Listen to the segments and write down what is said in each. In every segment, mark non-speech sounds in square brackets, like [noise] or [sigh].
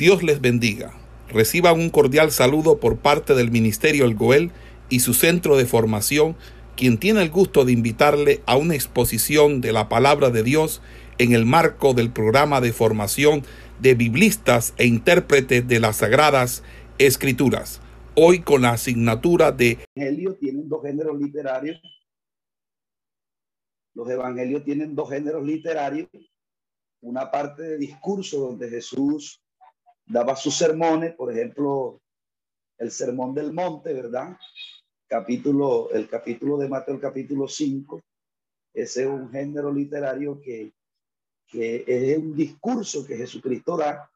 Dios les bendiga. Reciban un cordial saludo por parte del Ministerio El Goel y su centro de formación, quien tiene el gusto de invitarle a una exposición de la palabra de Dios en el marco del programa de formación de biblistas e intérpretes de las Sagradas Escrituras. Hoy con la asignatura de Evangelio tienen dos géneros literarios. Los evangelios tienen dos géneros literarios. Una parte de discurso donde Jesús daba sus sermones, por ejemplo, el sermón del monte, ¿verdad? Capítulo, el capítulo de Mateo, el capítulo 5, ese es un género literario que, que es un discurso que Jesucristo da,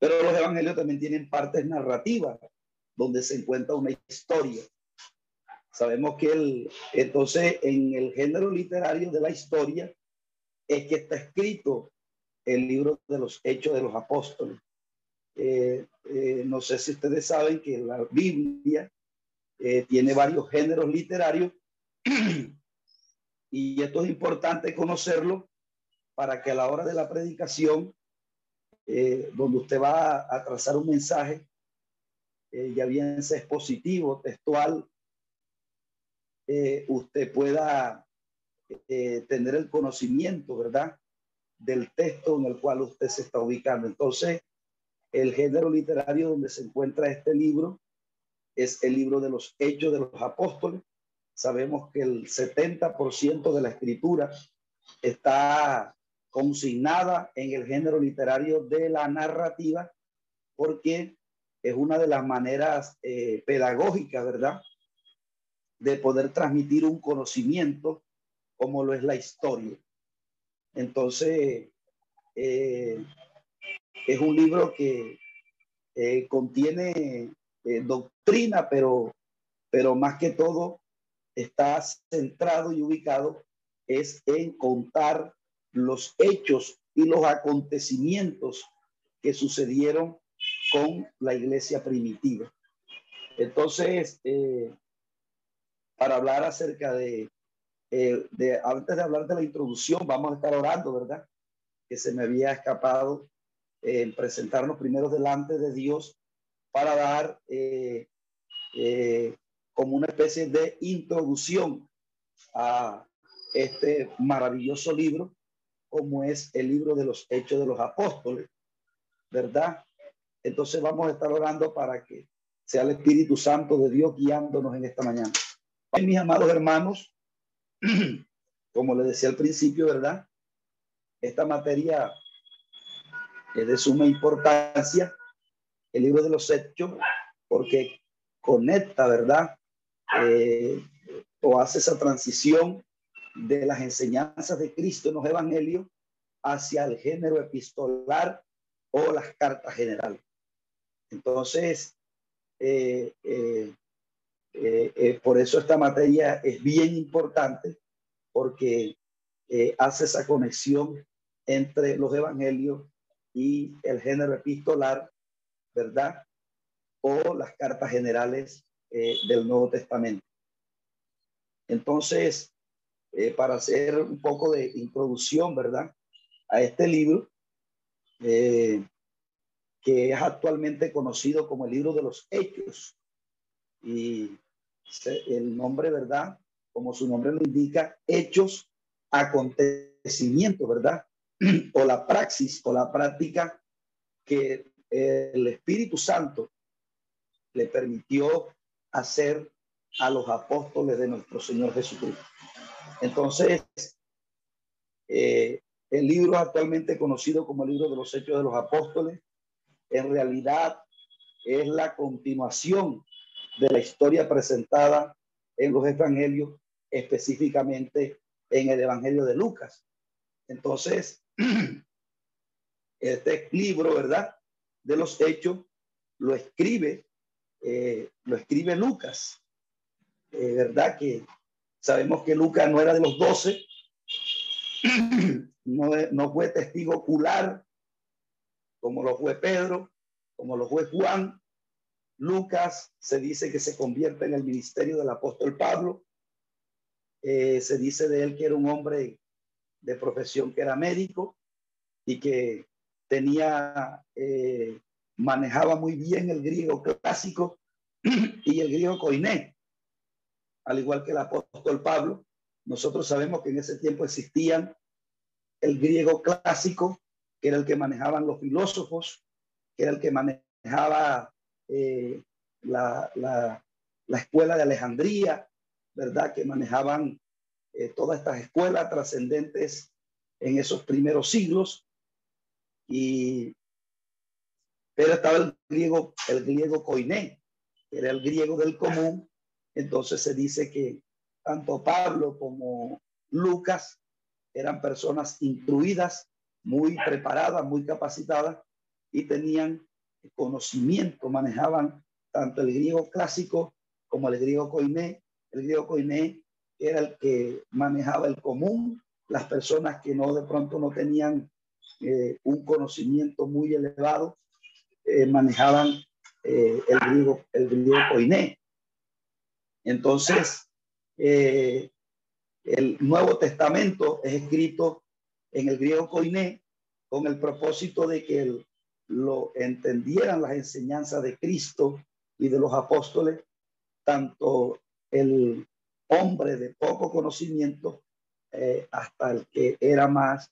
pero los evangelios también tienen partes narrativas, donde se encuentra una historia. Sabemos que el, entonces en el género literario de la historia es que está escrito el libro de los Hechos de los Apóstoles. Eh, eh, no sé si ustedes saben que la Biblia eh, tiene varios géneros literarios [clears throat] y esto es importante conocerlo para que a la hora de la predicación, donde usted va a trazar un mensaje, ya bien sea expositivo, textual, usted pueda tener el conocimiento, ¿verdad? Del texto en el cual usted se está ubicando. Entonces, el género literario donde se encuentra este libro es el libro de los Hechos de los Apóstoles. Sabemos que el 70% de la escritura está consignada en el género literario de la narrativa porque es una de las maneras eh, pedagógicas, ¿verdad? De poder transmitir un conocimiento como lo es la historia. Entonces, eh, es un libro que eh, contiene eh, doctrina, pero, pero más que todo está centrado y ubicado es en contar los hechos y los acontecimientos que sucedieron con la iglesia primitiva. Entonces, para hablar acerca de eh, de, antes de hablar de la introducción, vamos a estar orando, ¿verdad? Que se me había escapado el presentarnos primero delante de Dios para dar eh, eh, como una especie de introducción a este maravilloso libro, como es el libro de los Hechos de los Apóstoles, ¿verdad? Entonces vamos a estar orando para que sea el Espíritu Santo de Dios guiándonos en esta mañana. Mis amados hermanos, [clears throat] como le decía al principio, ¿verdad? Esta materia es de suma importancia, el libro de los hechos, porque conecta, ¿verdad? Eh, o hace esa transición de las enseñanzas de Cristo en los evangelios hacia el género epistolar o las cartas generales. Entonces, eh, eh, eh, eh, por eso esta materia es bien importante porque eh, hace esa conexión entre los evangelios y el género epistolar, ¿verdad? O las cartas generales del Nuevo Testamento. Entonces, para hacer un poco de introducción, ¿verdad? A este libro, que es actualmente conocido como el libro de los Hechos, y el nombre, ¿verdad? Como su nombre lo indica, hechos, acontecimientos, ¿verdad? [clears throat] O la praxis o la práctica que el Espíritu Santo le permitió hacer a los apóstoles de nuestro Señor Jesucristo. Entonces, eh, el libro actualmente conocido como el libro de los Hechos de los Apóstoles, en realidad es la continuación de la historia presentada en los evangelios, específicamente en el Evangelio de Lucas. Entonces, [clears throat] este libro, ¿verdad? De los hechos, lo escribe, eh, lo escribe Lucas. Eh, ¿Verdad? Que sabemos que Lucas no era de los doce, [clears throat] no, no fue testigo ocular como lo fue Pedro, como lo fue Juan, Lucas se dice que se convierte en el ministerio del apóstol Pablo. Eh, se dice de él que era un hombre de profesión que era médico y que tenía, eh, manejaba muy bien el griego clásico [clears throat] y el griego koiné, al igual que el apóstol Pablo. Nosotros sabemos que en ese tiempo existían el griego clásico, que era el que manejaban los filósofos, que era el que manejaba eh, la, la, la, escuela de Alejandría, ¿verdad? Que manejaban eh, todas estas escuelas trascendentes en esos primeros siglos. Y, pero estaba el griego, el griego koiné, que era el griego del común. Entonces se dice que tanto Pablo como Lucas eran personas instruidas, muy preparadas, muy capacitadas y tenían conocimiento, manejaban tanto el griego clásico como el griego koiné. El griego koiné era el que manejaba el común, las personas que no de pronto no tenían eh, un conocimiento muy elevado, eh, manejaban eh, el griego, el griego koiné. Entonces, el Nuevo Testamento es escrito en el griego koiné con el propósito de que lo entendieran las enseñanzas de Cristo y de los apóstoles, tanto el hombre de poco conocimiento eh, hasta el que era más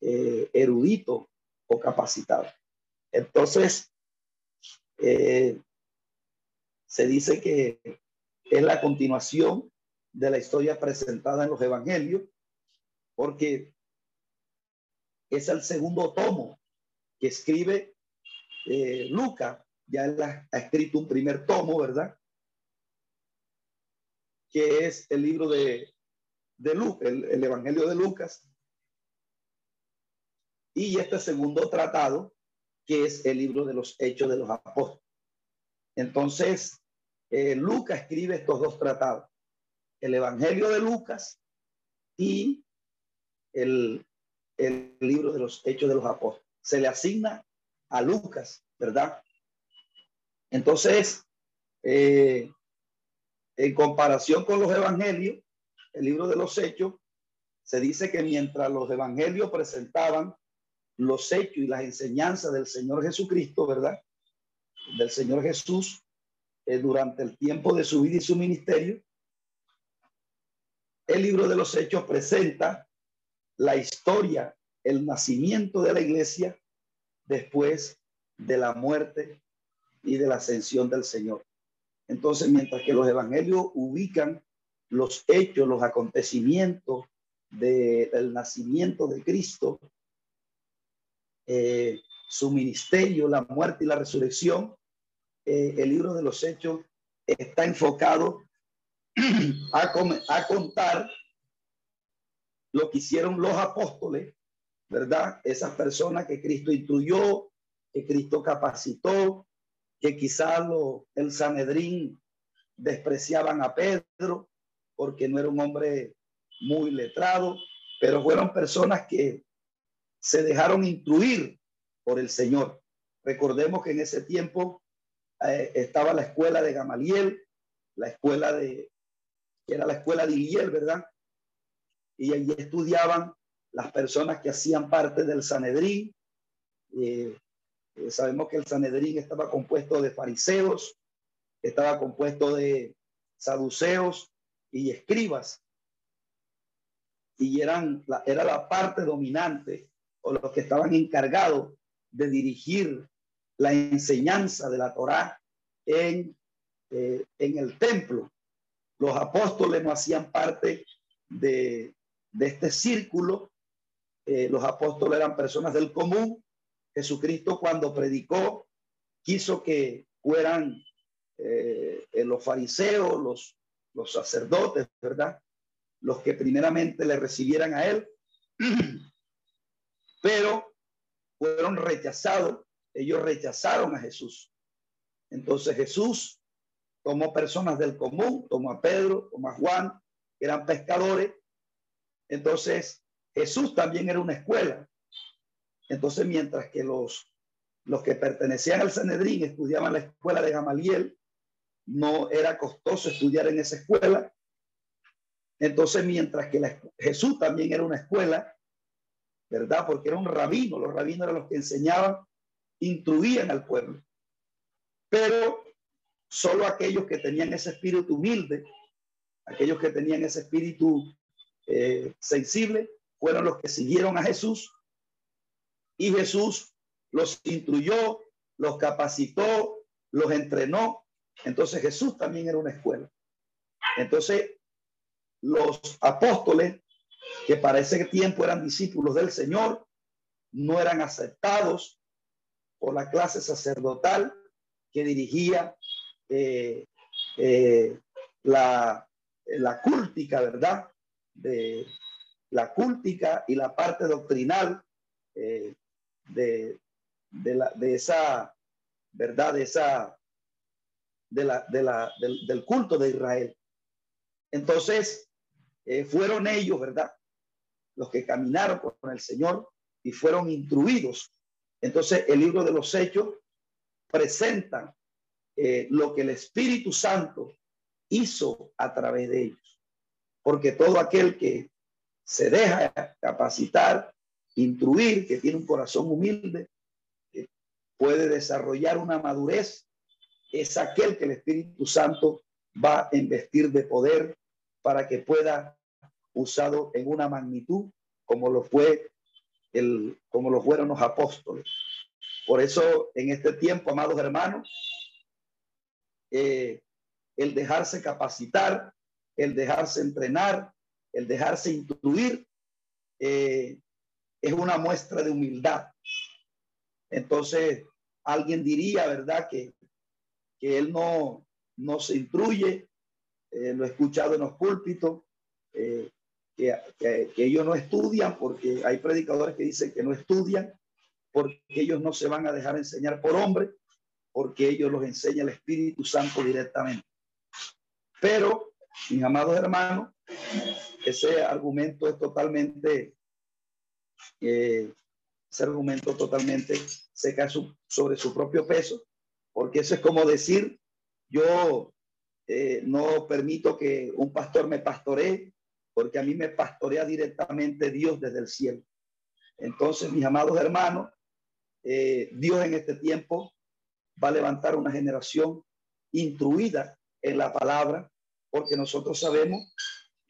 eh, erudito o capacitado. Entonces, eh, se dice que es la continuación de la historia presentada en los evangelios, porque es el segundo tomo que escribe Lucas. Ya él ha escrito un primer tomo, ¿verdad? que es el libro de, de Lucas, el, Evangelio de Lucas, y este segundo tratado, que es el libro de los Hechos de los Apóstoles. Entonces, eh, Lucas escribe estos dos tratados, el Evangelio de Lucas y el, el libro de los Hechos de los Apóstoles. Se le asigna a Lucas, ¿verdad? Entonces, eh, en comparación con los evangelios, el libro de los hechos, se dice que mientras los evangelios presentaban los hechos y las enseñanzas del Señor Jesucristo, ¿verdad? Del Señor Jesús eh, durante el tiempo de su vida y su ministerio, el libro de los hechos presenta la historia, el nacimiento de la iglesia después de la muerte y de la ascensión del Señor. Entonces, mientras que los evangelios ubican los hechos, los acontecimientos del nacimiento de Cristo, eh, su ministerio, la muerte y la resurrección, eh, el libro de los hechos está enfocado [clears throat] a, a contar lo que hicieron los apóstoles, ¿verdad? Esas personas que Cristo instruyó, que Cristo capacitó, que quizás el Sanedrín despreciaban a Pedro porque no era un hombre muy letrado, pero fueron personas que se dejaron instruir por el Señor. Recordemos que en ese tiempo eh, estaba la escuela de Gamaliel, la escuela de, que era la escuela de Iliel, ¿verdad? Y allí estudiaban las personas que hacían parte del Sanedrín, eh, eh, sabemos que el Sanedrín estaba compuesto de fariseos, estaba compuesto de saduceos y escribas. Y eran era la parte dominante o los que estaban encargados de dirigir la enseñanza de la Torá en, eh, en el templo. Los apóstoles no hacían parte de, de este círculo. Eh, los apóstoles eran personas del común Jesucristo cuando predicó quiso que fueran eh, los fariseos, los, sacerdotes, ¿verdad? Los que primeramente le recibieran a él, [clears throat] pero fueron rechazados, ellos rechazaron a Jesús. Entonces Jesús tomó personas del común, tomó a Pedro, tomó a Juan, eran pescadores. Entonces Jesús también era una escuela. Entonces, mientras que los, los que pertenecían al Sanedrín estudiaban la escuela de Gamaliel, no era costoso estudiar en esa escuela. Entonces, mientras que Jesús también era una escuela, ¿verdad? Porque era un rabino, los rabinos eran los que enseñaban, instruían al pueblo. Pero solo aquellos que tenían ese espíritu humilde, aquellos que tenían ese espíritu eh, sensible, fueron los que siguieron a Jesús y Jesús los instruyó, los capacitó, los entrenó. Entonces Jesús también era una escuela. Entonces los apóstoles, que para ese tiempo eran discípulos del Señor, no eran aceptados por la clase sacerdotal que dirigía eh, eh, la, la ¿verdad? De la cúltica y la parte doctrinal eh, de, de, la, de esa, ¿verdad? De esa, de la, de la, del, culto de Israel. Entonces, eh, fueron ellos, ¿verdad? Los que caminaron con el Señor y fueron instruidos. Entonces, el libro de los Hechos presenta eh, lo que el Espíritu Santo hizo a través de ellos. Porque todo aquel que se deja capacitar, instruir, que tiene un corazón humilde, puede desarrollar una madurez, es aquel que el Espíritu Santo va a investir de poder para que pueda usado en una magnitud como lo fue el, como lo fueron los apóstoles. Por eso, en este tiempo, amados hermanos, eh, el dejarse capacitar, el dejarse entrenar, el dejarse instruir, eh, es una muestra de humildad. Entonces, alguien diría, ¿verdad?, que, que él no, no se instruye, eh, lo he escuchado en los púlpitos, que, que, ellos no estudian, porque hay predicadores que dicen que no estudian, porque ellos no se van a dejar enseñar por hombre, porque ellos los enseña el Espíritu Santo directamente. Pero, mis amados hermanos, ese argumento es totalmente, eh, ese argumento totalmente se cae sobre su propio peso, porque eso es como decir, yo eh, no permito que un pastor me pastoree, porque a mí me pastorea directamente Dios desde el cielo. Entonces, mis amados hermanos, eh, Dios en este tiempo va a levantar una generación instruida en la palabra, porque nosotros sabemos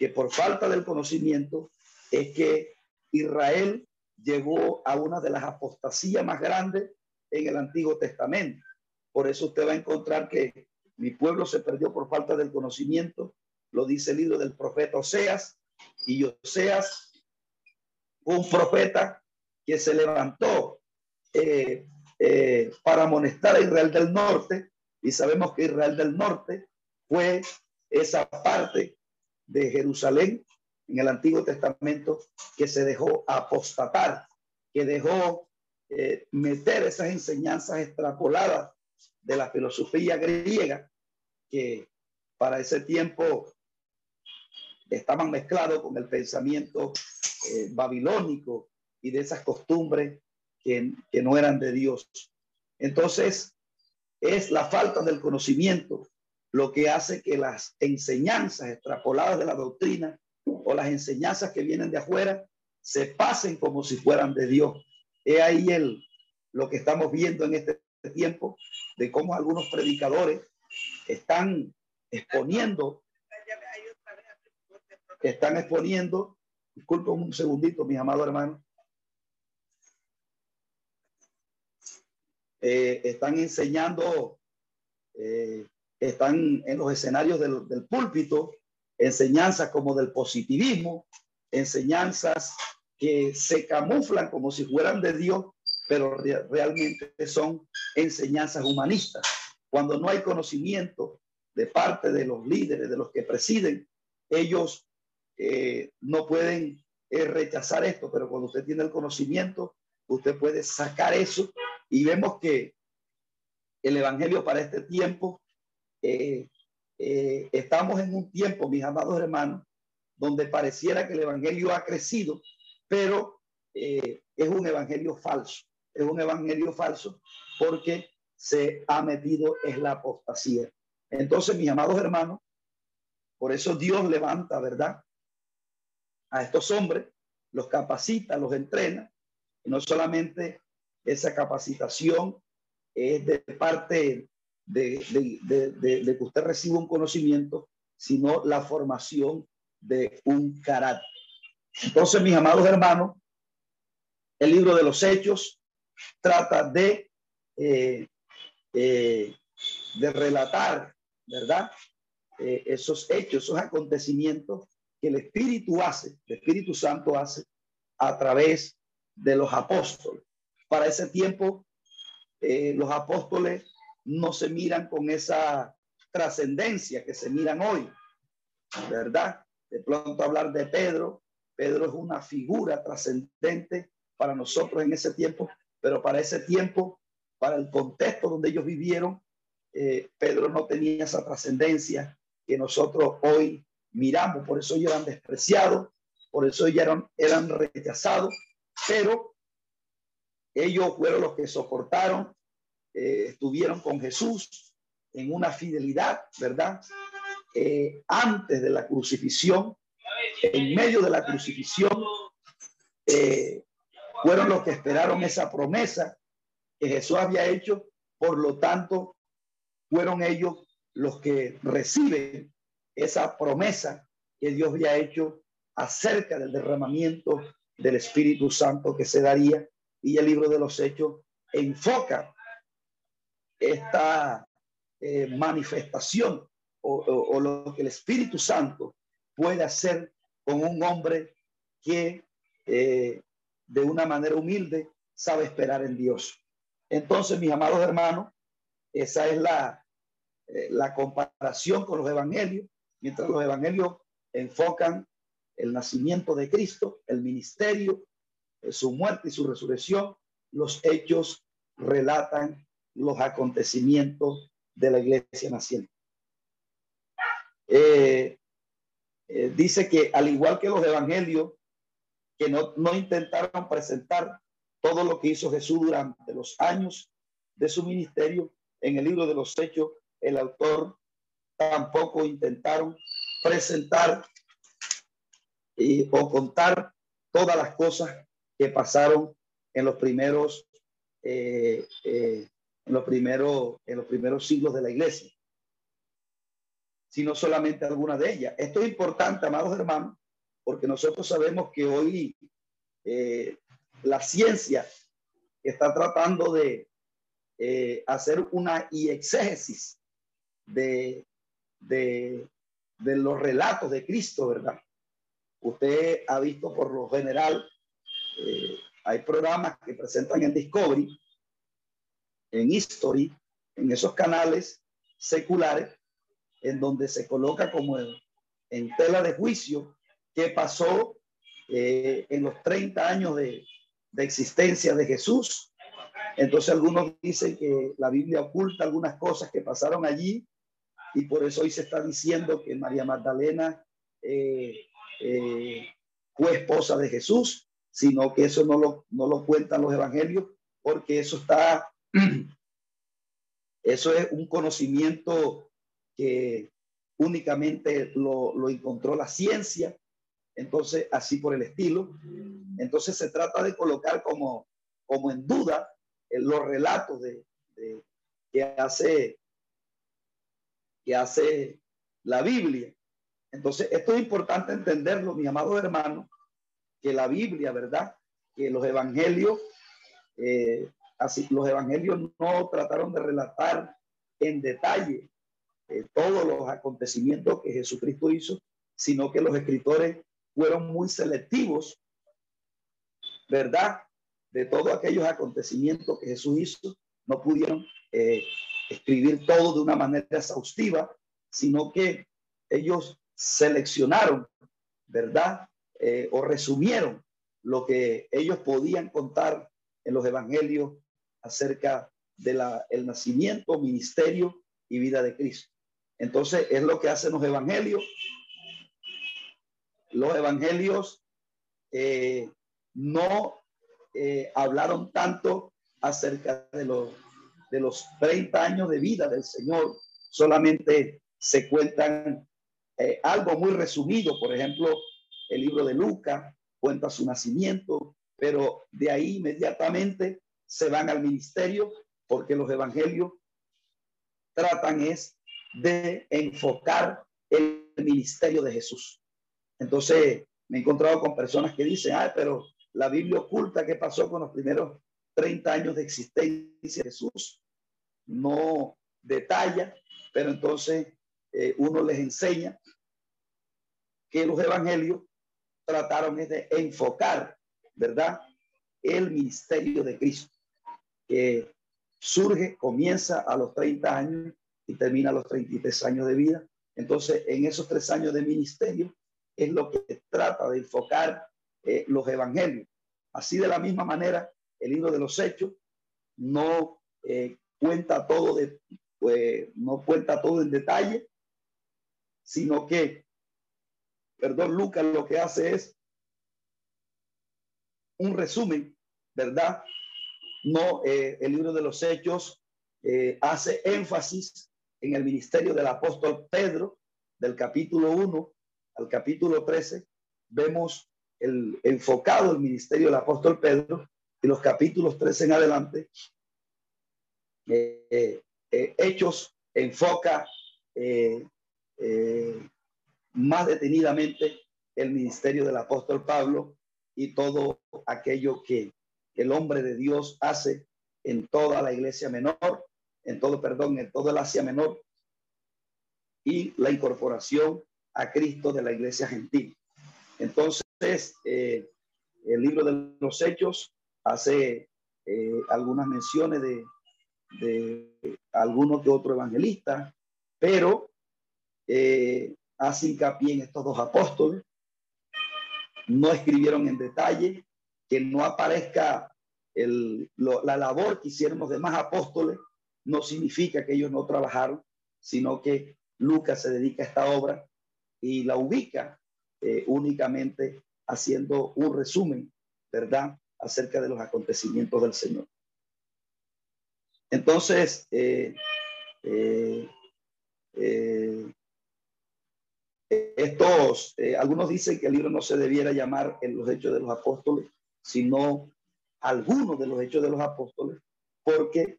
que por falta del conocimiento es que Israel llegó a una de las apostasías más grandes en el Antiguo Testamento. Por eso usted va a encontrar que mi pueblo se perdió por falta del conocimiento, lo dice el libro del profeta Oseas, y Oseas, un profeta que se levantó eh, eh, para amonestar a Israel del norte, y sabemos que Israel del norte fue esa parte de Jerusalén en el Antiguo Testamento que se dejó apostatar, que dejó eh, meter esas enseñanzas extrapoladas de la filosofía griega, que para ese tiempo estaban mezclados con el pensamiento eh, babilónico y de esas costumbres que, que no eran de Dios. Entonces, es la falta del conocimiento lo que hace que las enseñanzas extrapoladas de la doctrina o las enseñanzas que vienen de afuera se pasen como si fueran de Dios. He ahí el, lo que estamos viendo en este tiempo de cómo algunos predicadores están exponiendo están exponiendo, disculpen un segundito, mis amados hermanos, eh, están enseñando, eh, están en los escenarios del, del, púlpito, enseñanzas como del positivismo, enseñanzas que se camuflan como si fueran de Dios, pero re realmente son enseñanzas humanistas. Cuando no hay conocimiento de parte de los líderes, de los que presiden, ellos eh, no pueden eh, rechazar esto, pero cuando usted tiene el conocimiento, usted puede sacar eso y vemos que el Evangelio para este tiempo, eh, estamos en un tiempo, mis amados hermanos, donde pareciera que el Evangelio ha crecido, pero es un Evangelio falso, es un Evangelio falso porque se ha metido en la apostasía. Entonces, mis amados hermanos, por eso Dios levanta, ¿verdad? a estos hombres los capacita, los entrena. Y no solamente esa capacitación es de parte de, de, que usted reciba un conocimiento, sino la formación de un carácter. Entonces, mis amados hermanos, el libro de los hechos trata de, eh, eh, de relatar, ¿verdad? Eh, esos hechos, esos acontecimientos que el Espíritu hace, el Espíritu Santo hace a través de los apóstoles. Para ese tiempo, los apóstoles no se miran con esa trascendencia que se miran hoy, ¿verdad? De pronto hablar de Pedro, Pedro es una figura trascendente para nosotros en ese tiempo, pero para ese tiempo, para el contexto donde ellos vivieron, eh, Pedro no tenía esa trascendencia que nosotros hoy miramos, por eso ellos eran despreciados, por eso ellos eran, eran rechazados, pero ellos fueron los que soportaron, eh, estuvieron con Jesús en una fidelidad, ¿verdad? Eh, antes de la crucifixión, en medio de la crucifixión, eh, fueron los que esperaron esa promesa que Jesús había hecho, por lo tanto, fueron ellos los que reciben esa promesa que Dios había hecho acerca del derramamiento del Espíritu Santo que se daría. Y el libro de los Hechos enfoca esta eh, manifestación o, lo que el Espíritu Santo puede hacer con un hombre que eh, de una manera humilde sabe esperar en Dios. Entonces, mis amados hermanos, esa es la, eh, la comparación con los evangelios. Mientras los evangelios enfocan el nacimiento de Cristo, el ministerio, su muerte y su resurrección, los hechos relatan los acontecimientos de la iglesia naciente. Eh, dice que al igual que los evangelios, que no, no intentaron presentar todo lo que hizo Jesús durante los años de su ministerio. En el libro de los Hechos, el autor tampoco intentaron presentar y, o contar todas las cosas que pasaron en los primeros eh, eh, en los primeros en los primeros siglos de la iglesia sino solamente algunas de ellas esto es importante amados hermanos porque nosotros sabemos que hoy eh, la ciencia está tratando de eh, hacer una exégesis de, de, los relatos de Cristo, ¿verdad? Usted ha visto por lo general, eh, hay programas que presentan en Discovery, en History, en esos canales seculares, en donde se coloca como en tela de juicio qué pasó eh, en los 30 años de, de existencia de Jesús. Entonces algunos dicen que la Biblia oculta algunas cosas que pasaron allí y por eso hoy se está diciendo que María Magdalena eh, eh, fue esposa de Jesús, sino que eso no lo, no lo cuentan los evangelios porque eso está, [clears throat] eso es un conocimiento que únicamente lo, lo encontró la ciencia entonces así por el estilo. Entonces se trata de colocar como, como en duda los relatos de, que hace que hace la Biblia. Entonces, esto es importante entenderlo, mis amados hermanos, que la Biblia, ¿verdad? Que los evangelios, eh, así, los evangelios no trataron de relatar en detalle eh, todos los acontecimientos que Jesucristo hizo, sino que los escritores fueron muy selectivos, ¿verdad? De todos aquellos acontecimientos que Jesús hizo, no pudieron eh, escribir todo de una manera exhaustiva, sino que ellos seleccionaron, ¿verdad? Eh, o resumieron lo que ellos podían contar en los evangelios acerca del el nacimiento, ministerio y vida de Cristo. Entonces, es lo que hacen los evangelios los evangelios eh, no eh, hablaron tanto acerca de los, de los 30 años de vida del Señor, solamente se cuentan eh, algo muy resumido, por ejemplo, el libro de Lucas, cuenta su nacimiento, pero de ahí inmediatamente se van al ministerio porque los evangelios tratan es de enfocar el ministerio de Jesús. Entonces, me he encontrado con personas que dicen, ah, pero la Biblia oculta qué pasó con los primeros 30 años de existencia de Jesús. No detalla, pero entonces eh, uno les enseña que los evangelios trataron de enfocar, ¿verdad? El ministerio de Cristo, surge, comienza a los 30 años y termina a los 33 años de vida. Entonces, en esos tres años de ministerio es lo que trata de enfocar eh, los evangelios. Así de la misma manera, el libro de los hechos no eh, cuenta todo pues, no cuenta todo en detalle, sino que, perdón, Lucas lo que hace es un resumen, ¿verdad? No, eh, el libro de los hechos eh, hace énfasis en el ministerio del apóstol Pedro, del capítulo 1 al capítulo 13, vemos el enfocado el ministerio del apóstol Pedro y los capítulos 13 en adelante, eh, Hechos enfoca más detenidamente el ministerio del apóstol Pablo y todo aquello que el hombre de Dios hace en toda la iglesia menor, en todo, perdón, en todo el Asia menor y la incorporación a Cristo de la iglesia gentil. Entonces, eh, el libro de los Hechos hace eh, algunas menciones de, algunos de otros evangelistas, pero eh, hace hincapié en estos dos apóstoles. No escribieron en detalle, que no aparezca la labor que hicieron los demás apóstoles, no significa que ellos no trabajaron, sino que Lucas se dedica a esta obra y la ubica eh, únicamente haciendo un resumen, ¿verdad?, acerca de los acontecimientos del Señor. Entonces, eh, eh, estos, algunos dicen que el libro no se debiera llamar en los hechos de los apóstoles, sino algunos de los hechos de los apóstoles, porque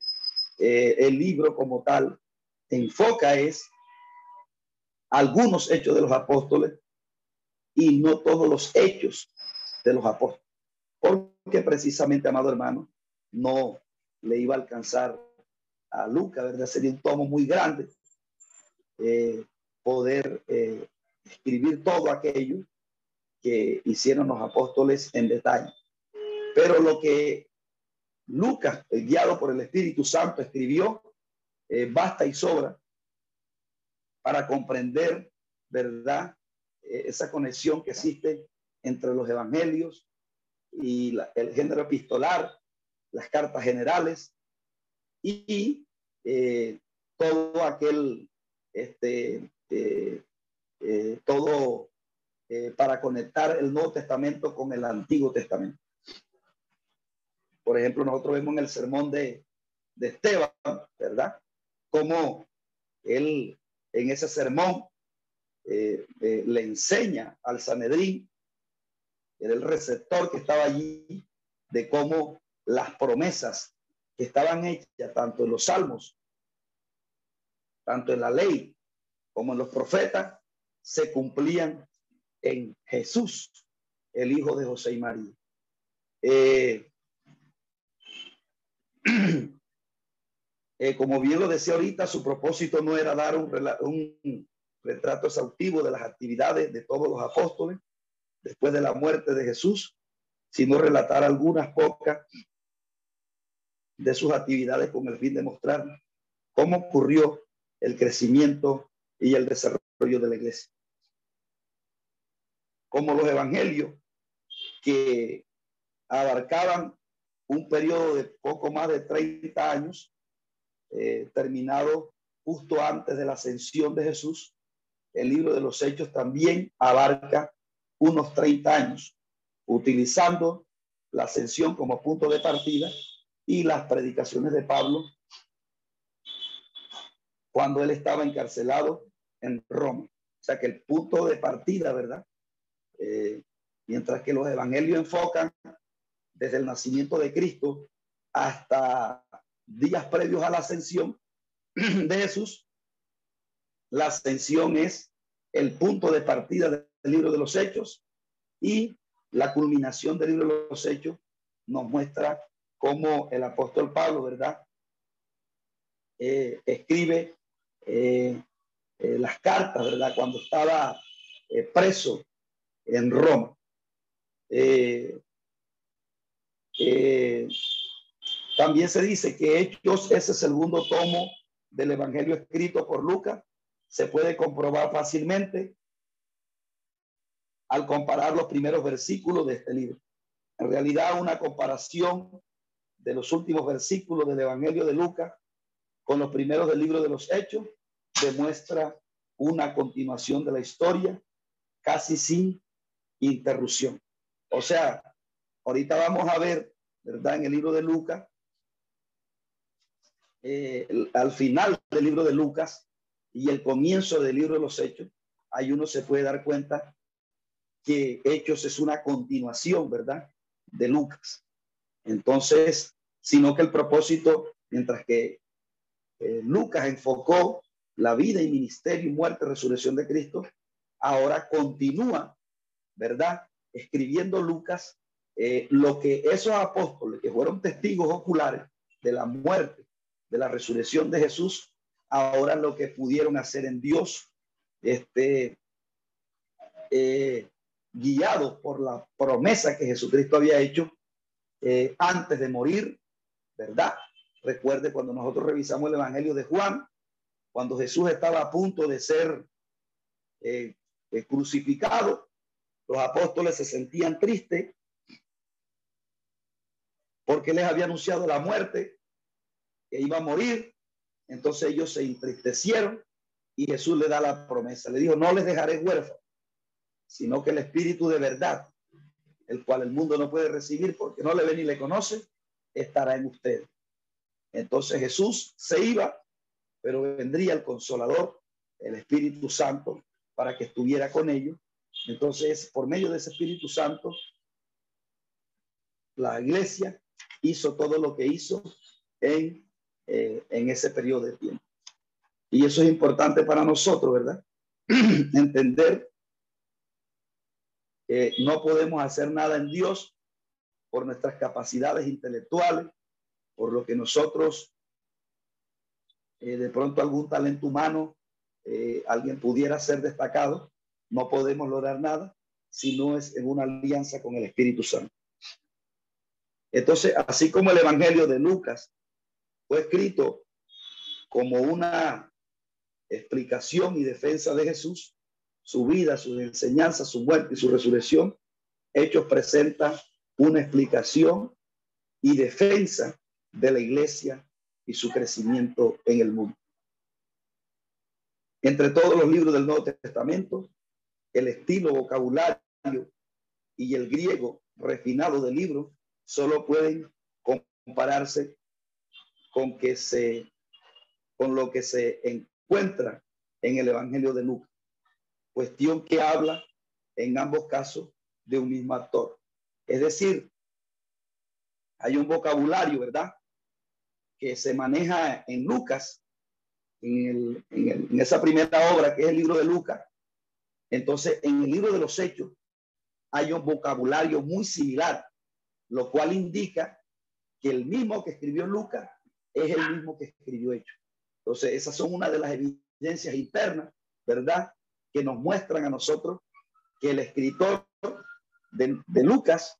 el libro como tal enfoca es algunos hechos de los apóstoles y no todos los hechos de los apóstoles. Porque precisamente, amado hermano, no le iba a alcanzar a Lucas, ¿verdad? Sería un tomo muy grande eh, poder eh, escribir todo aquello que hicieron los apóstoles en detalle. Pero lo que Lucas, guiado por el Espíritu Santo, escribió, eh, basta y sobra para comprender, ¿verdad? Eh, esa conexión que existe entre los evangelios y el género epistolar, las cartas generales y eh, todo aquel, este, todo para conectar el Nuevo Testamento con el Antiguo Testamento. Por ejemplo, nosotros vemos en el sermón de, de Esteban, ¿verdad? Cómo él en ese sermón eh, eh, le enseña al Sanedrín, el receptor que estaba allí, de cómo las promesas que estaban hechas tanto en los salmos, tanto en la ley como en los profetas, se cumplían en Jesús, el hijo de José y María. Eh, [clears throat] Eh, como bien lo decía ahorita, su propósito no era dar un, un retrato exhaustivo de las actividades de todos los apóstoles después de la muerte de Jesús, sino relatar algunas pocas de sus actividades con el fin de mostrar cómo ocurrió el crecimiento y el desarrollo de la iglesia. Como los evangelios que abarcaban un periodo de poco más de 30 años, eh, terminado justo antes de la ascensión de Jesús, el libro de los Hechos también abarca unos 30 años, utilizando la ascensión como punto de partida y las predicaciones de Pablo cuando él estaba encarcelado en Roma. O sea que el punto de partida, ¿verdad? Eh, mientras que los evangelios enfocan desde el nacimiento de Cristo hasta días previos a la ascensión de Jesús, la ascensión es el punto de partida del libro de los hechos y la culminación del libro de los hechos nos muestra cómo el apóstol Pablo, ¿verdad? Eh, escribe eh, eh, las cartas, ¿verdad? Cuando estaba preso en Roma. También se dice que Hechos es segundo tomo del Evangelio escrito por Lucas. Se puede comprobar fácilmente al comparar los primeros versículos de este libro. En realidad, una comparación de los últimos versículos del Evangelio de Lucas con los primeros del libro de los Hechos demuestra una continuación de la historia casi sin interrupción. O sea, ahorita vamos a ver, ¿verdad? En el libro de Lucas, eh, al final del libro de Lucas y el comienzo del libro de los Hechos, ahí uno se puede dar cuenta que Hechos es una continuación, ¿verdad? De Lucas. Entonces, sino que el propósito, mientras que eh, Lucas enfocó la vida y ministerio y muerte, resurrección de Cristo, ahora continúa, ¿verdad? Escribiendo Lucas eh, lo que esos apóstoles que fueron testigos oculares de la muerte, de la resurrección de Jesús, ahora lo que pudieron hacer en Dios, este, eh, guiados por la promesa que Jesucristo había hecho eh, antes de morir, ¿verdad? Recuerde cuando nosotros revisamos el Evangelio de Juan, cuando Jesús estaba a punto de ser eh, crucificado, los apóstoles se sentían tristes porque les había anunciado la muerte, que iba a morir. Entonces ellos se entristecieron y Jesús le da la promesa. Le dijo, no les dejaré huérfanos, sino que el Espíritu de verdad, el cual el mundo no puede recibir porque no le ve ni le conoce, estará en usted. Entonces Jesús se iba, pero vendría el consolador, el Espíritu Santo, para que estuviera con ellos. Entonces, por medio de ese Espíritu Santo, la iglesia hizo todo lo que hizo en, eh, en ese periodo de tiempo. Y eso es importante para nosotros, ¿verdad? [clears throat] Entender no podemos hacer nada en Dios por nuestras capacidades intelectuales, por lo que nosotros, eh, de pronto algún talento humano, eh, alguien pudiera ser destacado, no podemos lograr nada si no es en una alianza con el Espíritu Santo. Entonces, así como el Evangelio de Lucas fue escrito como una explicación y defensa de Jesús, su vida, sus enseñanzas, su muerte y su resurrección, Hechos presenta una explicación y defensa de la iglesia y su crecimiento en el mundo. Entre todos los libros del Nuevo Testamento, el estilo vocabulario y el griego refinado del libro solo pueden compararse con que se con lo que se encuentra en el Evangelio de Lucas cuestión que habla en ambos casos de un mismo actor. Es decir, hay un vocabulario, ¿verdad? Que se maneja en Lucas, en, en esa primera obra que es el libro de Lucas. Entonces, en el libro de los Hechos hay un vocabulario muy similar, lo cual indica que el mismo que escribió Lucas es el mismo que escribió Hechos. Entonces, esas son una de las evidencias internas, ¿verdad? que nos muestran a nosotros que el escritor de, Lucas,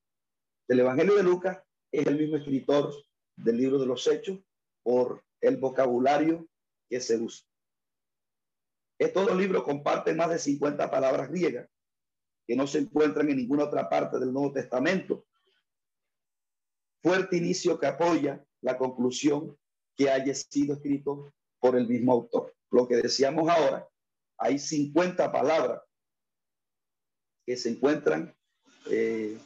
del Evangelio de Lucas, es el mismo escritor del libro de los Hechos por el vocabulario que se usa. Estos dos libros comparten más de 50 palabras griegas que no se encuentran en ninguna otra parte del Nuevo Testamento. Fuerte inicio que apoya la conclusión que haya sido escrito por el mismo autor. Lo que decíamos ahora, hay 50 palabras que se encuentran, eh,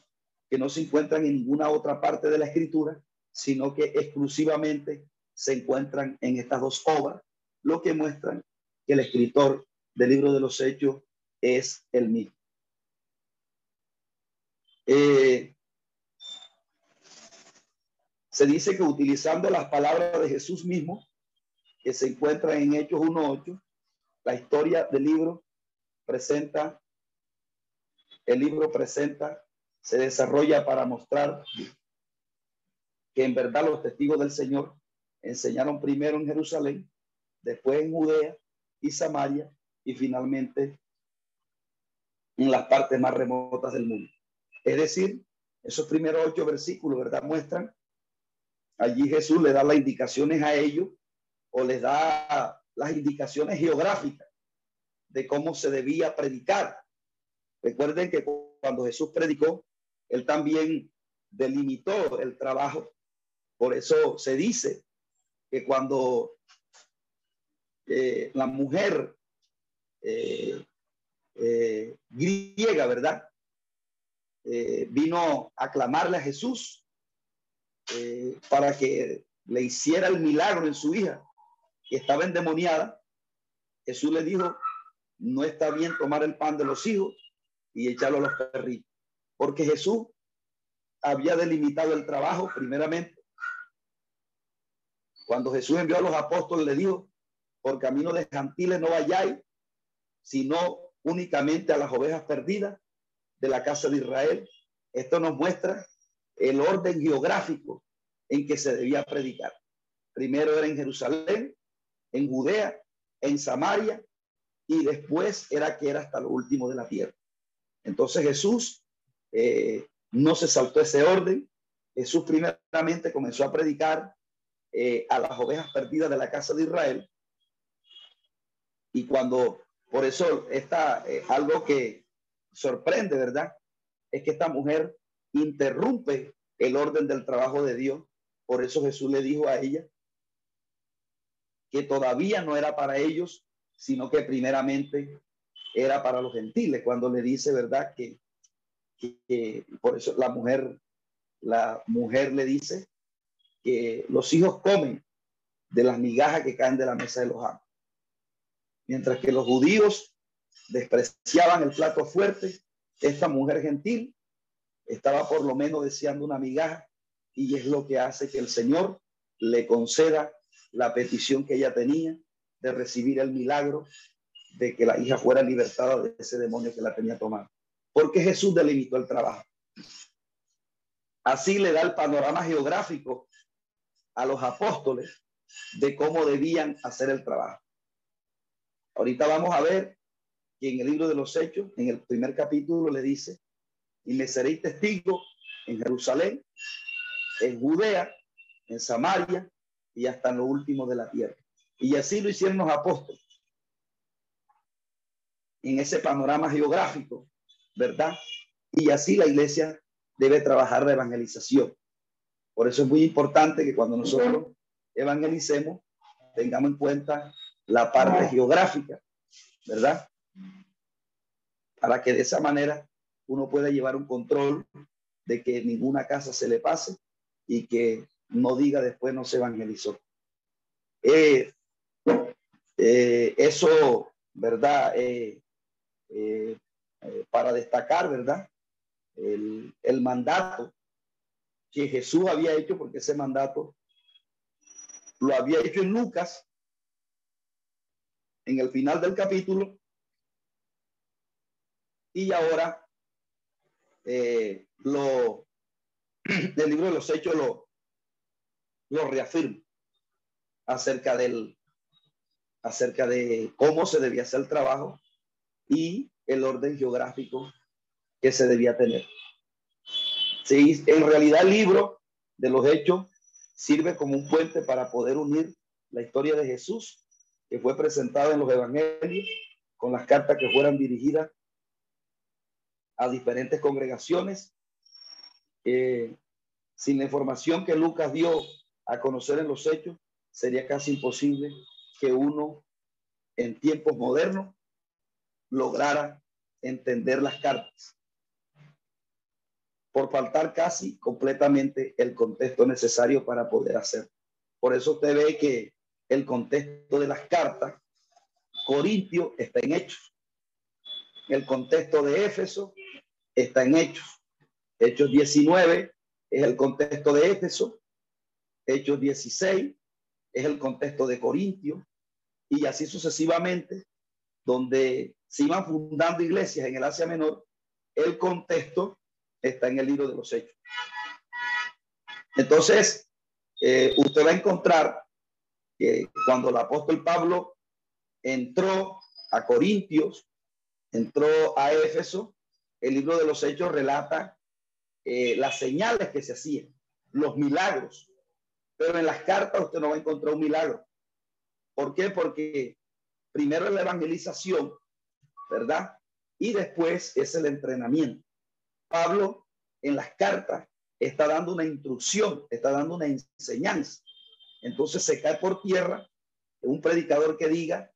que no se encuentran en ninguna otra parte de la escritura, sino que exclusivamente se encuentran en estas dos obras, lo que muestran que el escritor del libro de los hechos es el mismo. Eh, se dice que utilizando las palabras de Jesús mismo, que se encuentra en Hechos 1.8, la historia del libro presenta, el libro presenta, se desarrolla para mostrar que en verdad los testigos del Señor enseñaron primero en Jerusalén, después en Judea y Samaria y finalmente en las partes más remotas del mundo. Es decir, esos primeros ocho versículos, ¿verdad? Muestran, allí Jesús le da las indicaciones a ellos o les da las indicaciones geográficas de cómo se debía predicar. Recuerden que cuando Jesús predicó, él también delimitó el trabajo. Por eso se dice que cuando eh, la mujer eh, eh, griega, ¿verdad? vino a clamarle a Jesús para que le hiciera el milagro en su hija, que estaba endemoniada. Jesús le dijo, no está bien tomar el pan de los hijos y echarlo a los perritos, porque Jesús había delimitado el trabajo primeramente cuando Jesús envió a los apóstoles, le dijo, por camino de Jantiles no vayáis, sino únicamente a las ovejas perdidas de la casa de Israel. Esto nos muestra el orden geográfico en que se debía predicar. Primero era en Jerusalén, en Judea, en Samaria, y después era que era hasta lo último de la tierra. Entonces Jesús eh, no se saltó ese orden. Jesús primeramente comenzó a predicar eh, a las ovejas perdidas de la casa de Israel. Y cuando, por eso está eh, algo que sorprende, ¿verdad? Es que esta mujer interrumpe el orden del trabajo de Dios. Por eso Jesús le dijo a ella que todavía no era para ellos, sino que primeramente era para los gentiles, cuando le dice, ¿verdad? Que, por eso la mujer, la mujer le dice que los hijos comen de las migajas que caen de la mesa de los amos. Mientras que los judíos despreciaban el plato fuerte, esta mujer gentil estaba por lo menos deseando una migaja y es lo que hace que el Señor le conceda la petición que ella tenía de recibir el milagro de que la hija fuera libertada de ese demonio que la tenía tomada. Porque Jesús delimitó el trabajo. Así le da el panorama geográfico a los apóstoles de cómo debían hacer el trabajo. Ahorita vamos a ver que en el libro de los Hechos, en el primer capítulo, le dice, y me seréis testigo en Jerusalén, en Judea, en Samaria y hasta en lo último de la tierra. Y así lo hicieron los apóstoles. En ese panorama geográfico, ¿verdad? Y así la iglesia debe trabajar de evangelización. Por eso es muy importante que cuando nosotros evangelicemos, tengamos en cuenta la parte geográfica, ¿verdad? Para que de esa manera uno pueda llevar un control de que ninguna casa se le pase y que no diga después no se evangelizó. Eh, eh, eso, ¿verdad? Eh, para destacar, ¿verdad? El, el mandato que Jesús había hecho, porque ese mandato lo había hecho en Lucas, en el final del capítulo, y ahora eh, lo, [clears throat] el libro de los hechos lo, lo reafirma acerca del acerca de cómo se debía hacer el trabajo y el orden geográfico que se debía tener. Sí, en realidad el libro de los hechos sirve como un puente para poder unir la historia de Jesús que fue presentada en los evangelios con las cartas que fueran dirigidas a diferentes congregaciones. Eh, sin la información que Lucas dio a conocer en los hechos, sería casi imposible que uno en tiempos modernos lograra entender las cartas por faltar casi completamente el contexto necesario para poder hacer. Por eso usted ve que el contexto de las cartas, Corintio está en hechos. El contexto de Éfeso está en hechos. Hechos 19 es el contexto de Éfeso. Hechos 16 es el contexto de Corintio. Y así sucesivamente, donde se iban fundando iglesias en el Asia Menor, el contexto está en el libro de los Hechos. Entonces, eh, usted va a encontrar que cuando el apóstol Pablo entró a Corintios, entró a Éfeso, el libro de los Hechos relata eh, las señales que se hacían, los milagros. Pero en las cartas usted no va a encontrar un milagro. ¿Por qué? Porque primero es la evangelización, ¿verdad? Y después es el entrenamiento. Pablo en las cartas está dando una instrucción, está dando una enseñanza. Entonces se cae por tierra un predicador que diga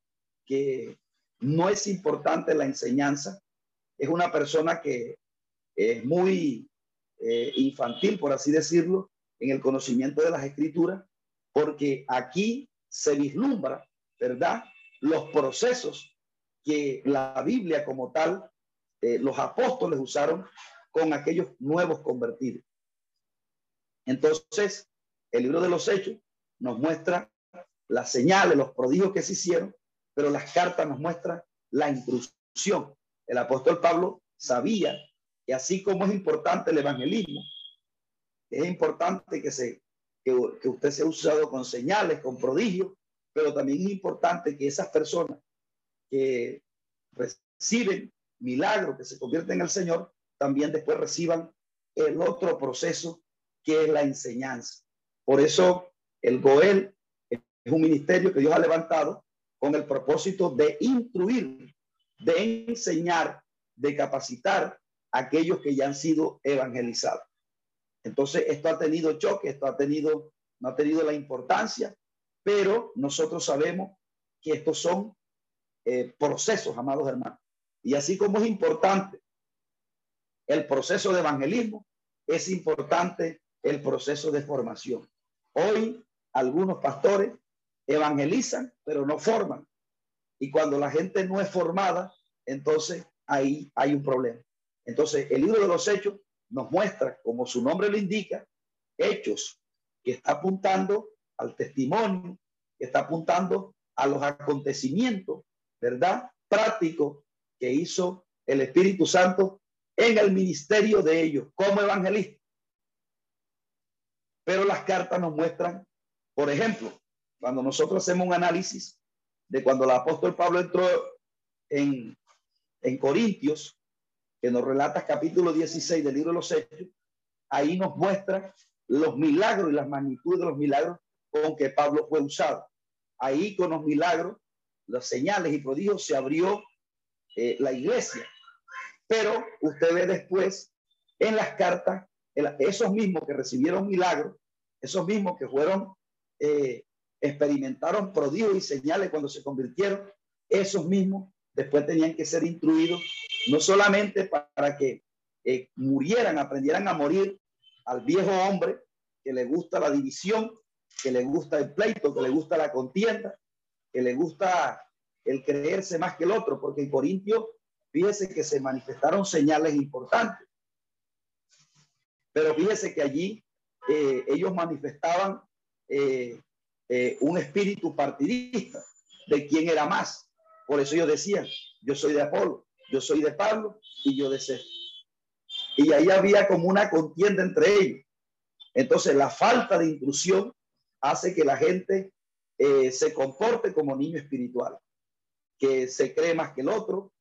que no es importante la enseñanza, es una persona que es muy eh, infantil, por así decirlo, en el conocimiento de las escrituras, porque aquí se vislumbra, ¿verdad? Los procesos que la Biblia como tal, eh, los apóstoles usaron con aquellos nuevos convertidos. Entonces, el libro de los hechos nos muestra las señales, los prodigios que se hicieron, pero las cartas nos muestran la instrucción. El apóstol Pablo sabía que así como es importante el evangelismo, es importante que, usted sea usado con señales, con prodigios, pero también es importante que esas personas que reciben milagros, que se convierten en el Señor, también después reciban el otro proceso que es la enseñanza. Por eso el Goel es un ministerio que Dios ha levantado con el propósito de instruir, de enseñar, de capacitar a aquellos que ya han sido evangelizados. Entonces, esto ha tenido choque, esto ha tenido, no ha tenido la importancia, pero nosotros sabemos que estos son eh, procesos, amados hermanos. Y así como es importante el proceso de evangelismo, es importante el proceso de formación. Hoy algunos pastores evangelizan, pero no forman. Y cuando la gente no es formada, entonces ahí hay un problema. Entonces, el libro de los hechos nos muestra, como su nombre lo indica, hechos que está apuntando al testimonio, que está apuntando a los acontecimientos, ¿verdad? Prácticos que hizo el Espíritu Santo en el ministerio de ellos como evangelistas. Pero las cartas nos muestran, por ejemplo, cuando nosotros hacemos un análisis de cuando el apóstol Pablo entró en, en Corintios, que nos relata capítulo 16 del libro de los Hechos, ahí nos muestra los milagros y las magnitudes de los milagros con que Pablo fue usado. Ahí con los milagros, las señales y prodigios se abrió eh, la iglesia. Pero usted ve después en las cartas, esos mismos que recibieron milagros, esos mismos que fueron, eh, experimentaron prodigios y señales cuando se convirtieron, esos mismos después tenían que ser instruidos, no solamente para que eh, murieran, aprendieran a morir al viejo hombre que le gusta la división, que le gusta el pleito, que le gusta la contienda, que le gusta el creerse más que el otro, porque en Corintio, fíjese que se manifestaron señales importantes. Pero fíjese que allí eh, ellos manifestaban eh, eh, un espíritu partidista de quién era más. Por eso ellos decían, yo soy de Apolo, yo soy de Pablo y yo de César. Y ahí había como una contienda entre ellos. Entonces la falta de intrusión hace que la gente se comporte como niño espiritual, que se cree más que el otro,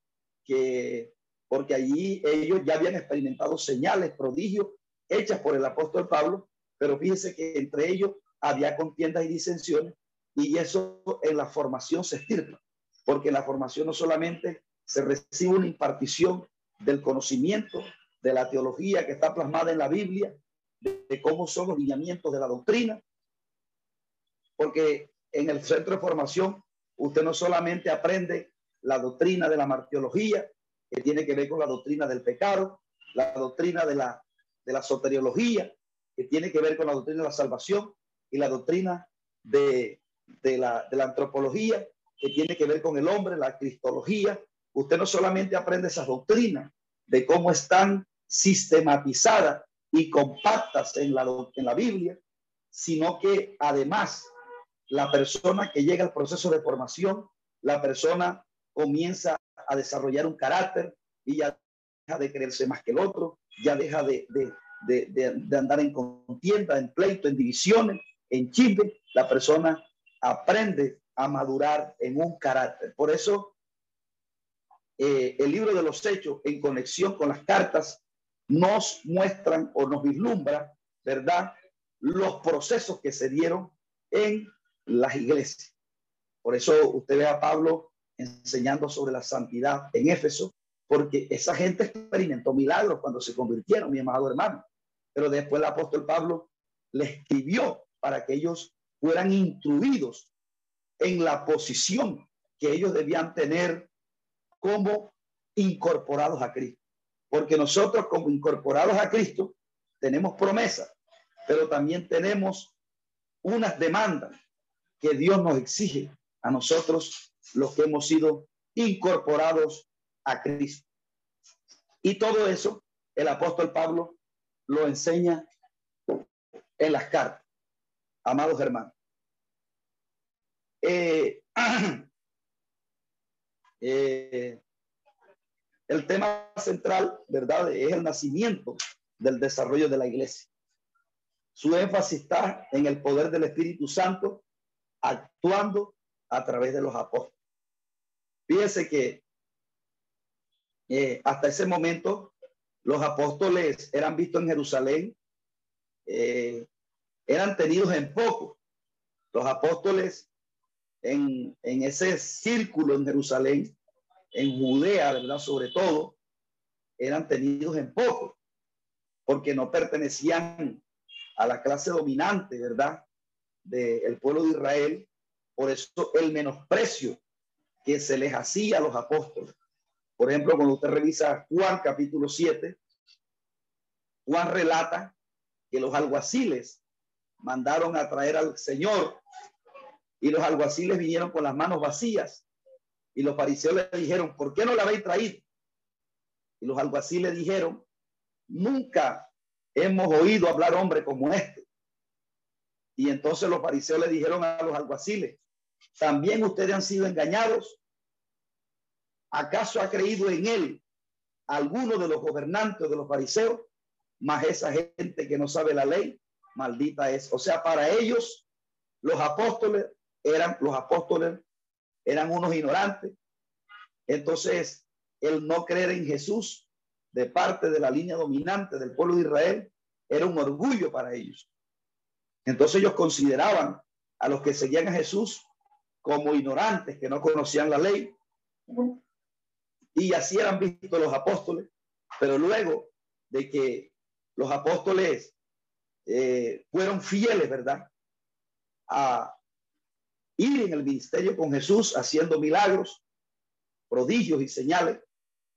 que porque allí ellos ya habían experimentado señales, prodigios hechas por el apóstol Pablo, pero fíjense que entre ellos había contiendas y disensiones y eso en la formación se estirpa, porque en la formación no solamente se recibe una impartición del conocimiento de la teología que está plasmada en la Biblia, de, cómo son los lineamientos de la doctrina, porque en el centro de formación usted no solamente aprende la doctrina de la martiología, que tiene que ver con la doctrina del pecado, la doctrina de la de la soteriología, que tiene que ver con la doctrina de la salvación, y la doctrina de, la, de la antropología, que tiene que ver con el hombre, la cristología. Usted no solamente aprende esas doctrinas de cómo están sistematizadas y compactas en la, en la Biblia, sino que además la persona que llega al proceso de formación, la persona comienza a desarrollar un carácter y ya deja de creerse más que el otro, ya deja de, de, de, andar en contienda, en pleito, en divisiones, en chisme. La persona aprende a madurar en un carácter. Por eso, eh, el libro de los hechos, en conexión con las cartas, nos muestran o nos vislumbra, ¿verdad? Los procesos que se dieron en las iglesias. Por eso usted ve a Pablo enseñando sobre la santidad en Éfeso, porque esa gente experimentó milagros cuando se convirtieron, mi amado hermano. Pero después el apóstol Pablo le escribió para que ellos fueran instruidos en la posición que ellos debían tener como incorporados a Cristo. Porque nosotros como incorporados a Cristo tenemos promesas, pero también tenemos unas demandas que Dios nos exige a nosotros los que hemos sido incorporados a Cristo. Y todo eso el apóstol Pablo lo enseña en las cartas, amados hermanos. Eh, [clears throat] eh, el tema central, ¿verdad? Es el nacimiento del desarrollo de la iglesia. Su énfasis está en el poder del Espíritu Santo actuando a través de los apóstoles. Fíjense que eh, hasta ese momento los apóstoles eran vistos en Jerusalén, eran tenidos en poco. Los apóstoles en, en ese círculo en Jerusalén en Judea, ¿verdad? Sobre todo, eran tenidos en poco, porque no pertenecían a la clase dominante, ¿verdad? Del pueblo de Israel. Por eso el menosprecio que se les hacía a los apóstoles. Por ejemplo, cuando usted revisa Juan capítulo 7, Juan relata que los alguaciles mandaron a traer al Señor y los alguaciles vinieron con las manos vacías y los fariseos le dijeron, ¿por qué no la habéis traído? Y los alguaciles dijeron, nunca hemos oído hablar hombre como este. Y entonces los fariseos le dijeron a los alguaciles, ¿también ustedes han sido engañados? ¿Acaso ha creído en él alguno de los gobernantes de los fariseos? Más esa gente que no sabe la ley, maldita es. O sea, para ellos, los apóstoles eran los apóstoles eran unos ignorantes. Entonces, el no creer en Jesús de parte de la línea dominante del pueblo de Israel era un orgullo para ellos. Entonces ellos consideraban a los que seguían a Jesús como ignorantes, que no conocían la ley. Y así eran vistos los apóstoles. Pero luego de que los apóstoles eh, fueron fieles, ¿verdad? A, ir en el ministerio con Jesús haciendo milagros, prodigios y señales,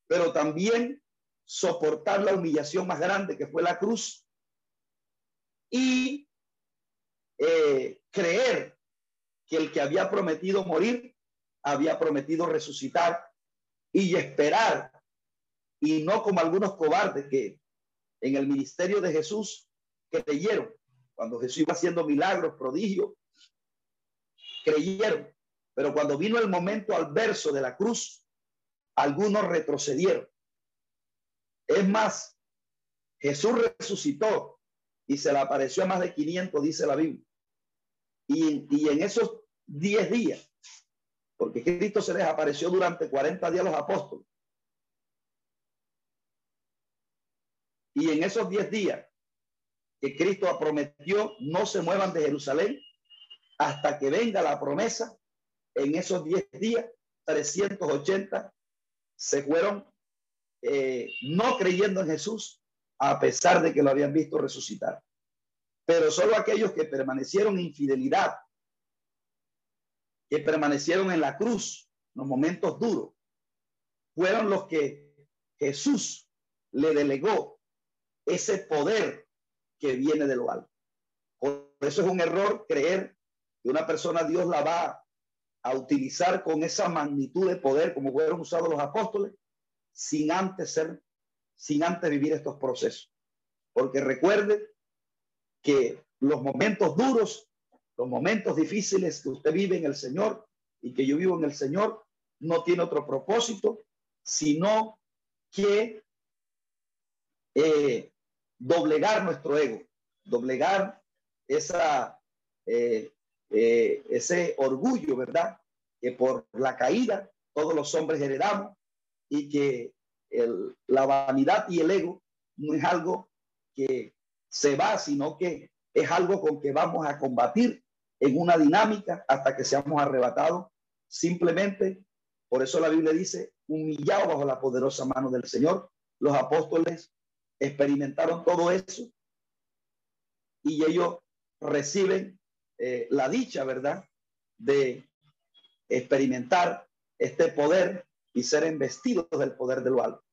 pero también soportar la humillación más grande que fue la cruz y eh, creer que el que había prometido morir había prometido resucitar y esperar y no como algunos cobardes que en el ministerio de Jesús creyeron cuando Jesús iba haciendo milagros, prodigios, creyeron, pero cuando vino el momento al verso de la cruz, algunos retrocedieron. Es más, Jesús resucitó y se le apareció a más de 500, dice la Biblia. Y, y en esos 10 días, porque Cristo se les apareció durante 40 días los apóstoles. Y en esos 10 días que Cristo prometió no se muevan de Jerusalén hasta que venga la promesa, en esos 10 días, 380 se fueron eh, no creyendo en Jesús, a pesar de que lo habían visto resucitar. Pero solo aquellos que permanecieron en fidelidad, que permanecieron en la cruz, en los momentos duros, fueron los que Jesús le delegó ese poder que viene de lo alto. Por eso es un error creer que una persona Dios la va a utilizar con esa magnitud de poder como fueron usados los apóstoles, sin antes ser sin antes vivir estos procesos. Porque recuerde que los momentos duros, los momentos difíciles que usted vive en el Señor y que yo vivo en el Señor, no tiene otro propósito, sino que eh, doblegar nuestro ego, doblegar esa, eh, eh, ese orgullo, ¿verdad? Que por la caída todos los hombres heredamos y que la vanidad y el ego no es algo que se va, sino que es algo con que vamos a combatir en una dinámica hasta que seamos arrebatados. Simplemente, por eso la Biblia dice, humillado bajo la poderosa mano del Señor. Los apóstoles experimentaron todo eso y ellos reciben eh, la dicha, ¿verdad? De experimentar este poder y ser investidos del poder de lo alto.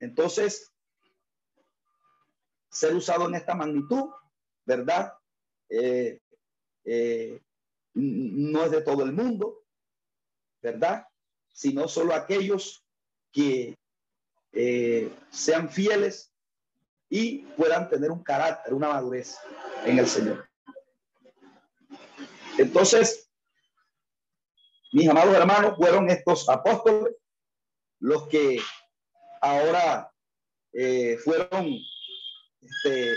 Entonces, ser usado en esta magnitud, ¿verdad? Eh, eh, no es de todo el mundo, ¿verdad? Sino solo aquellos que sean fieles y puedan tener un carácter, una madurez en el Señor. Entonces, mis amados hermanos, fueron estos apóstoles los que ahora eh, fueron este,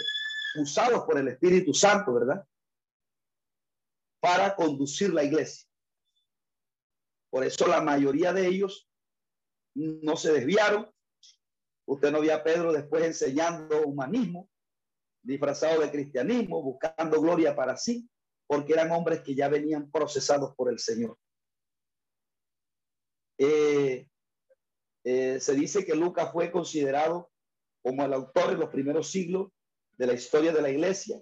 usados por el Espíritu Santo, ¿verdad? Para conducir la iglesia. Por eso la mayoría de ellos no se desviaron. Usted no vio a Pedro después enseñando humanismo, disfrazado de cristianismo, buscando gloria para sí, porque eran hombres que ya venían procesados por el Señor. Eh, eh, se dice que Lucas fue considerado como el autor en los primeros siglos de la historia de la iglesia.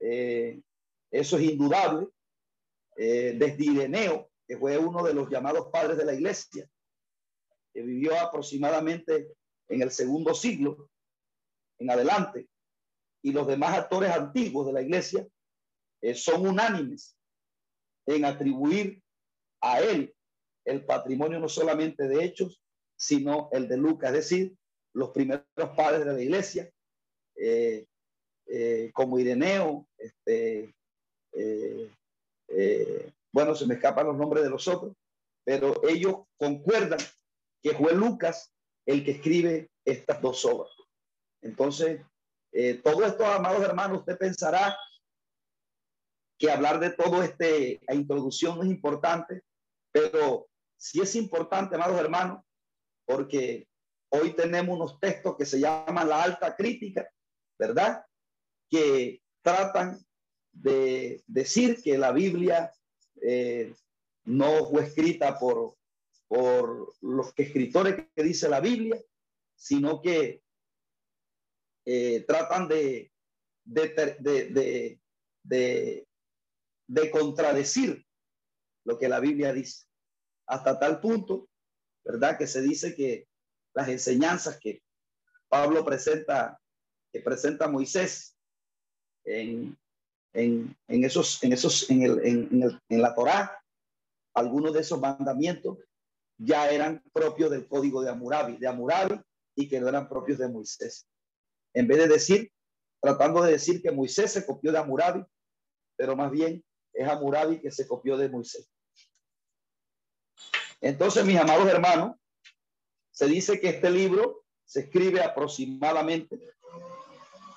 Eh, eso es indudable. desde Ireneo, que fue uno de los llamados padres de la iglesia, que vivió aproximadamente en el segundo siglo en adelante, y los demás actores antiguos de la iglesia eh, son unánimes en atribuir a él el patrimonio no solamente de hechos, sino el de Lucas, es decir, los primeros padres de la iglesia, eh, eh, como Ireneo, este, bueno, se me escapan los nombres de los otros, pero ellos concuerdan que fue Lucas el que escribe estas dos obras. Entonces, todo esto, amados hermanos, usted pensará que hablar de todo este a introducción no es importante, pero sí es importante, amados hermanos, porque hoy tenemos unos textos que se llaman la alta crítica, ¿verdad? Que tratan de decir que la Biblia eh, no fue escrita por, por los escritores que dice la Biblia, sino que eh, tratan de, de, de, de contradecir lo que la Biblia dice. Hasta tal punto, ¿verdad? Que se dice que las enseñanzas que Pablo presenta, que presenta Moisés en, en, en esos, en esos, en, el, en, el, en la Torá, algunos de esos mandamientos ya eran propios del código de Amurabi, de Amurabi y que no eran propios de Moisés. En vez de decir, tratando de decir que Moisés se copió de Amurabi, pero más bien es Amurabi que se copió de Moisés. Entonces, mis amados hermanos, se dice que este libro se escribe aproximadamente,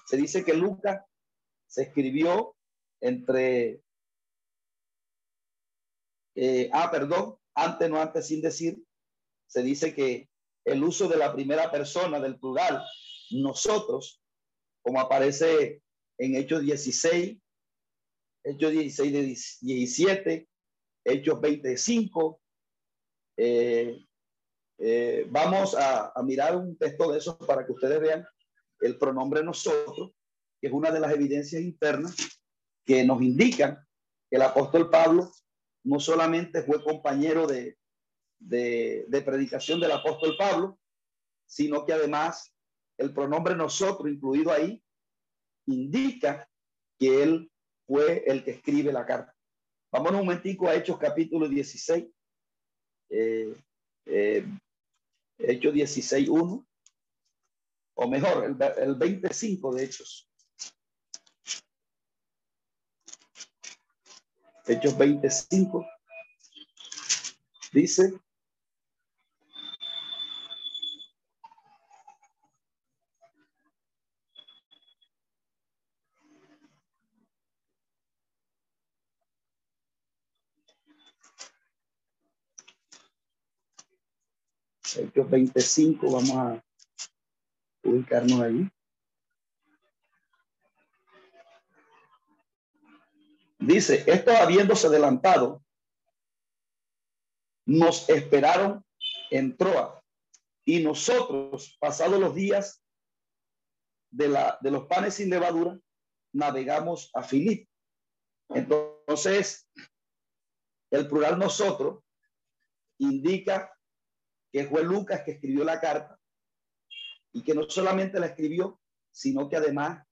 se dice que Lucas se escribió entre, eh, ah, perdón, antes, no antes, sin decir, se dice que el uso de la primera persona del plural, nosotros, como aparece en Hechos 16, Hechos 16 de 17, Hechos 25. Eh, eh, vamos a, mirar un texto de esos para que ustedes vean el pronombre nosotros, que es una de las evidencias internas que nos indican que el apóstol Pablo no solamente fue compañero de, de, predicación del apóstol Pablo, sino que además el pronombre nosotros incluido ahí indica que él fue el que escribe la carta. Vamos un momentico a Hechos capítulo 16. Eh, eh, Hechos 16, 1. o mejor, el, el 25 de Hechos. Hechos 25 dice, Hechos 25, vamos a ubicarnos ahí. Dice, esto habiéndose adelantado, nos esperaron en Troa y nosotros, pasados los días de, la, de los panes sin levadura, navegamos a Filip. Entonces, el plural nosotros indica que fue Lucas que escribió la carta y que no solamente la escribió, sino que además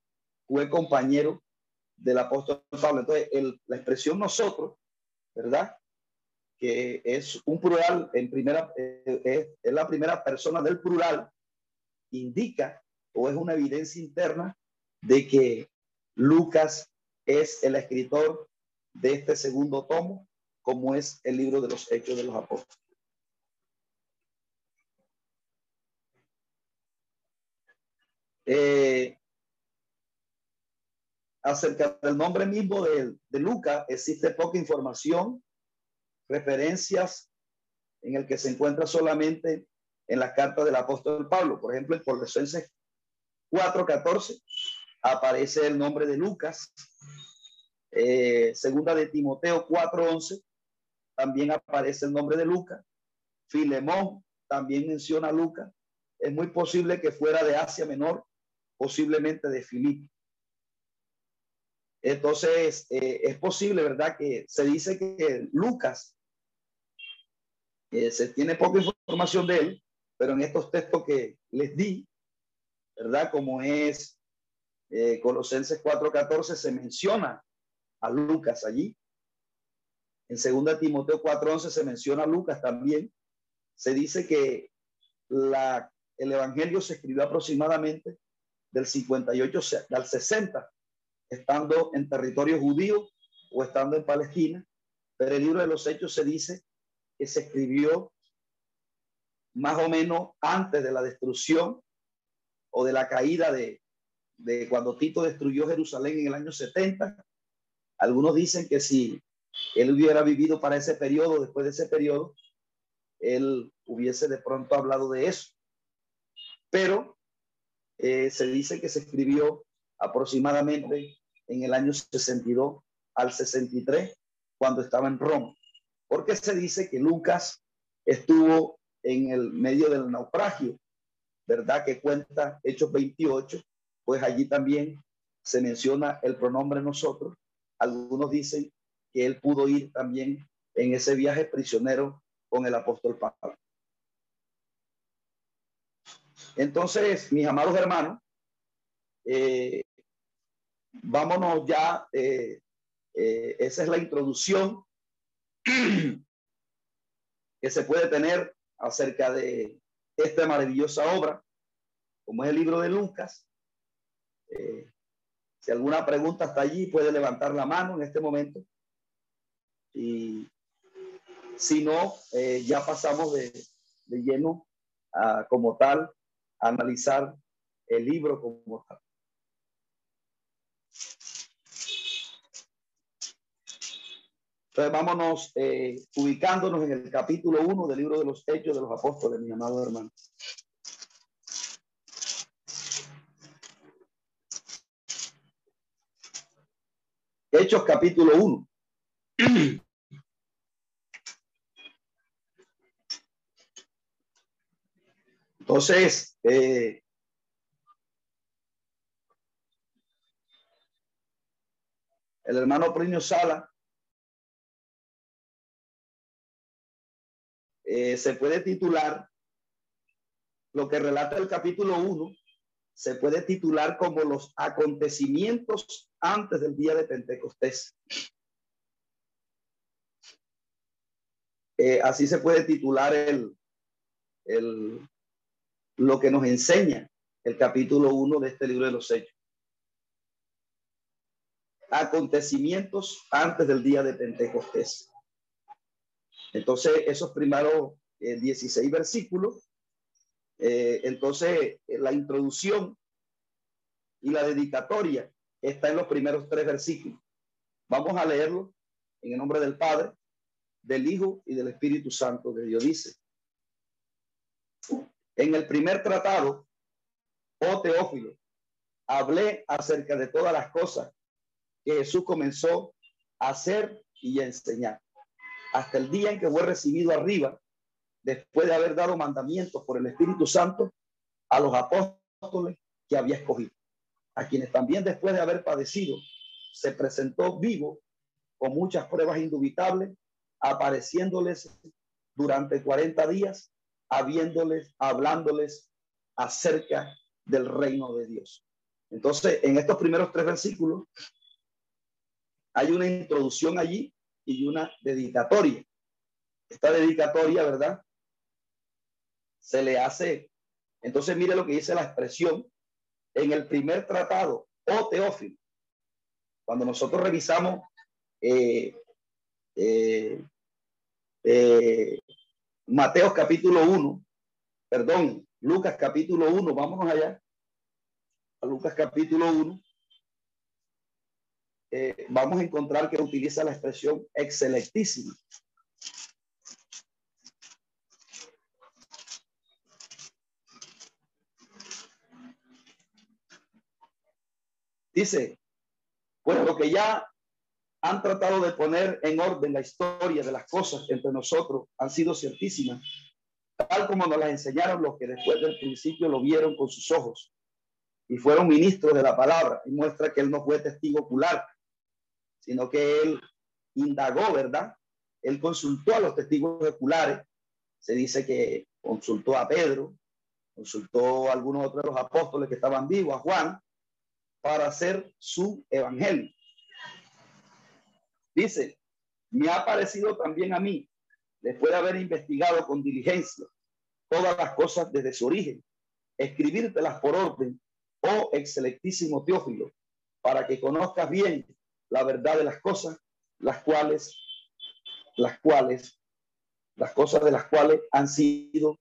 fue compañero del apóstol Pablo. Entonces, la expresión nosotros, ¿verdad? Que es un plural en primera, eh, es, la primera persona del plural, indica o es una evidencia interna de que Lucas es el escritor de este segundo tomo, como es el libro de los Hechos de los Apóstoles. Eh, acerca del nombre mismo de, de Lucas existe poca información, referencias en el que se encuentra solamente en las cartas del apóstol Pablo. Por ejemplo, en Colosenses 4:14 aparece el nombre de Lucas. Eh, segunda de Timoteo 4:11 también aparece el nombre de Lucas. Filemón también menciona a Lucas. Es muy posible que fuera de Asia Menor posiblemente de Filipe. Entonces, eh, es posible, ¿verdad? Que se dice que Lucas, eh, se tiene poca información de él, pero en estos textos que les di, ¿verdad? Como es eh, Colosenses 4:14, se menciona a Lucas allí. En 2 Timoteo 4:11 se menciona a Lucas también. Se dice que el Evangelio se escribió aproximadamente del 58 al 60, estando en territorio judío o estando en Palestina. Pero el libro de los Hechos se dice que se escribió más o menos antes de la destrucción o de la caída de, de cuando Tito destruyó Jerusalén en el año 70. Algunos dicen que si él hubiera vivido para ese periodo, después de ese periodo, él hubiese de pronto hablado de eso. Pero eh, se dice que se escribió aproximadamente en el año 62 al 63, cuando estaba en Roma. Porque se dice que Lucas estuvo en el medio del naufragio, ¿verdad? Que cuenta Hechos 28, pues allí también se menciona el pronombre nosotros. Algunos dicen que él pudo ir también en ese viaje prisionero con el apóstol Pablo. Entonces, mis amados hermanos, eh, vámonos ya, eh, eh, esa es la introducción que se puede tener acerca de esta maravillosa obra, como es el libro de Lucas. si alguna pregunta está allí, puede levantar la mano en este momento. Y si no, ya pasamos de, lleno a, como tal analizar el libro como tal. Entonces vámonos eh, ubicándonos en el capítulo 1 del libro de los Hechos de los Apóstoles, mi amado hermano. Hechos capítulo 1. Entonces, eh, el hermano Plinio Sala eh, se puede titular, lo que relata el capítulo 1, se puede titular como los acontecimientos antes del día de Pentecostés. Eh, así se puede titular el, el, lo que nos enseña el capítulo 1 de este libro de los Hechos. Acontecimientos antes del día de Pentecostés. Entonces, esos primeros 16 eh, versículos, eh, entonces la introducción y la dedicatoria está en los primeros tres versículos. Vamos a leerlo en el nombre del Padre, del Hijo y del Espíritu Santo de Dios. Dice, en el primer tratado, oh Teófilo, hablé acerca de todas las cosas que Jesús comenzó a hacer y a enseñar, hasta el día en que fue recibido arriba, después de haber dado mandamientos por el Espíritu Santo a los apóstoles que había escogido, a quienes también después de haber padecido, se presentó vivo con muchas pruebas indubitables, apareciéndoles durante 40 días, habiéndoles, hablándoles acerca del reino de Dios. Entonces, en estos primeros tres versículos, hay una introducción allí y una dedicatoria. Esta dedicatoria, ¿verdad? Se le hace. Entonces, mire lo que dice la expresión en el primer tratado, o oh, Teófilo. Cuando nosotros revisamos eh, eh, eh, Mateo capítulo 1, perdón, Lucas capítulo 1, vámonos allá, a Lucas capítulo 1, eh, vamos a encontrar que utiliza la expresión excelentísima. Dice, pues lo que ya han tratado de poner en orden la historia de las cosas entre nosotros han sido ciertísimas, tal como nos las enseñaron los que después del principio lo vieron con sus ojos y fueron ministros de la palabra. Y muestra que él no fue testigo ocular, sino que él indagó, ¿verdad? Él consultó a los testigos oculares. Se dice que consultó a Pedro, consultó a algunos otros de los apóstoles que estaban vivos, a Juan, para hacer su evangelio. Dice, me ha parecido también a mí, después de haber investigado con diligencia todas las cosas desde su origen, escribírtelas por orden, oh excelentísimo Teófilo, para que conozcas bien la verdad de las cosas, las cuales, las cuales, las cosas de las cuales han sido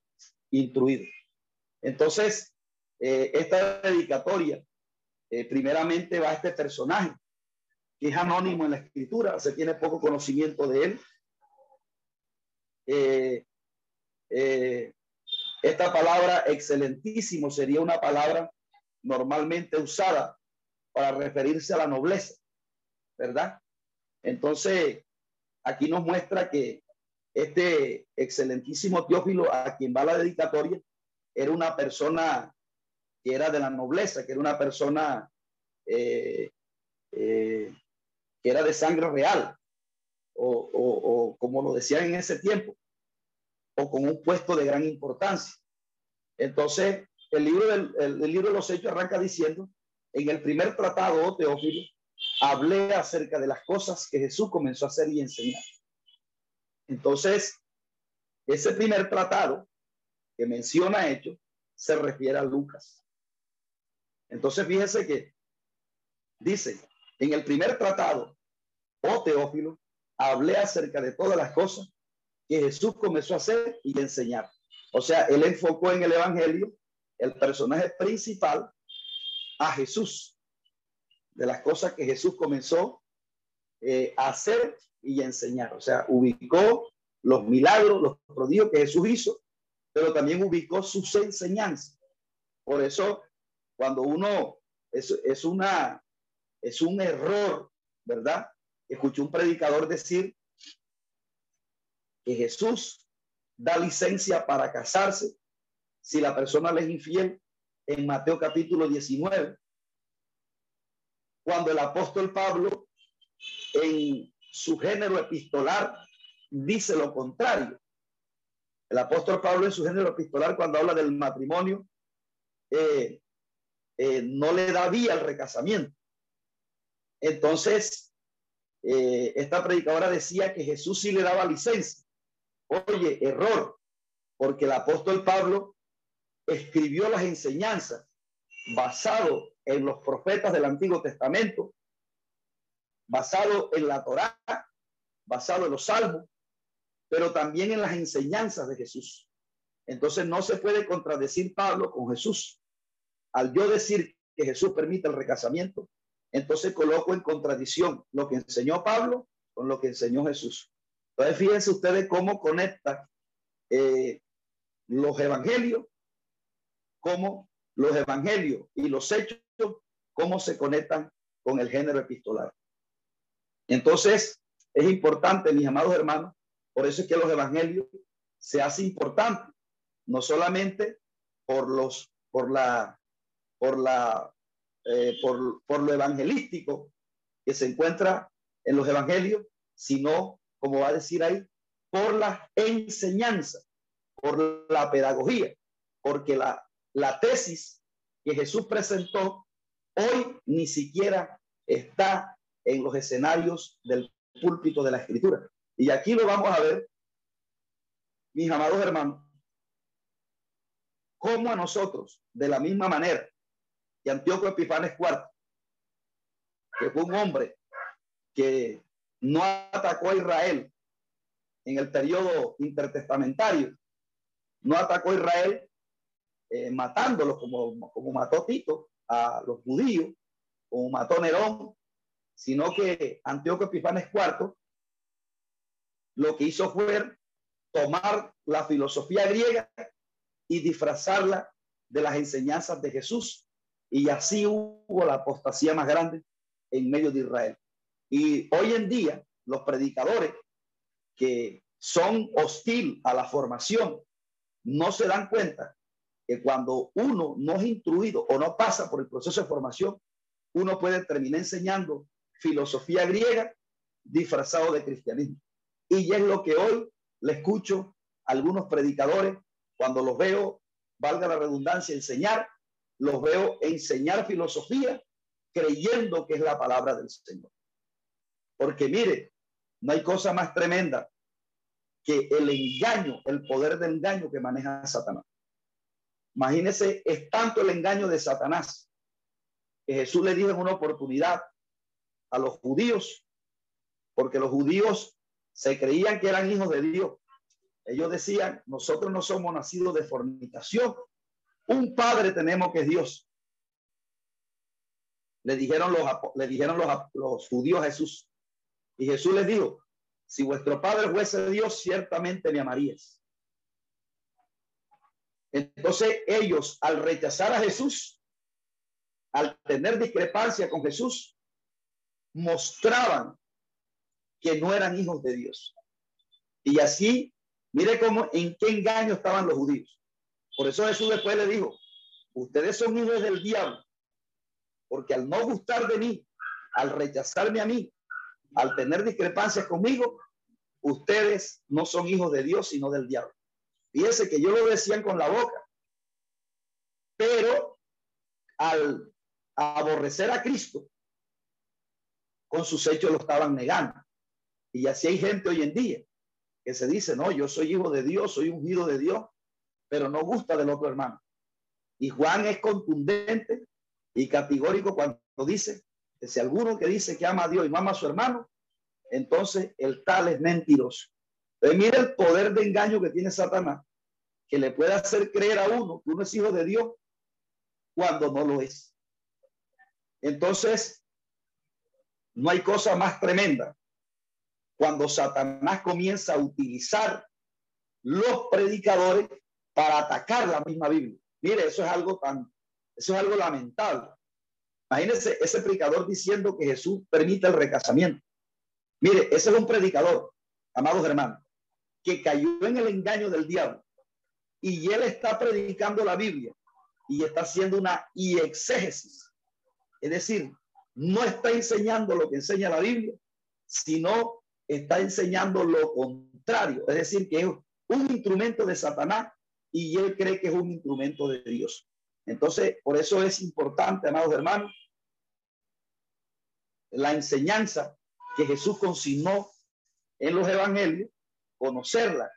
instruidos. Entonces, eh, esta dedicatoria, eh, primeramente va a este personaje, que es anónimo en la escritura, se tiene poco conocimiento de él. Eh, esta palabra excelentísimo sería una palabra normalmente usada para referirse a la nobleza. ¿Verdad? Entonces, aquí nos muestra que este excelentísimo Teófilo a quien va la dedicatoria era una persona que era de la nobleza, que era una persona eh, eh, que era de sangre real, o, como lo decían en ese tiempo, o con un puesto de gran importancia. Entonces, el libro, del, el, libro de los Hechos arranca diciendo, en el primer tratado, Teófilo, hablé acerca de las cosas que Jesús comenzó a hacer y enseñar. Entonces, ese primer tratado que menciona hecho se refiere a Lucas. Entonces, fíjese que dice, en el primer tratado, oh Teófilo, hablé acerca de todas las cosas que Jesús comenzó a hacer y enseñar. O sea, él enfocó en el Evangelio el personaje principal a Jesús de las cosas que Jesús comenzó eh, a hacer y a enseñar. O sea, ubicó los milagros, los prodigios que Jesús hizo, pero también ubicó sus enseñanzas. Por eso, cuando uno es, es una es un error, ¿verdad? Escuché un predicador decir que Jesús da licencia para casarse si la persona le es infiel en Mateo capítulo 19 cuando el apóstol Pablo en su género epistolar dice lo contrario. El apóstol Pablo en su género epistolar cuando habla del matrimonio eh, eh, no le da vía al recasamiento. Entonces, eh, esta predicadora decía que Jesús sí le daba licencia. Oye, error, porque el apóstol Pablo escribió las enseñanzas basado en los profetas del Antiguo Testamento, basado en la Torá, basado en los salmos, pero también en las enseñanzas de Jesús. Entonces no se puede contradecir Pablo con Jesús. Al yo decir que Jesús permite el recasamiento, entonces coloco en contradicción lo que enseñó Pablo con lo que enseñó Jesús. Entonces fíjense ustedes cómo conecta eh, los evangelios, cómo los evangelios y los hechos, cómo se conectan con el género epistolar. Entonces, es importante, mis amados hermanos, por eso es que los evangelios se hace importante, no solamente por los, por la, por la, eh, por, por lo evangelístico que se encuentra en los evangelios, sino, como va a decir ahí, por la enseñanza, por la pedagogía, porque la, la tesis que Jesús presentó hoy ni siquiera está en los escenarios del púlpito de la escritura. Y aquí lo vamos a ver, mis amados hermanos, como a nosotros, de la misma manera que Antíoco Epifanes IV, que fue un hombre que no atacó a Israel en el periodo intertestamentario, no atacó a Israel eh, matándolo como, como mató Tito a los judíos, como mató Nerón, sino que Antíoco Epifanes IV lo que hizo fue tomar la filosofía griega y disfrazarla de las enseñanzas de Jesús. Y así hubo la apostasía más grande en medio de Israel. Y hoy en día los predicadores que son hostil a la formación no se dan cuenta que cuando uno no es instruido o no pasa por el proceso de formación, uno puede terminar enseñando filosofía griega disfrazado de cristianismo. Y es lo que hoy le escucho a algunos predicadores cuando los veo, valga la redundancia, enseñar, los veo enseñar filosofía creyendo que es la palabra del Señor. Porque mire, no hay cosa más tremenda que el engaño, el poder del engaño que maneja Satanás. Imagínese, es tanto el engaño de Satanás que Jesús le dijo en una oportunidad a los judíos, porque los judíos se creían que eran hijos de Dios. Ellos decían, nosotros no somos nacidos de fornicación, un padre tenemos que es Dios. Le dijeron los, le dijeron los, los judíos a Jesús. Y Jesús les dijo, si vuestro padre fuese Dios, ciertamente me amarías. Entonces ellos, al rechazar a Jesús, al tener discrepancia con Jesús, mostraban que no eran hijos de Dios. Y así, mire cómo, en qué engaño estaban los judíos. Por eso Jesús después le dijo, ustedes son hijos del diablo, porque al no gustar de mí, al rechazarme a mí, al tener discrepancias conmigo, ustedes no son hijos de Dios, sino del diablo. Fíjense que yo lo decían con la boca, pero al aborrecer a Cristo, con sus hechos lo estaban negando. Y así hay gente hoy en día que se dice, no, yo soy hijo de Dios, soy ungido de Dios, pero no gusta del otro hermano. Y Juan es contundente y categórico cuando dice que si alguno que dice que ama a Dios y no ama a su hermano, entonces el tal es mentiroso. Mira el poder de engaño que tiene Satanás, que le puede hacer creer a uno que uno es hijo de Dios cuando no lo es. Entonces, no hay cosa más tremenda cuando Satanás comienza a utilizar los predicadores para atacar la misma Biblia. Mire, eso es algo tan, eso es algo lamentable. Imagínense ese predicador diciendo que Jesús permite el recasamiento. Mire, ese es un predicador, amados hermanos, que cayó en el engaño del diablo y él está predicando la Biblia y está haciendo una exégesis. Es decir, no está enseñando lo que enseña la Biblia, sino está enseñando lo contrario. Es decir, que es un instrumento de Satanás y él cree que es un instrumento de Dios. Entonces, por eso es importante, amados hermanos, la enseñanza que Jesús consignó en los evangelios, conocerla,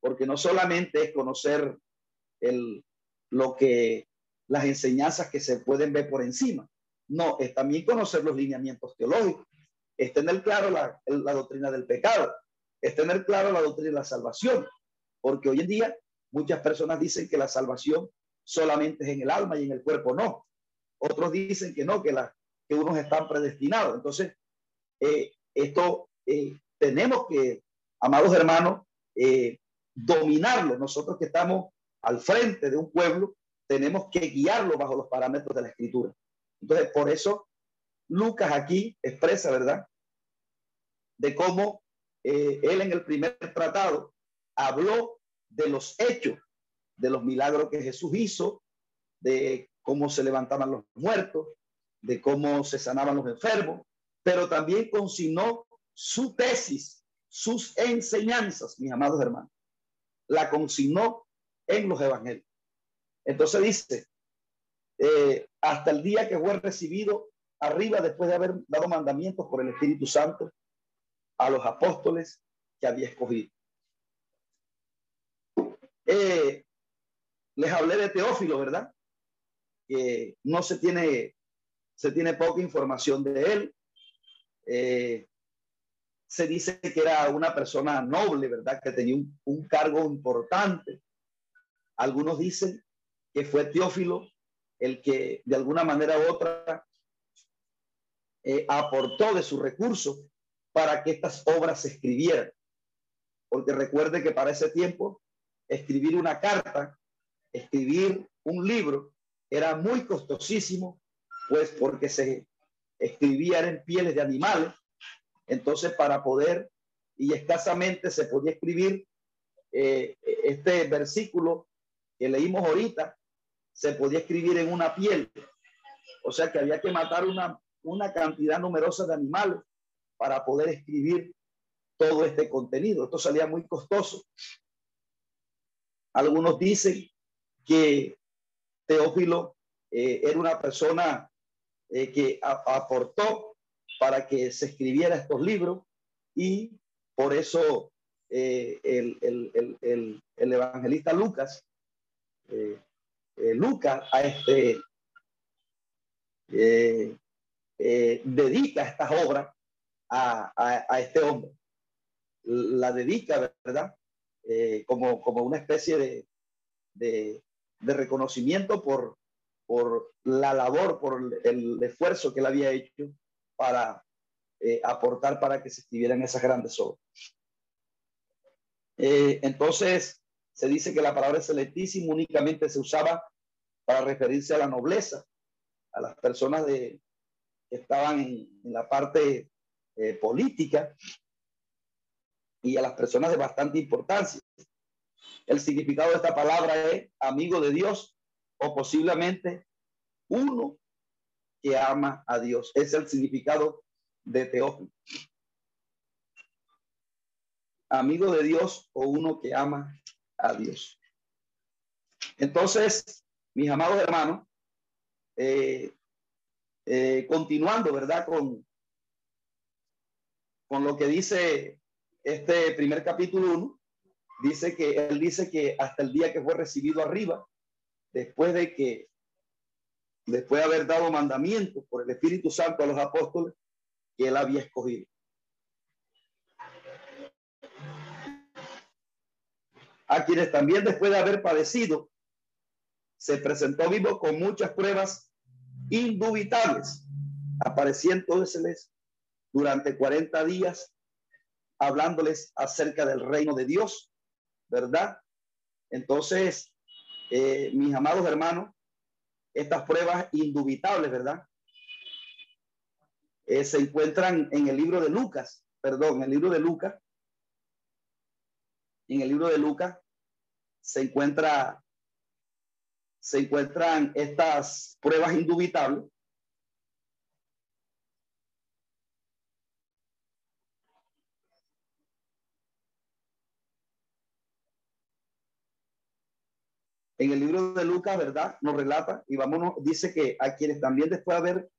porque no solamente es conocer el, lo que las enseñanzas que se pueden ver por encima. No, es también conocer los lineamientos teológicos, es tener claro la, la doctrina del pecado, es tener claro la doctrina de la salvación, porque hoy en día muchas personas dicen que la salvación solamente es en el alma y en el cuerpo no. Otros dicen que no, que, la, que unos están predestinados. Entonces, eh, esto eh, tenemos que, amados hermanos, eh, dominarlo. Nosotros que estamos al frente de un pueblo, tenemos que guiarlo bajo los parámetros de la escritura. Entonces, por eso Lucas aquí expresa, ¿verdad? De cómo él en el primer tratado habló de los hechos, de los milagros que Jesús hizo, de cómo se levantaban los muertos, de cómo se sanaban los enfermos, pero también consignó su tesis, sus enseñanzas, mis amados hermanos. La consignó en los evangelios. Entonces dice, eh, hasta el día que fue recibido arriba después de haber dado mandamientos por el Espíritu Santo a los apóstoles que había escogido. Eh, les hablé de Teófilo, ¿verdad? Que no se tiene, se tiene poca información de él. Eh, se dice que era una persona noble, ¿verdad? Que tenía un, cargo importante. Algunos dicen que fue Teófilo el que de alguna manera u otra eh, aportó de sus recursos para que estas obras se escribieran. Porque recuerde que para ese tiempo escribir una carta, escribir un libro, era muy costosísimo, pues porque se escribía en pieles de animales. Entonces, para poder, y escasamente se podía escribir eh, este versículo que leímos ahorita, se podía escribir en una piel. O sea que había que matar una, una cantidad numerosa de animales para poder escribir todo este contenido. Esto salía muy costoso. Algunos dicen que Teófilo eh, era una persona eh, que aportó para que se escribiera estos libros y por eso eh, el, evangelista Lucas, Lucas a este, dedica estas obras a, a este hombre. La dedica, ¿verdad? Eh, como, como una especie de, de, reconocimiento por, por la labor, por el, esfuerzo que él había hecho para eh, aportar para que se escribieran esas grandes obras. Eh, entonces, se dice que la palabra selectísimo únicamente se usaba para referirse a la nobleza, a las personas de, que estaban en, la parte política y a las personas de bastante importancia. El significado de esta palabra es amigo de Dios o posiblemente uno que ama a Dios. Es el significado de Teófilo. Amigo de Dios o uno que ama a Dios. Entonces, mis amados hermanos, eh, eh, continuando, ¿verdad? Con, con lo que dice este primer capítulo 1 dice que él dice que hasta el día que fue recibido arriba, después de que, después de haber dado mandamientos por el Espíritu Santo a los apóstoles, que él había escogido. A quienes también después de haber padecido, se presentó vivo con muchas pruebas indubitables, apareciéndoles durante 40 días hablándoles acerca del reino de Dios, ¿verdad? Entonces, eh, mis amados hermanos, estas pruebas indubitables, ¿verdad? Eh, se encuentran en el libro de Lucas, perdón, en el libro de Lucas. En el libro de Lucas se encuentra se encuentran estas pruebas indubitables en el libro de Lucas, ¿verdad? Nos relata y vámonos, dice que a quienes también después de haber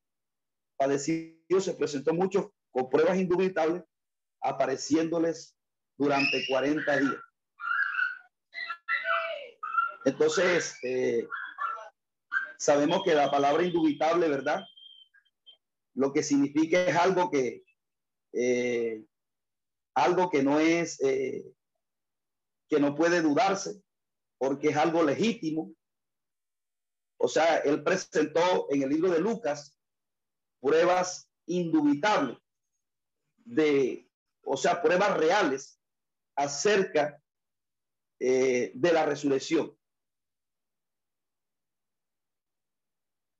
padecido se presentó mucho con pruebas indubitables, apareciéndoles durante 40 días. Entonces, eh, Sabemos que la palabra indubitable, ¿verdad? Lo que significa es algo que, eh, algo que no es, eh, que no puede dudarse, porque es algo legítimo. O sea, él presentó en el libro de Lucas pruebas indubitables de, o sea, pruebas reales acerca eh, de la resurrección.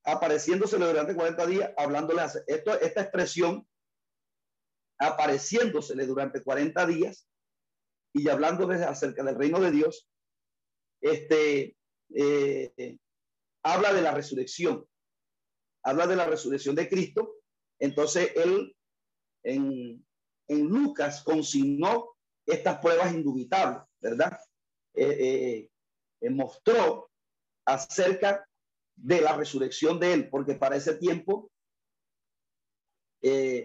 Apareciéndosele durante 40 días, hablándole, esto, esta expresión, apareciéndosele durante 40 días y hablándoles acerca del reino de Dios, este, eh, habla de la resurrección, habla de la resurrección de Cristo. Entonces, él en, en Lucas consignó estas pruebas indubitables, ¿verdad? Eh, eh, mostró acerca de la resurrección de él, porque para ese tiempo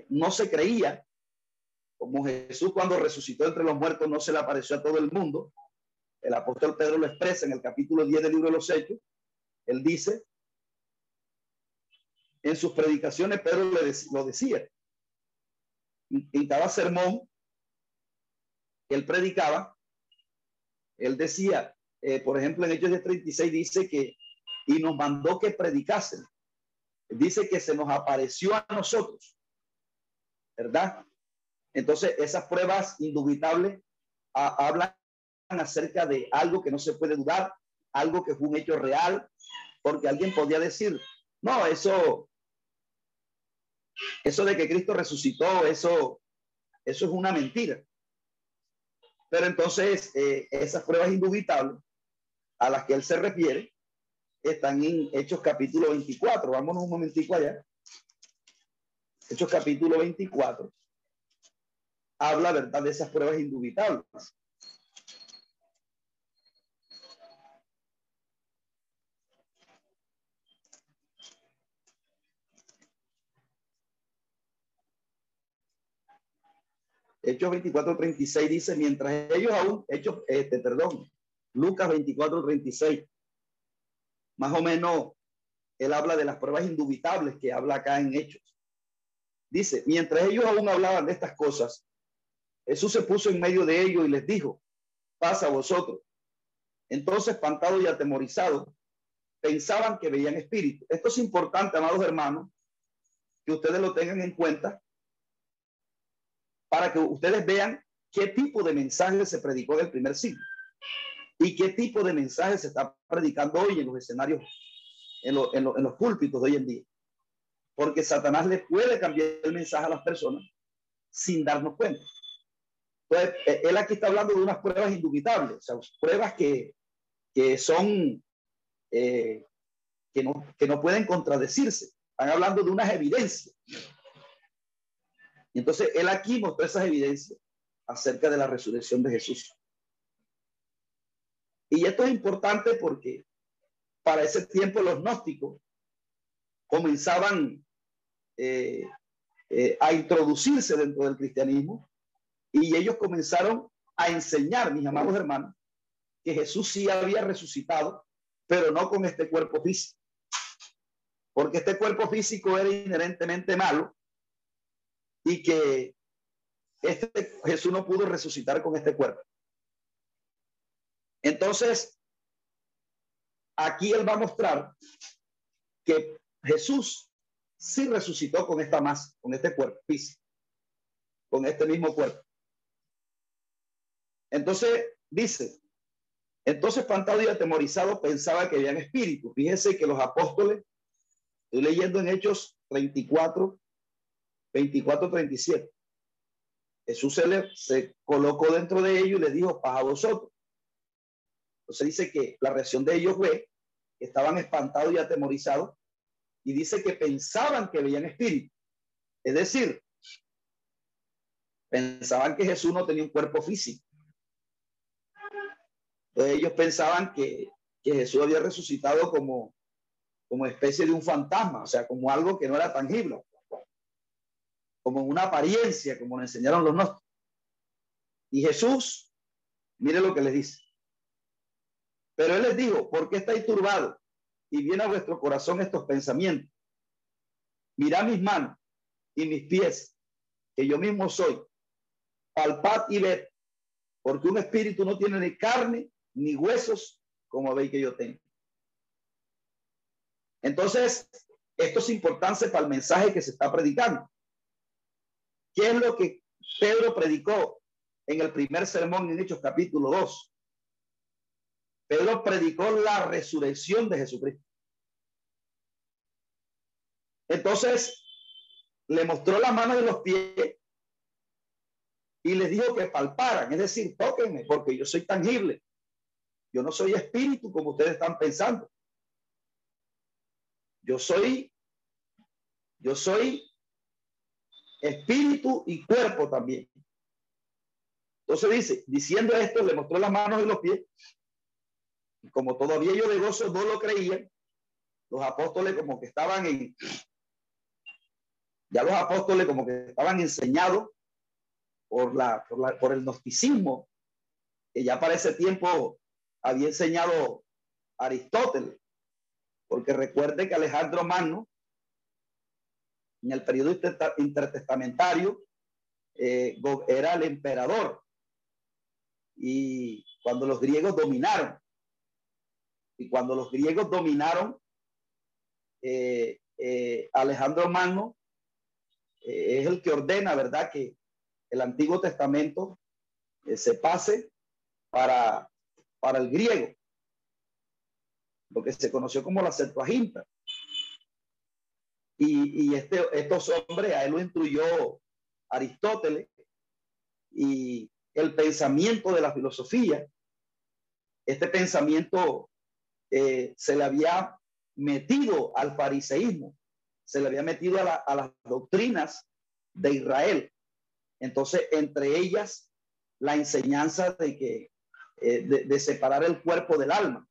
no se creía, como Jesús cuando resucitó entre los muertos no se le apareció a todo el mundo, el apóstol Pedro lo expresa en el capítulo 10 del libro de los Hechos. Él dice, en sus predicaciones, Pedro le lo decía. En sermón él predicaba, él decía, eh, por ejemplo, en Hechos de 36 dice que, y nos mandó que predicasen. Dice que se nos apareció a nosotros, ¿verdad? Entonces, esas pruebas indubitables hablan acerca de algo que no se puede dudar, algo que fue un hecho real, porque alguien podía decir, no, eso, eso de que Cristo resucitó, eso, eso es una mentira. Pero entonces eh, esas pruebas indubitables a las que él se refiere están en Hechos capítulo 24. Vámonos un momentico allá. Hechos capítulo 24 habla, ¿verdad?, de esas pruebas indubitables. Hechos 24, 36 dice, mientras ellos aún, Hechos, este, perdón, Lucas 24, 36, más o menos, él habla de las pruebas indubitables que habla acá en Hechos. Dice, mientras ellos aún hablaban de estas cosas, Jesús se puso en medio de ellos y les dijo, pasa a vosotros. Entonces, espantados y atemorizados, pensaban que veían espíritu. Esto es importante, amados hermanos, que ustedes lo tengan en cuenta para que ustedes vean qué tipo de mensaje se predicó en el primer siglo y qué tipo de mensaje se está predicando hoy en los escenarios, en, en, en los púlpitos de hoy en día. Porque Satanás le puede cambiar el mensaje a las personas sin darnos cuenta. Entonces, e, él aquí está hablando de unas pruebas indubitables, o sea, pruebas que, que son, eh, que, no, que no pueden contradecirse. Están hablando de unas evidencias. Y entonces él aquí mostró esas evidencias acerca de la resurrección de Jesús. Y esto es importante porque para ese tiempo los gnósticos comenzaban eh, eh, a introducirse dentro del cristianismo y ellos comenzaron a enseñar, mis amados hermanos, que Jesús sí había resucitado, pero no con este cuerpo físico. Porque este cuerpo físico era inherentemente malo y que este Jesús no pudo resucitar con este cuerpo. Entonces, aquí él va a mostrar que Jesús sí resucitó con esta masa, con este cuerpo físico, con este mismo cuerpo. Entonces, dice, entonces espantado y atemorizado pensaba que habían espíritu. Fíjense que los apóstoles, estoy leyendo en Hechos 34, 24, 37. Jesús se, le, se colocó dentro de ellos y le dijo, paz vosotros. Entonces dice que la reacción de ellos fue que estaban espantados y atemorizados y dice que pensaban que veían espíritu. Es decir, pensaban que Jesús no tenía un cuerpo físico. Ellos pensaban que, que Jesús había resucitado como, como especie de un fantasma, o sea, como algo que no era tangible como una apariencia, como le enseñaron los gnósticos. Y Jesús, mire lo que les dice. Pero él les dijo, ¿por qué estáis turbados? y viene a vuestro corazón estos pensamientos. Mirad mis manos y mis pies, que yo mismo soy. Palpad y ved, porque un espíritu no tiene ni carne ni huesos, como veis que yo tengo. Entonces, esto es importante para el mensaje que se está predicando. ¿Qué es lo que Pedro predicó en el primer sermón en Hechos capítulo 2? Pedro predicó la resurrección de Jesucristo. Entonces, le mostró la mano de los pies y les dijo que palparan, es decir, tóquenme, porque yo soy tangible. Yo no soy espíritu como ustedes están pensando. Yo soy, yo soy espíritu y cuerpo también. Entonces dice, diciendo esto, le mostró las manos y los pies. Y como todavía yo de gozo no lo creían, los apóstoles como que estaban en, ya los apóstoles como que estaban enseñados por, la, por, la, por el gnosticismo, que ya para ese tiempo había enseñado Aristóteles. Porque recuerde que Alejandro Magno, en el periodo intertestamentario, eh, era el emperador. Y cuando los griegos dominaron, y cuando los griegos dominaron, eh, eh, Alejandro Magno es el que ordena, ¿verdad?, que el Antiguo Testamento se pase para, para el griego lo que se conoció como la Septuaginta. Y, este, estos hombres, a él lo instruyó Aristóteles y el pensamiento de la filosofía, este pensamiento eh, se le había metido al fariseísmo, se le había metido a, a las doctrinas de Israel. Entonces, entre ellas, la enseñanza de que eh, de, de, separar el cuerpo del alma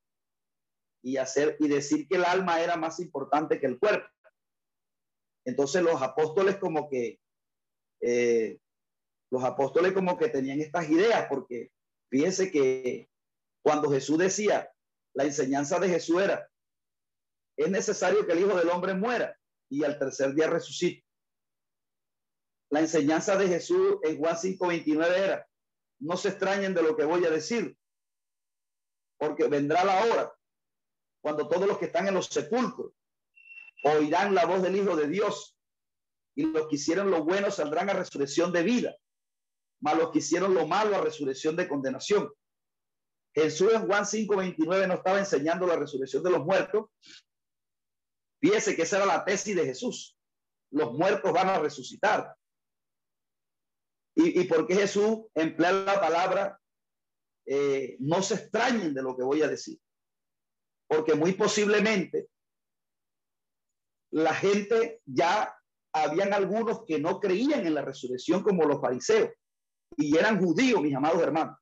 y hacer y decir que el alma era más importante que el cuerpo. Entonces los apóstoles como que eh, los apóstoles como que tenían estas ideas porque fíjense que cuando Jesús decía la enseñanza de Jesús era es necesario que el Hijo del Hombre muera y al tercer día resucite. La enseñanza de Jesús en Juan 5:29 era no se extrañen de lo que voy a decir, porque vendrá la hora cuando todos los que están en los sepulcros oirán la voz del Hijo de Dios y los que hicieron lo bueno saldrán a resurrección de vida, mas los que hicieron lo malo a resurrección de condenación. Jesús en Juan 5:29 no estaba enseñando la resurrección de los muertos. Fíjese que esa era la tesis de Jesús. Los muertos van a resucitar. ¿Y, y Jesús emplea la palabra? Eh, no se extrañen de lo que voy a decir porque muy posiblemente la gente ya habían algunos que no creían en la resurrección como los fariseos y eran judíos, mis amados hermanos.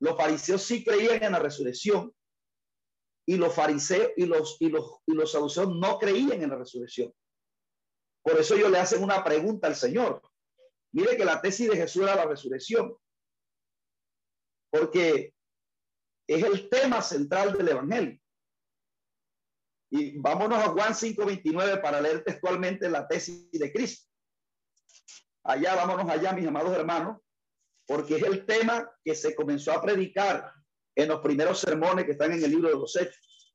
Los fariseos sí creían en la resurrección y los fariseos y los y los y los saduceos no creían en la resurrección. Por eso yo le hacen una pregunta al Señor. Mire que la tesis de Jesús era la resurrección. Porque es el tema central del Evangelio. Y vámonos a Juan 5:29 para leer textualmente la tesis de Cristo. Allá, vámonos allá, mis amados hermanos, porque es el tema que se comenzó a predicar en los primeros sermones que están en el libro de los Hechos.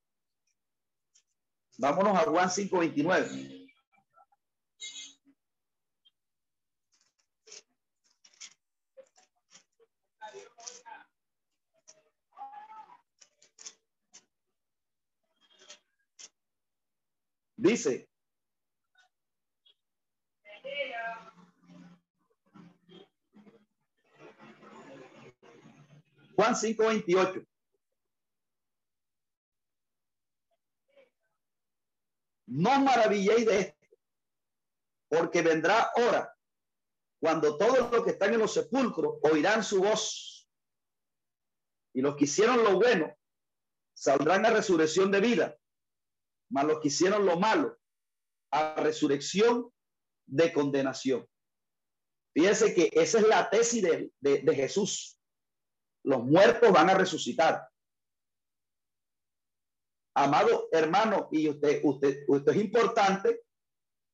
Vámonos a Juan 5:29. Dice, Juan 5:28. No maravilléis de esto, porque vendrá hora cuando todos los que están en los sepulcros oirán su voz. Y los que hicieron lo bueno saldrán a resurrección de vida mas los que hicieron lo malo a resurrección de condenación. Fíjense que esa es la tesis de, de, Jesús. Los muertos van a resucitar. amado hermano, y usted, usted, usted es importante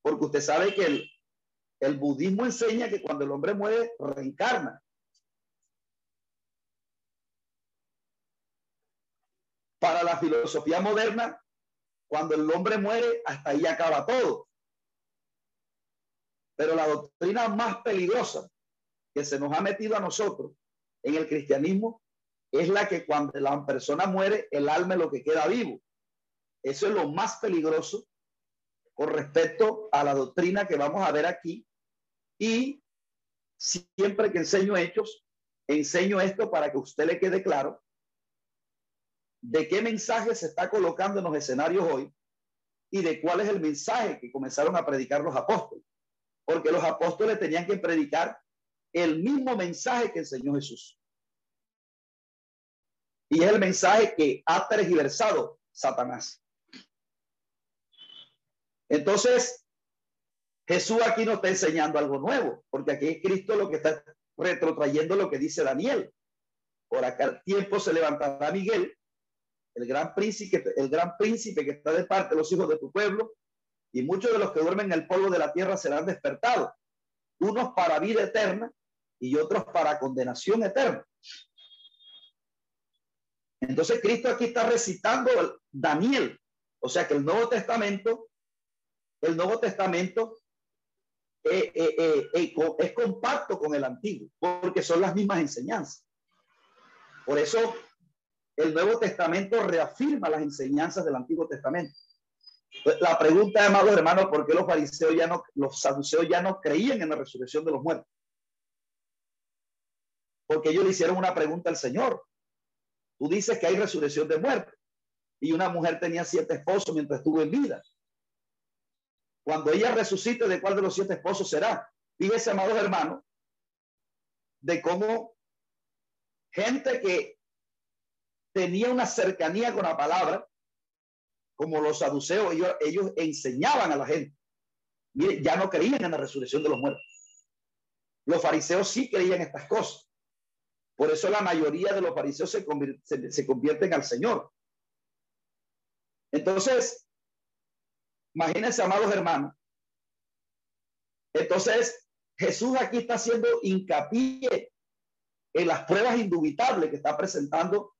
porque usted sabe que el, el budismo enseña que cuando el hombre muere, reencarna. Para la filosofía moderna, cuando el hombre muere, hasta ahí acaba todo. Pero la doctrina más peligrosa que se nos ha metido a nosotros en el cristianismo es la que cuando la persona muere, el alma es lo que queda vivo. Eso es lo más peligroso con respecto a la doctrina que vamos a ver aquí. Y siempre que enseño hechos, enseño esto para que usted le quede claro de qué mensaje se está colocando en los escenarios hoy y de cuál es el mensaje que comenzaron a predicar los apóstoles. Porque los apóstoles tenían que predicar el mismo mensaje que enseñó Jesús. Y es el mensaje que ha tergiversado Satanás. Entonces, Jesús aquí nos está enseñando algo nuevo, porque aquí es Cristo lo que está retrotrayendo lo que dice Daniel. Por acá tiempo se levantará Miguel, el gran príncipe, el gran príncipe que está de parte de los hijos de tu pueblo, y muchos de los que duermen en el polvo de la tierra serán despertados, unos para vida eterna y otros para condenación eterna. Entonces Cristo aquí está recitando Daniel, o sea que el Nuevo Testamento, el Nuevo Testamento eh, eh, eh, es compacto con el Antiguo, porque son las mismas enseñanzas. Por eso el Nuevo Testamento reafirma las enseñanzas del Antiguo Testamento. La pregunta, amados hermanos, ¿por qué los fariseos ya no, los saduceos ya no creían en la resurrección de los muertos? Porque ellos le hicieron una pregunta al Señor. Tú dices que hay resurrección de muerte. Y una mujer tenía siete esposos mientras estuvo en vida. Cuando ella resucite, ¿de cuál de los siete esposos será? Fíjese, amados hermanos, de cómo gente que tenía una cercanía con la palabra, como los saduceos, ellos, enseñaban a la gente. Mire, ya no creían en la resurrección de los muertos. Los fariseos sí creían estas cosas. Por eso la mayoría de los fariseos se, se, convierten al Señor. Entonces, imagínense, amados hermanos. Entonces, Jesús aquí está haciendo hincapié en las pruebas indubitables que está presentando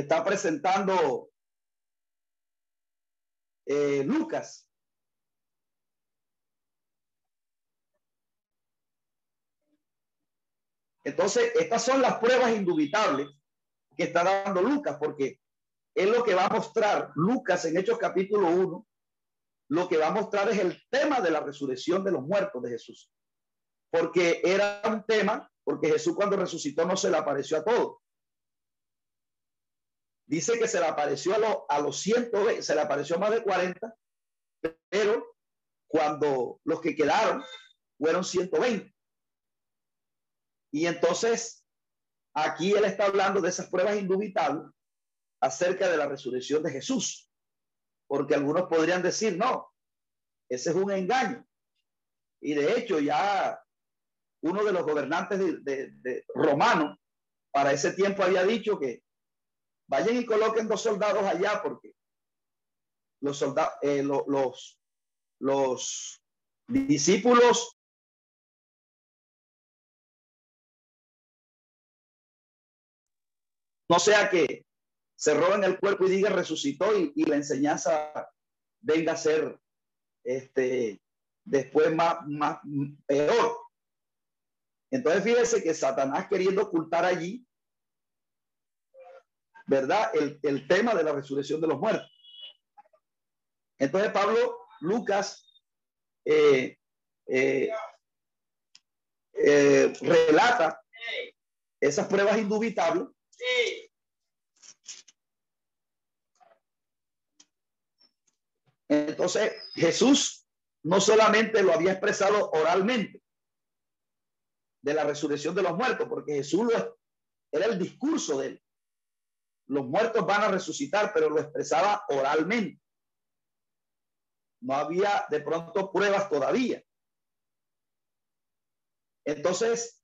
está presentando eh, Lucas Entonces, estas son las pruebas indubitables que está dando Lucas, porque es lo que va a mostrar Lucas en Hechos capítulo 1, lo que va a mostrar es el tema de la resurrección de los muertos de Jesús. Porque era un tema, porque Jesús cuando resucitó no se le apareció a todos. Dice que se le apareció a, los a los 120, se le apareció más de 40, pero cuando los que quedaron fueron 120. Y entonces, aquí él está hablando de esas pruebas indubitables acerca de la resurrección de Jesús. Porque algunos podrían decir, no, ese es un engaño. Y de hecho, ya uno de los gobernantes de, de, romano para ese tiempo había dicho que vayan y coloquen dos soldados allá porque los soldados, eh, los, los discípulos No sea que se roben el cuerpo y diga resucitó y, la enseñanza venga a ser este, después más, más peor. Entonces fíjese que Satanás queriendo ocultar allí, ¿verdad? El, tema de la resurrección de los muertos. Entonces Pablo, Lucas, eh, eh, eh, relata esas pruebas indubitables entonces, Jesús no solamente lo había expresado oralmente de la resurrección de los muertos, porque Jesús lo, era el discurso de él. Los muertos van a resucitar, pero lo expresaba oralmente. No había de pronto pruebas todavía. Entonces,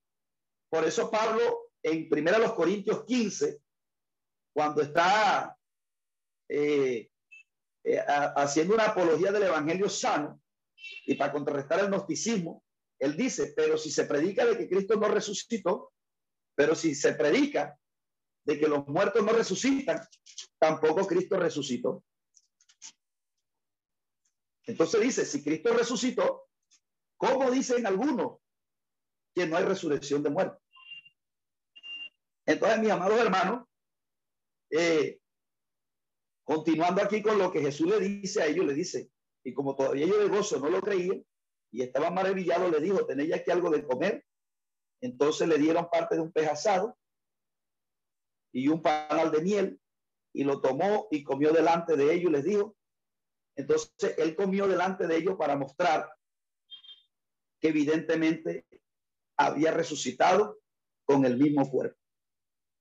Por eso Pablo en primera los Corintios 15, cuando está eh, eh, haciendo una apología del evangelio sano y para contrarrestar el gnosticismo, él dice, pero si se predica de que Cristo no resucitó, pero si se predica de que los muertos no resucitan, tampoco Cristo resucitó. Entonces dice, si Cristo resucitó, ¿cómo dicen algunos que no hay resurrección de muertos? Entonces, mis amados hermanos, eh, continuando aquí con lo que Jesús le dice a ellos, le dice, y como todavía ellos gozo no lo creían y estaban maravillados, le dijo, tenéis aquí algo de comer. Entonces le dieron parte de un pez asado y un panal de miel y lo tomó y comió delante de ellos, les dijo. Entonces él comió delante de ellos para mostrar que evidentemente había resucitado con el mismo cuerpo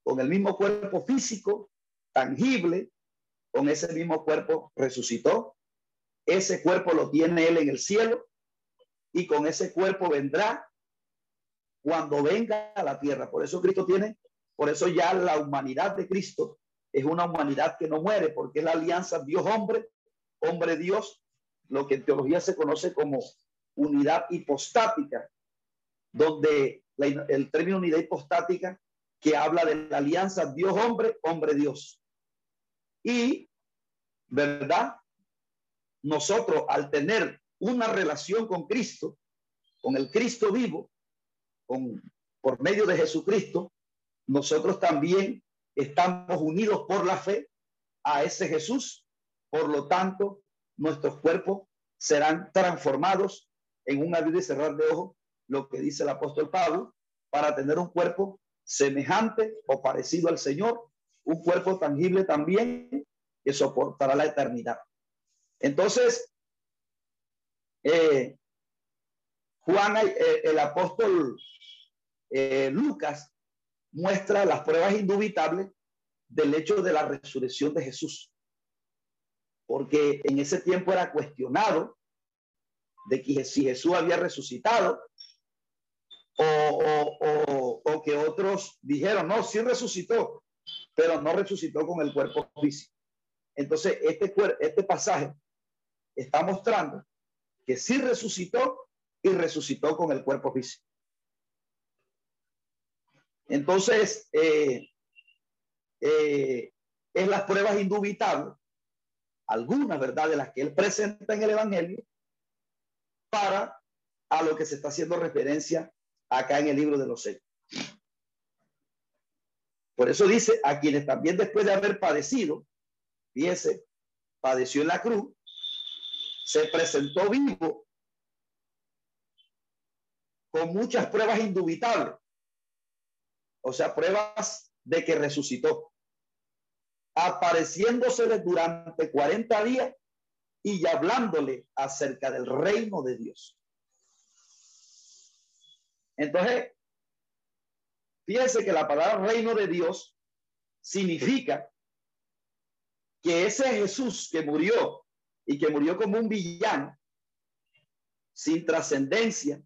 con el mismo cuerpo físico, tangible, con ese mismo cuerpo resucitó. Ese cuerpo lo tiene Él en el cielo y con ese cuerpo vendrá cuando venga a la tierra. Por eso Cristo tiene, por eso ya la humanidad de Cristo es una humanidad que no muere, porque es la alianza Dios-hombre, hombre-Dios, lo que en teología se conoce como unidad hipostática, donde el término unidad hipostática que habla de la alianza Dios-hombre, hombre-Dios. Y, ¿verdad? Nosotros al tener una relación con Cristo, con el Cristo vivo, con, por medio de Jesucristo, nosotros también estamos unidos por la fe a ese Jesús. Por lo tanto, nuestros cuerpos serán transformados en un abrir y cerrar de ojos, lo que dice el apóstol Pablo, para tener un cuerpo semejante o parecido al Señor, un cuerpo tangible también que soportará la eternidad. Entonces, eh, Juan, el apóstol eh, Lucas, muestra las pruebas indubitables del hecho de la resurrección de Jesús. Porque en ese tiempo era cuestionado de que si Jesús había resucitado o, o, que otros dijeron, no, sí resucitó, pero no resucitó con el cuerpo físico. Entonces, este, este pasaje está mostrando que sí resucitó y resucitó con el cuerpo físico. Entonces, eh, eh, es las pruebas indubitables, algunas, ¿verdad?, de las que él presenta en el Evangelio, para a lo que se está haciendo referencia acá en el libro de los hechos. Por eso dice, a quienes también después de haber padecido, fíjese, padeció en la cruz, se presentó vivo con muchas pruebas indubitables, o sea, pruebas de que resucitó, apareciéndosele durante 40 días y hablándole acerca del reino de Dios. Entonces, fíjense que la palabra reino de Dios significa que ese Jesús que murió y que murió como un villano, sin trascendencia,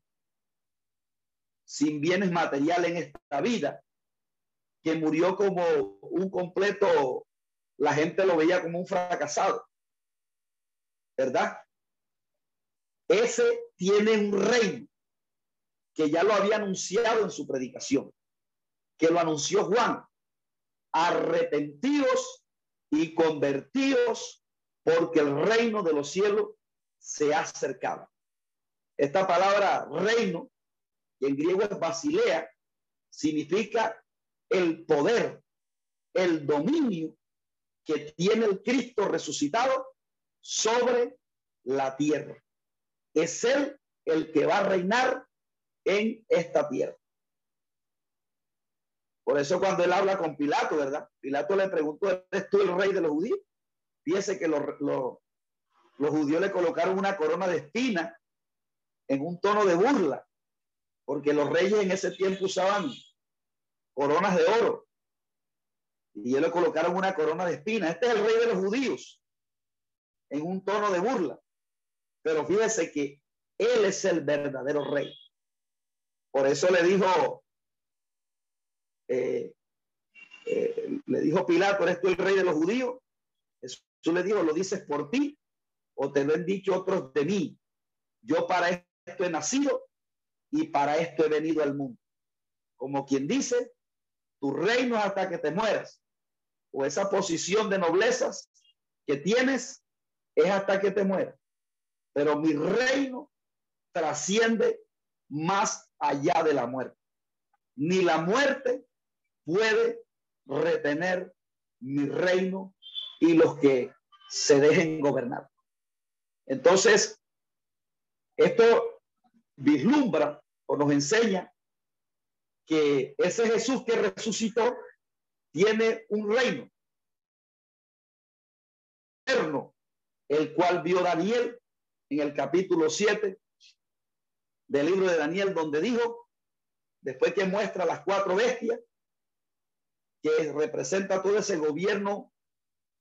sin bienes materiales en esta vida, que murió como un completo, la gente lo veía como un fracasado, ¿verdad? Ese tiene un reino que ya lo había anunciado en su predicación, que lo anunció Juan. Arrepentidos y convertidos porque el reino de los cielos se ha acercado. Esta palabra reino, en griego es basilea, significa el poder, el dominio que tiene el Cristo resucitado sobre la tierra. Es él el que va a reinar en esta tierra. Por eso cuando él habla con Pilato, ¿verdad? Pilato le preguntó, ¿eres tú el rey de los judíos? Fíjese que los, los, judíos le colocaron una corona de espina en un tono de burla, porque los reyes en ese tiempo usaban coronas de oro. Y ellos le colocaron una corona de espina. Este es el rey de los judíos, en un tono de burla. Pero fíjese que él es el verdadero rey. Por eso le dijo eh, eh, le dijo Pilato, ¿eres tú el rey de los judíos? Jesús le dijo, ¿lo dices por ti o te lo han dicho otros de mí? Yo para esto he nacido y para esto he venido al mundo. Como quien dice, tu reino hasta que te mueras. O esa posición de noblezas que tienes es hasta que te mueras. Pero mi reino trasciende más allá de la muerte. Ni la muerte puede retener mi reino y los que se dejen gobernar. Entonces, esto vislumbra o nos enseña que ese Jesús que resucitó tiene un reino eterno, el cual vio Daniel en el capítulo 7 del libro de Daniel, donde dijo, después que muestra las cuatro bestias, que representa todo ese gobierno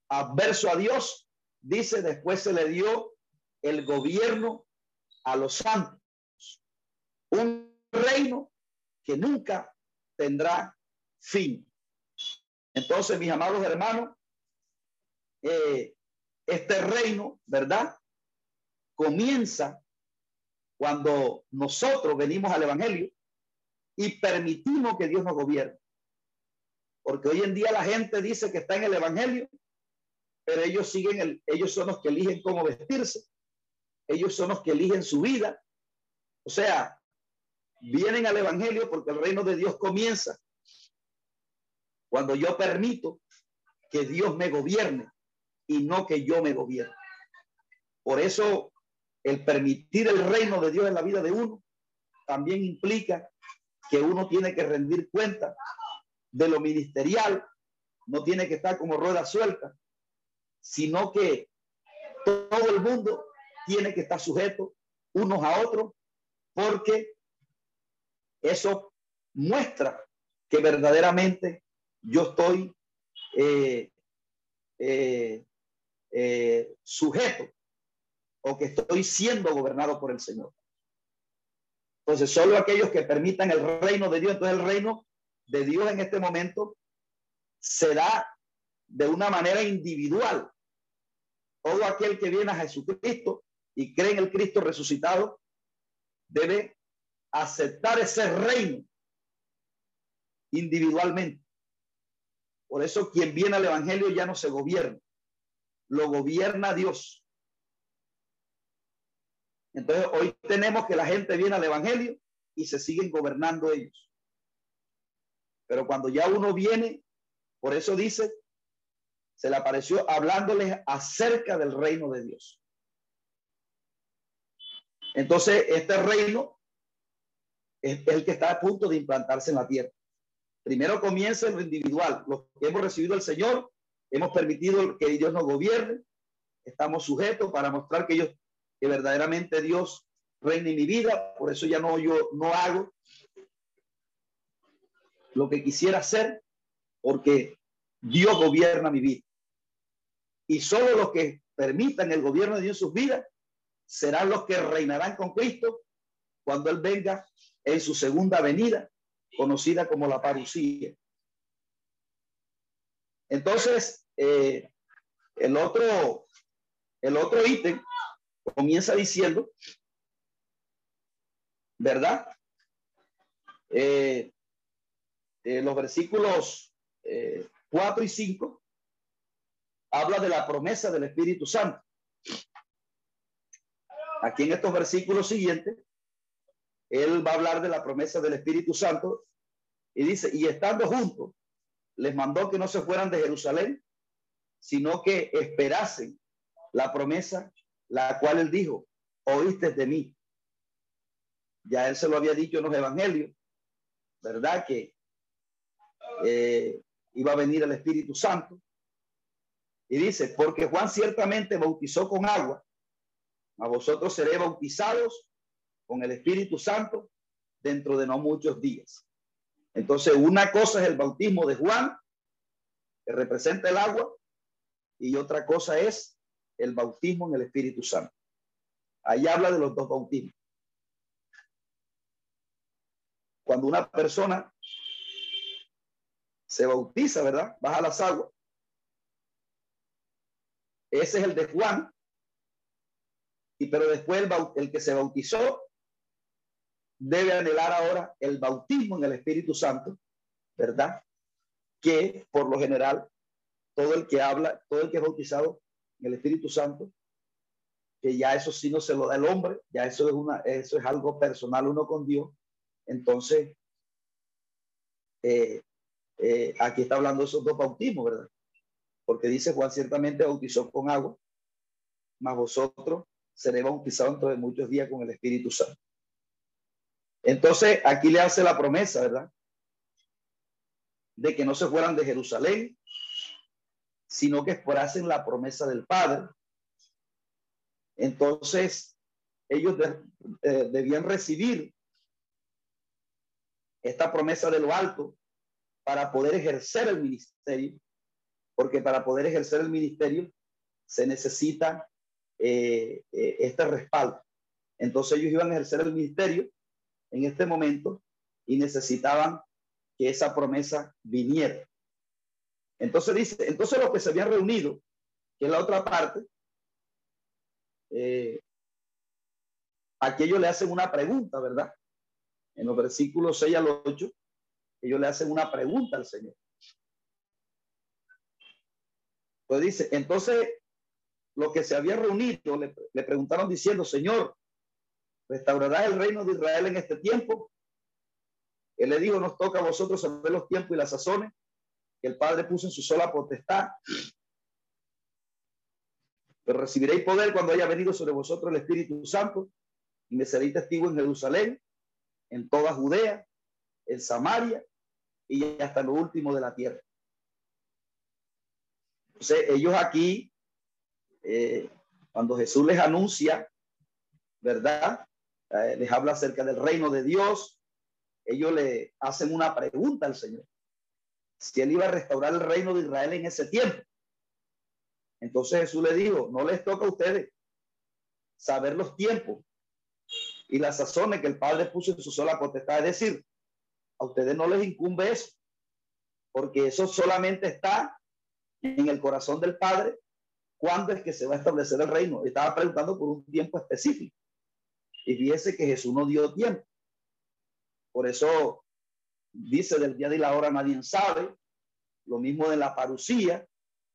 adverso a Dios, dice, después se le dio el gobierno a los santos. Un reino que nunca tendrá fin. Entonces, mis amados hermanos, eh, este reino, ¿verdad? Comienza cuando nosotros venimos al Evangelio y permitimos que Dios nos gobierne. Porque hoy en día la gente dice que está en el Evangelio, pero ellos siguen, el, ellos son los que eligen cómo vestirse, ellos son los que eligen su vida. O sea, vienen al Evangelio porque el reino de Dios comienza cuando yo permito que Dios me gobierne y no que yo me gobierne. Por eso el permitir el reino de Dios en la vida de uno también implica que uno tiene que rendir cuenta de lo ministerial, no tiene que estar como rueda suelta, sino que todo el mundo tiene que estar sujeto unos a otros, porque eso muestra que verdaderamente yo estoy eh, eh, eh, sujeto o que estoy siendo gobernado por el Señor. Entonces, solo aquellos que permitan el reino de Dios, entonces el reino de Dios en este momento se da de una manera individual. Todo aquel que viene a Jesucristo y cree en el Cristo resucitado debe aceptar ese reino individualmente. Por eso quien viene al Evangelio ya no se gobierna, lo gobierna Dios. Entonces hoy tenemos que la gente viene al Evangelio y se siguen gobernando ellos. Pero cuando ya uno viene, por eso dice, se le apareció hablándoles acerca del reino de Dios. Entonces, este reino es el que está a punto de implantarse en la tierra. Primero comienza en lo individual. Los que hemos recibido el Señor, hemos permitido que Dios nos gobierne, estamos sujetos para mostrar que ellos que verdaderamente Dios reina en mi vida, por eso ya no yo no hago lo que quisiera hacer, porque Dios gobierna mi vida. Y solo los que permitan el gobierno de Dios en sus vidas serán los que reinarán con Cristo cuando Él venga en su segunda venida, conocida como la parucía. Entonces, eh, el otro, el otro ítem comienza diciendo, ¿verdad? Eh, eh, los versículos 4 y 5 habla de la promesa del Espíritu Santo. Aquí en estos versículos siguientes, él va a hablar de la promesa del Espíritu Santo y dice, y estando juntos, les mandó que no se fueran de Jerusalén, sino que esperasen la promesa, la cual él dijo, oíste de mí. Ya él se lo había dicho en los evangelios, ¿verdad? Que eh, iba a venir el Espíritu Santo. Y dice, porque Juan ciertamente bautizó con agua, a vosotros seré bautizados con el Espíritu Santo dentro de no muchos días. Entonces, una cosa es el bautismo de Juan, que representa el agua, y otra cosa es el bautismo en el Espíritu Santo. Ahí habla de los dos bautismos. Cuando una persona se bautiza, ¿verdad? Baja las aguas. Ese es el de Juan. Y pero después el, el que se bautizó debe anhelar ahora el bautismo en el Espíritu Santo, ¿verdad? Que por lo general todo el que habla, todo el que es bautizado en el Espíritu Santo, que ya eso sí no se lo da el hombre, ya eso es una, eso es algo personal uno con Dios. Entonces, eh, eh, aquí está hablando de esos dos bautismos, ¿verdad? Porque dice Juan ciertamente bautizó con agua, mas vosotros seréis bautizados dentro de muchos días con el Espíritu Santo. Entonces, aquí le hace la promesa, ¿verdad? De que no se fueran de Jerusalén, sino que esperasen la promesa del Padre. Entonces, ellos eh, debían recibir esta promesa de lo alto para poder ejercer el ministerio, porque para poder ejercer el ministerio se necesita eh, eh, este respaldo. Entonces ellos iban a ejercer el ministerio en este momento y necesitaban que esa promesa viniera. Entonces dice, entonces los que se habían reunido, que es la otra parte, eh, aquí ellos le hacen una pregunta, ¿verdad? En los versículos 6 al 8, ellos le hacen una pregunta al Señor. Pues dice, entonces los que se habían reunido le preguntaron diciendo, Señor, ¿restaurarás el reino de Israel en este tiempo? Él le dijo, nos toca a vosotros saber los tiempos y las sazones que el Padre puso en su sola potestad. Pero recibiréis poder cuando haya venido sobre vosotros el Espíritu Santo y me seréis testigo en Jerusalén, en toda Judea, en Samaria y hasta lo último de la tierra. Entonces, ellos aquí, eh, cuando Jesús les anuncia, ¿verdad? Eh, les habla acerca del reino de Dios, ellos le hacen una pregunta al Señor. Si él iba a restaurar el reino de Israel en ese tiempo. Entonces Jesús le dijo, no les toca a ustedes saber los tiempos y las sazones que el Padre puso en su sola potestad. Es decir, a ustedes no les incumbe eso, porque eso solamente está en el corazón del Padre cuándo es que se va a establecer el reino. Estaba preguntando por un tiempo específico. Y fíjese que Jesús no dio tiempo. Por eso dice del día de la hora nadie sabe. Lo mismo de la parucía.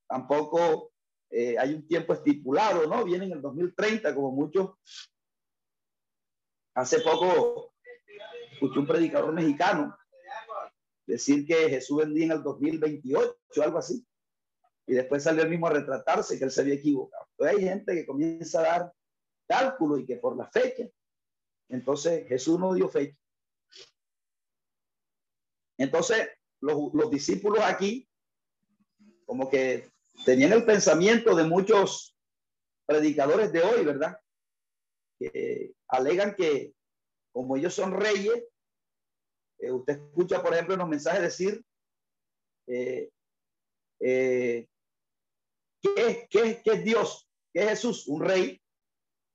Tampoco eh, hay un tiempo estipulado, ¿no? Viene en el 2030, como muchos. Hace poco escuché un predicador mexicano decir que Jesús vendía en el 2028, algo así. Y después salió el mismo a retratarse que él se había equivocado. hay gente que comienza a dar cálculo y que por la fecha. Entonces Jesús no dio fecha. Entonces los, los discípulos aquí como que tenían el pensamiento de muchos predicadores de hoy, ¿verdad? Que alegan que como ellos son reyes, eh, usted escucha, por ejemplo, en los mensajes decir, eh, eh, ¿qué, qué, ¿qué es Dios? ¿Qué es Jesús? Un rey.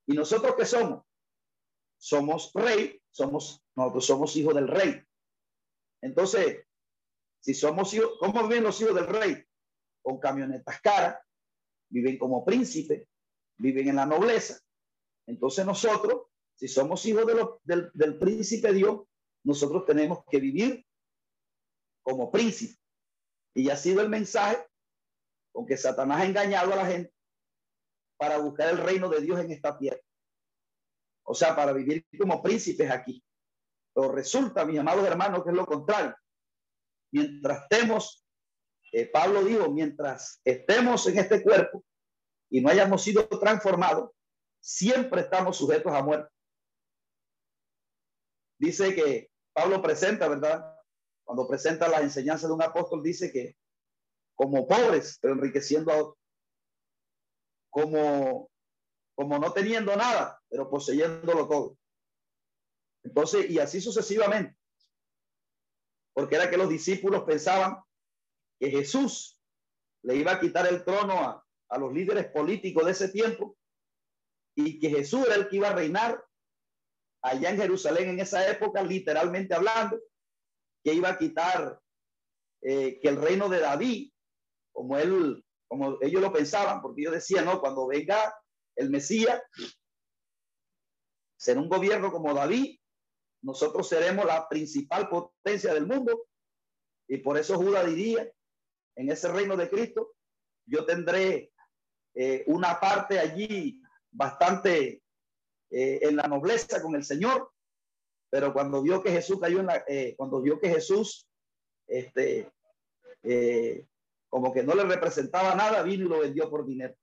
¿Y nosotros qué somos? Somos rey, somos, nosotros somos hijos del rey. Entonces, si somos hijos, ¿cómo viven los hijos del rey? Con camionetas caras, viven como príncipe, viven en la nobleza. Entonces nosotros, si somos hijos de del, del príncipe Dios, nosotros tenemos que vivir como príncipe. Y ha sido el mensaje con que Satanás ha engañado a la gente para buscar el reino de Dios en esta tierra. O sea, para vivir como príncipes aquí. Pero resulta, mis amados hermanos, que es lo contrario. Mientras estemos, eh, Pablo dijo, mientras estemos en este cuerpo y no hayamos sido transformados, siempre estamos sujetos a muerte. Dice que Pablo presenta, ¿verdad? Cuando presenta las enseñanzas de un apóstol, dice que como pobres, pero enriqueciendo a otros. Como, como no teniendo nada, pero poseyéndolo todo. Entonces, y así sucesivamente. Porque era que los discípulos pensaban que Jesús le iba a quitar el trono a, a los líderes políticos de ese tiempo y que Jesús era el que iba a reinar allá en Jerusalén en esa época, literalmente hablando, que iba a quitar eh, que el reino de David, como él, como ellos lo pensaban, porque yo decía, no, cuando venga el Mesías, será un gobierno como David, nosotros seremos la principal potencia del mundo. Y por eso Judas diría, en ese reino de Cristo, yo tendré eh, una parte allí bastante eh, en la nobleza con el Señor, pero cuando vio que Jesús cayó en la, eh, cuando vio que Jesús, este, como que no le representaba nada, vino y lo vendió por dinero.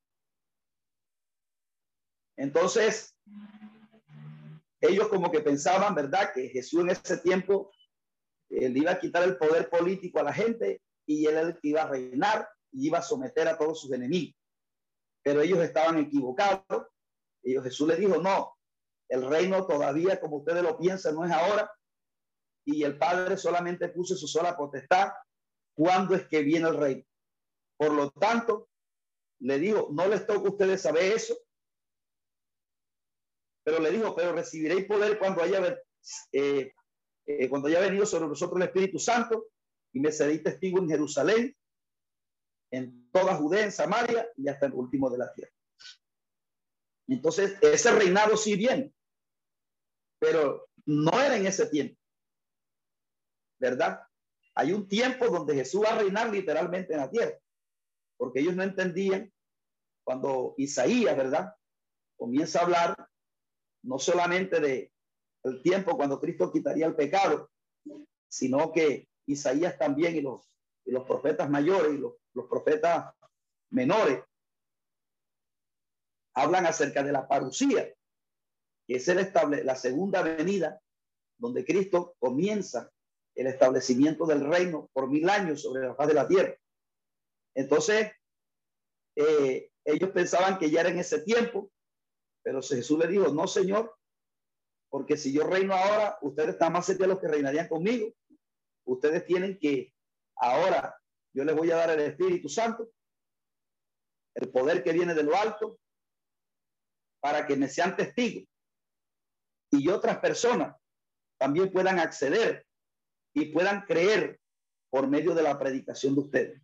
Entonces, ellos como que pensaban, ¿verdad? Que Jesús en ese tiempo le iba a quitar el poder político a la gente y él iba a reinar y iba a someter a todos sus enemigos. Pero ellos estaban equivocados. Y Jesús les dijo, no, el reino todavía como ustedes lo piensan no es ahora. Y el Padre solamente puso su sola potestad cuando es que viene el reino. Por lo tanto, le dijo, no les toca a ustedes saber eso, pero le dijo, pero recibiréis poder cuando haya, eh, eh, venido sobre nosotros el Espíritu Santo y me seréis testigo en Jerusalén, en toda Judea, en Samaria y hasta el último de la tierra. Entonces, ese reinado sí viene, pero no era en ese tiempo, ¿verdad? Hay un tiempo donde Jesús va a reinar literalmente en la tierra, porque ellos no entendían cuando Isaías, ¿verdad? Comienza a hablar no solamente de el tiempo cuando Cristo quitaría el pecado, sino que Isaías también y los, los profetas mayores y los, los profetas menores hablan acerca de la parucía, que es el estable, la segunda venida donde Cristo comienza el establecimiento del reino por mil años sobre la faz de la tierra. Entonces, eh, ellos pensaban que ya era en ese tiempo, pero Jesús le dijo, no, Señor, porque si yo reino ahora, ustedes están más cerca de los que reinarían conmigo. Ustedes tienen que ahora yo les voy a dar el Espíritu Santo, el poder que viene de lo alto, para que me sean testigos y otras personas también puedan acceder y puedan creer por medio de la predicación de ustedes.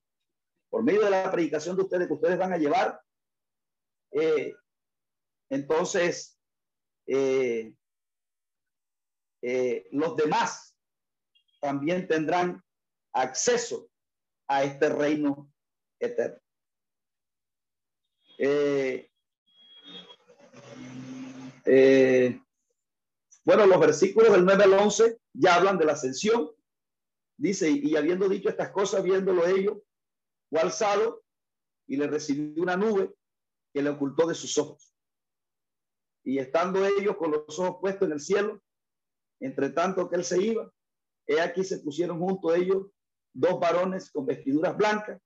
Por medio de la predicación de ustedes que ustedes van a llevar, eh, entonces, eh, eh, los demás también tendrán acceso a este reino eterno. Eh, bueno, los versículos del 9 al 11 ya hablan de la ascensión. Dice, y habiendo dicho estas cosas, viéndolo ellos, fue alzado y le recibió una nube que le ocultó de sus ojos. Y estando ellos con los ojos puestos en el cielo, entre tanto que él se iba, he aquí se pusieron junto a ellos dos varones con vestiduras blancas,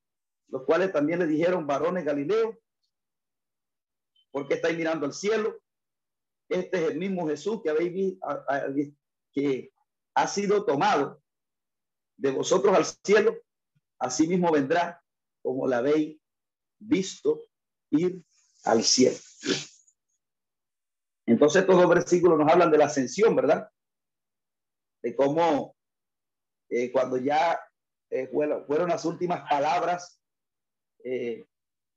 los cuales también le dijeron varones Galileo, porque estáis mirando al cielo. Este es el mismo Jesús que habéis visto, que ha sido tomado de vosotros al cielo, así mismo vendrá como la habéis visto ir al cielo. Entonces estos dos versículos nos hablan de la ascensión, ¿verdad? De cómo eh, cuando ya eh, fueron, las últimas palabras eh,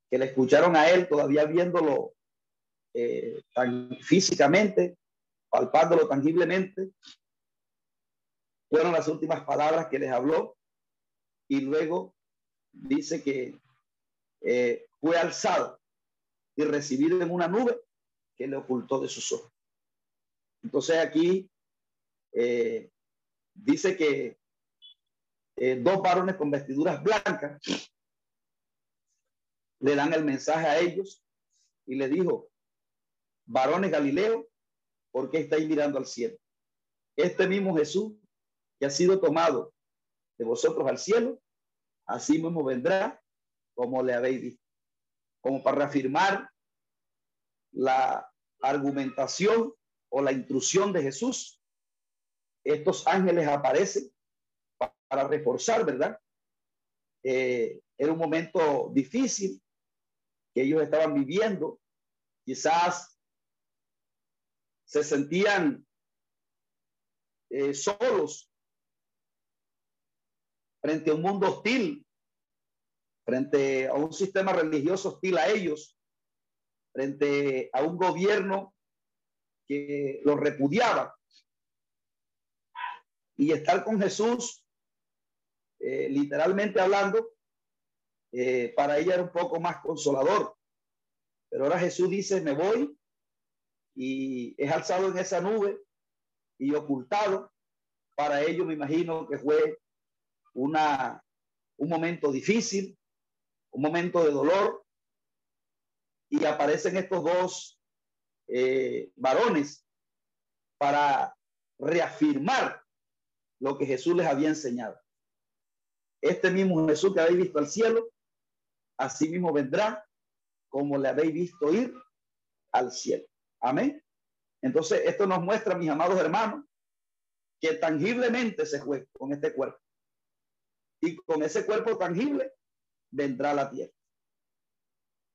que le escucharon a él, todavía viéndolo tan físicamente, palpándolo tangiblemente, fueron las últimas palabras que les habló y luego dice que fue alzado y recibido en una nube que le ocultó de sus ojos. Entonces aquí eh, dice que eh, dos varones con vestiduras blancas le dan el mensaje a ellos y le dijo, varones Galileo, ¿por qué estáis mirando al cielo? Este mismo Jesús que ha sido tomado de vosotros al cielo, así mismo vendrá como le habéis visto, como para reafirmar la argumentación o la intrusión de Jesús, estos ángeles aparecen para reforzar, ¿verdad? Eh, era un momento difícil que ellos estaban viviendo. Quizás se sentían eh, solos frente a un mundo hostil, frente a un sistema religioso hostil a ellos, frente a un gobierno que los repudiaba. Y estar con Jesús, eh, literalmente hablando, eh, para ella era un poco más consolador. Pero ahora Jesús dice, me voy y es alzado en esa nube y ocultado. Para ellos me imagino que fue una, un momento difícil, un momento de dolor. Y aparecen estos dos eh, varones para reafirmar lo que Jesús les había enseñado. Este mismo Jesús que habéis visto al cielo, así mismo vendrá como le habéis visto ir al cielo. Amén. Entonces, esto nos muestra, mis amados hermanos, que tangiblemente se juega con este cuerpo. Y con ese cuerpo tangible vendrá la tierra.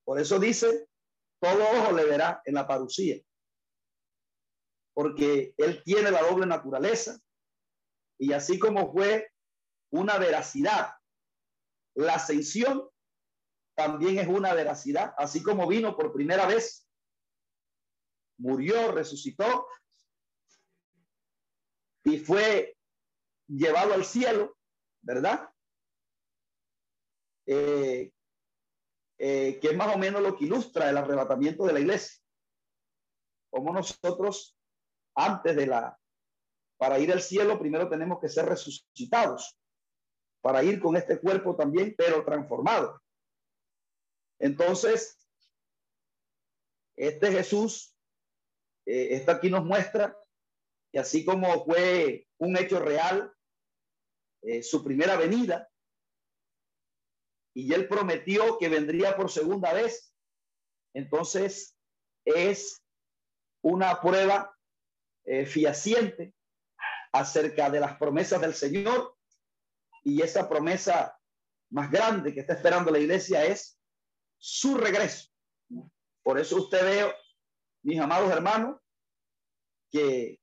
Por eso dice, todo ojo le verá en la parucía. Porque él tiene la doble naturaleza. Y así como fue una veracidad, la ascensión también es una veracidad, así como vino por primera vez, murió, resucitó y fue llevado al cielo, ¿verdad? Eh, eh, que es más o menos lo que ilustra el arrebatamiento de la iglesia. Como nosotros, antes de la, para ir al cielo, primero tenemos que ser resucitados, para ir con este cuerpo también, pero transformado. Entonces, este Jesús, eh, esta aquí nos muestra que así como fue un hecho real, eh, su primera venida, y él prometió que vendría por segunda vez, entonces es una prueba eh, fiaciente acerca de las promesas del Señor. Y esa promesa más grande que está esperando la iglesia es su regreso. Por eso usted ve, mis amados hermanos, que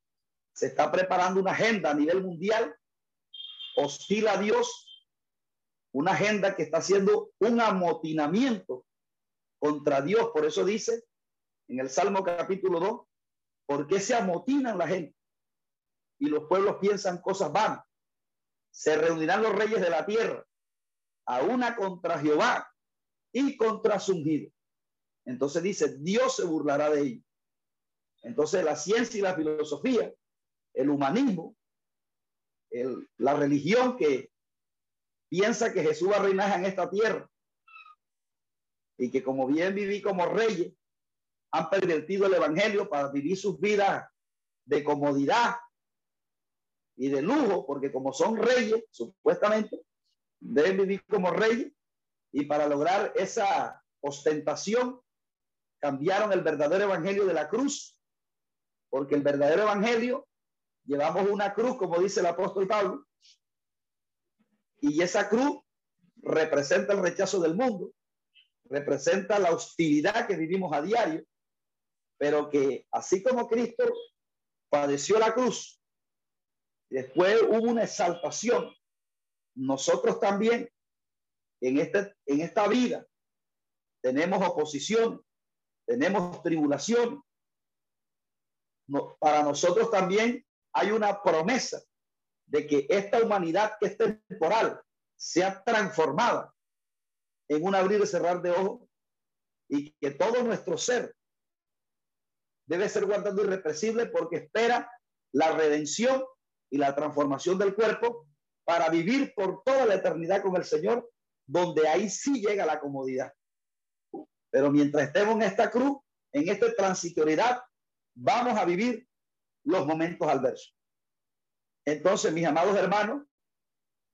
se está preparando una agenda a nivel mundial. Hostil a Dios, una agenda que está haciendo un amotinamiento contra Dios. Por eso dice en el Salmo capítulo 2, ¿por qué se amotinan la gente? Y los pueblos piensan cosas vanas. Se reunirán los reyes de la tierra a una contra Jehová y contra su ungido. Entonces dice, Dios se burlará de ellos. Entonces la ciencia y la filosofía, el humanismo, la religión que piensa que Jesús va a en esta tierra. Y que como bien viví como reyes, han pervertido el evangelio para vivir sus vidas de comodidad y de lujo, porque como son reyes, supuestamente, deben vivir como reyes, y para lograr esa ostentación cambiaron el verdadero evangelio de la cruz, porque el verdadero evangelio llevamos una cruz, como dice el apóstol Pablo, y esa cruz representa el rechazo del mundo, representa la hostilidad que vivimos a diario, pero que así como Cristo padeció la cruz, después hubo una exaltación, nosotros también en, este, en esta vida tenemos oposición, tenemos tribulación. para nosotros también hay una promesa de que esta humanidad que es temporal sea transformada en un abrir y cerrar de ojos y que todo nuestro ser debe ser guardado irrepresible porque espera la redención y la transformación del cuerpo para vivir por toda la eternidad con el Señor donde ahí sí llega la comodidad. Pero mientras estemos en esta cruz, en esta transitoriedad, vamos a vivir los momentos adversos. Entonces, mis amados hermanos,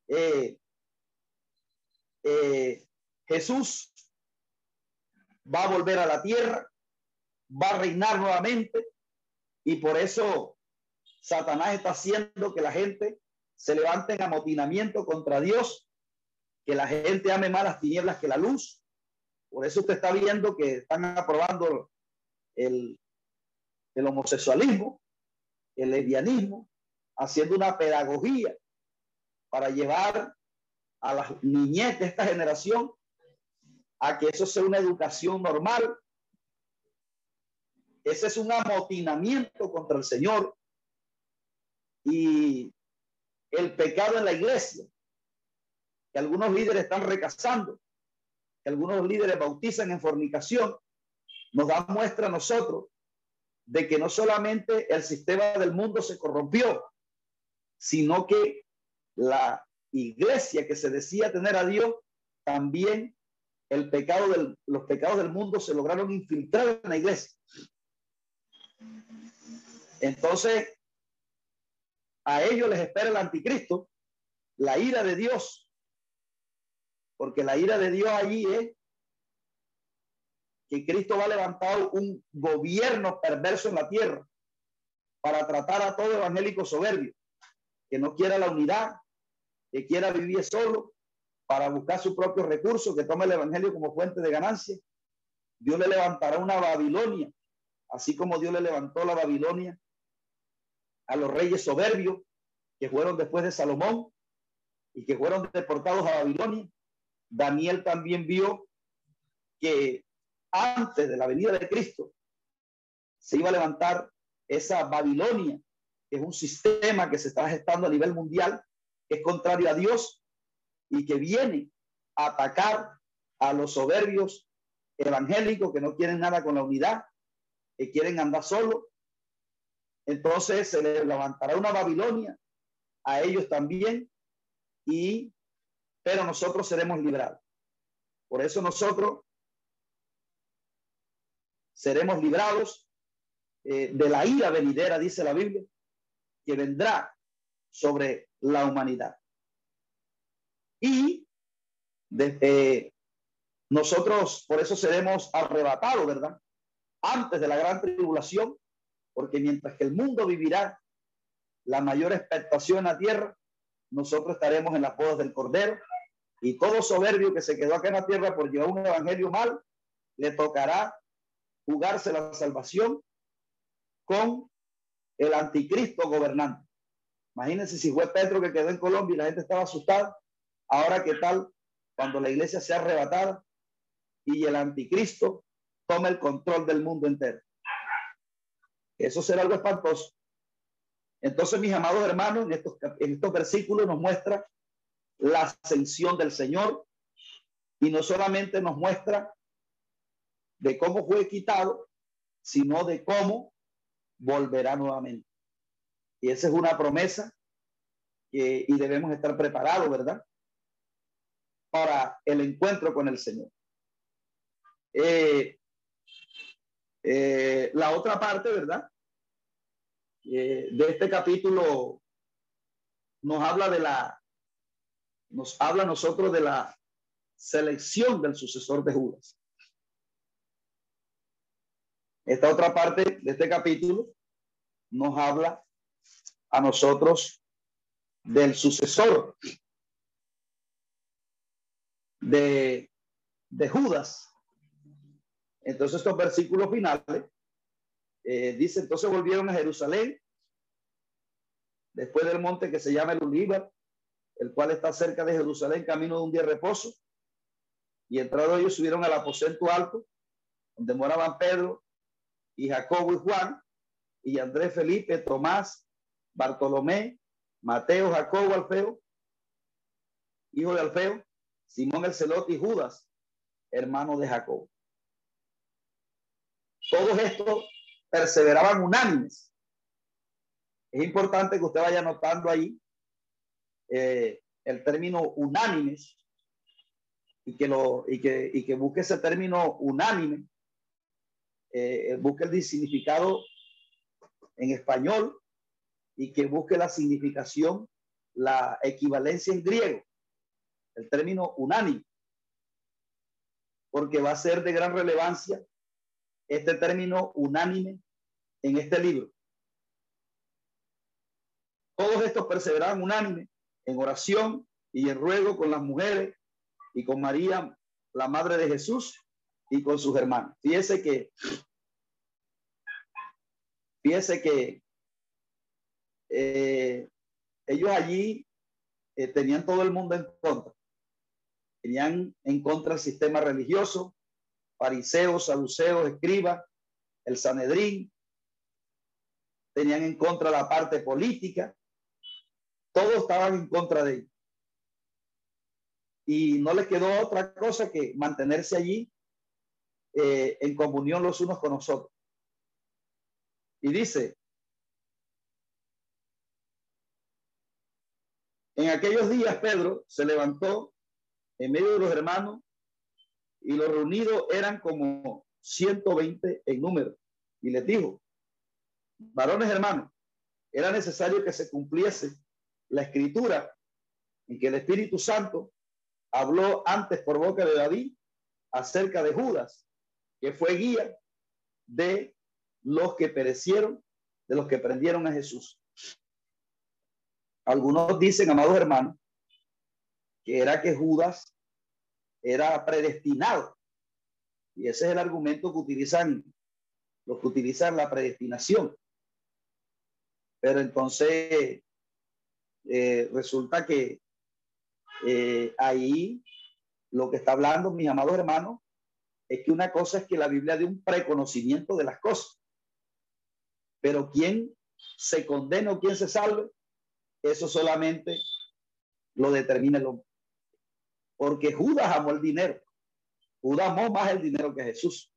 eh, eh, Jesús va a volver a la tierra, va a reinar nuevamente y por eso Satanás está haciendo que la gente se levante en amotinamiento contra Dios que la gente ame más las tinieblas que la luz. Por eso usted está viendo que están aprobando el, el homosexualismo, el lesbianismo, haciendo una pedagogía para llevar a las niñez de esta generación a que eso sea una educación normal. Ese es un amotinamiento contra el Señor y el pecado en la iglesia, que algunos líderes están recasando, que algunos líderes bautizan en fornicación, nos da muestra a nosotros de que no solamente el sistema del mundo se corrompió, sino que la iglesia que se decía tener a Dios, también el pecado del, los pecados del mundo se lograron infiltrar en la iglesia. Entonces, a ellos les espera el anticristo, la ira de Dios, porque la ira de Dios allí es que Cristo va a levantar un gobierno perverso en la tierra para tratar a todo evangélico soberbio, que no quiera la unidad, que quiera vivir solo para buscar su propio recurso, que tome el evangelio como fuente de ganancia. Dios le levantará una Babilonia, así como Dios le levantó la Babilonia a los reyes soberbios que fueron después de Salomón y que fueron deportados a Babilonia. Daniel también vio que antes de la venida de Cristo se iba a levantar esa Babilonia, es un sistema que se está gestando a nivel mundial, que es contrario a Dios y que viene a atacar a los soberbios evangélicos que no quieren nada con la unidad, que quieren andar solo. Entonces se le levantará una Babilonia a ellos también y pero nosotros seremos librados. Por eso nosotros seremos librados eh, de la ira venidera, dice la Biblia, que vendrá sobre la humanidad. Y eh, nosotros por eso seremos arrebatados, ¿verdad? Antes de la gran tribulación, porque mientras que el mundo vivirá la mayor expectación la tierra, nosotros estaremos en las bodas del Cordero y todo soberbio que se quedó acá en la tierra por llevar un evangelio mal, le tocará jugarse la salvación con el anticristo gobernante. Imagínense si fue Pedro que quedó en Colombia y la gente estaba asustada. Ahora, ¿qué tal cuando la iglesia sea arrebatada y el anticristo tome el control del mundo entero? Eso será algo espantoso. Entonces, mis amados hermanos, en estos, en estos versículos nos muestra la ascensión del Señor y no solamente nos muestra de cómo fue quitado, sino de cómo volverá nuevamente. Y esa es una promesa que, y debemos estar preparados, ¿verdad? Para el encuentro con el Señor. Eh, eh, la otra parte, ¿verdad? Eh, de este capítulo nos habla de la, nos habla nosotros de la selección del sucesor de Judas. Esta otra parte de este capítulo nos habla a nosotros del sucesor de, Judas. Entonces estos versículos finales eh, dice, entonces volvieron a Jerusalén, después del monte que se llama el Olivar, el cual está cerca de Jerusalén, camino de un día de reposo. Y entrado ellos subieron al aposento alto, donde moraban Pedro, y Jacobo y Juan, y Andrés Felipe, Tomás, Bartolomé, Mateo, Jacobo, Alfeo, hijo de Alfeo, Simón el Celote y Judas, hermano de Jacobo. Todos estos perseveraban unánimes. Es importante que usted vaya notando ahí eh, el término unánimes y que, lo, y, que, y que busque ese término unánime eh, busque el significado en español y que busque la significación, la equivalencia en griego, el término unánime, porque va a ser de gran relevancia este término unánime en este libro. Todos estos perseveraban unánime en oración y en ruego con las mujeres y con María, la madre de Jesús, y con sus hermanos. Fíjese que, fíjese que eh, ellos allí eh, tenían todo el mundo en contra. tenían en contra el sistema religioso, fariseos, saduceos, escribas, el Sanedrín, tenían en contra la parte política, todos estaban en contra de él. Y no les quedó otra cosa que mantenerse allí eh, en comunión los unos con nosotros. Y dice, en aquellos días Pedro se levantó en medio de los hermanos y los reunidos eran como 120 en número. Y les dijo, varones hermanos, era necesario que se cumpliese la escritura en que el Espíritu Santo habló antes por boca de David acerca de Judas, que fue guía de los que perecieron, de los que prendieron a Jesús. Algunos dicen, amados hermanos, que era que Judas era predestinado. Y ese es el argumento que utilizan los que utilizan la predestinación. Pero entonces eh, resulta que eh, ahí lo que está hablando, mis amados hermanos, es que una cosa es que la Biblia de un preconocimiento de las cosas. Pero quién se condena o quién se salve, eso solamente lo determina el hombre. Porque Judas amó el dinero. Judas amó más el dinero que Jesús.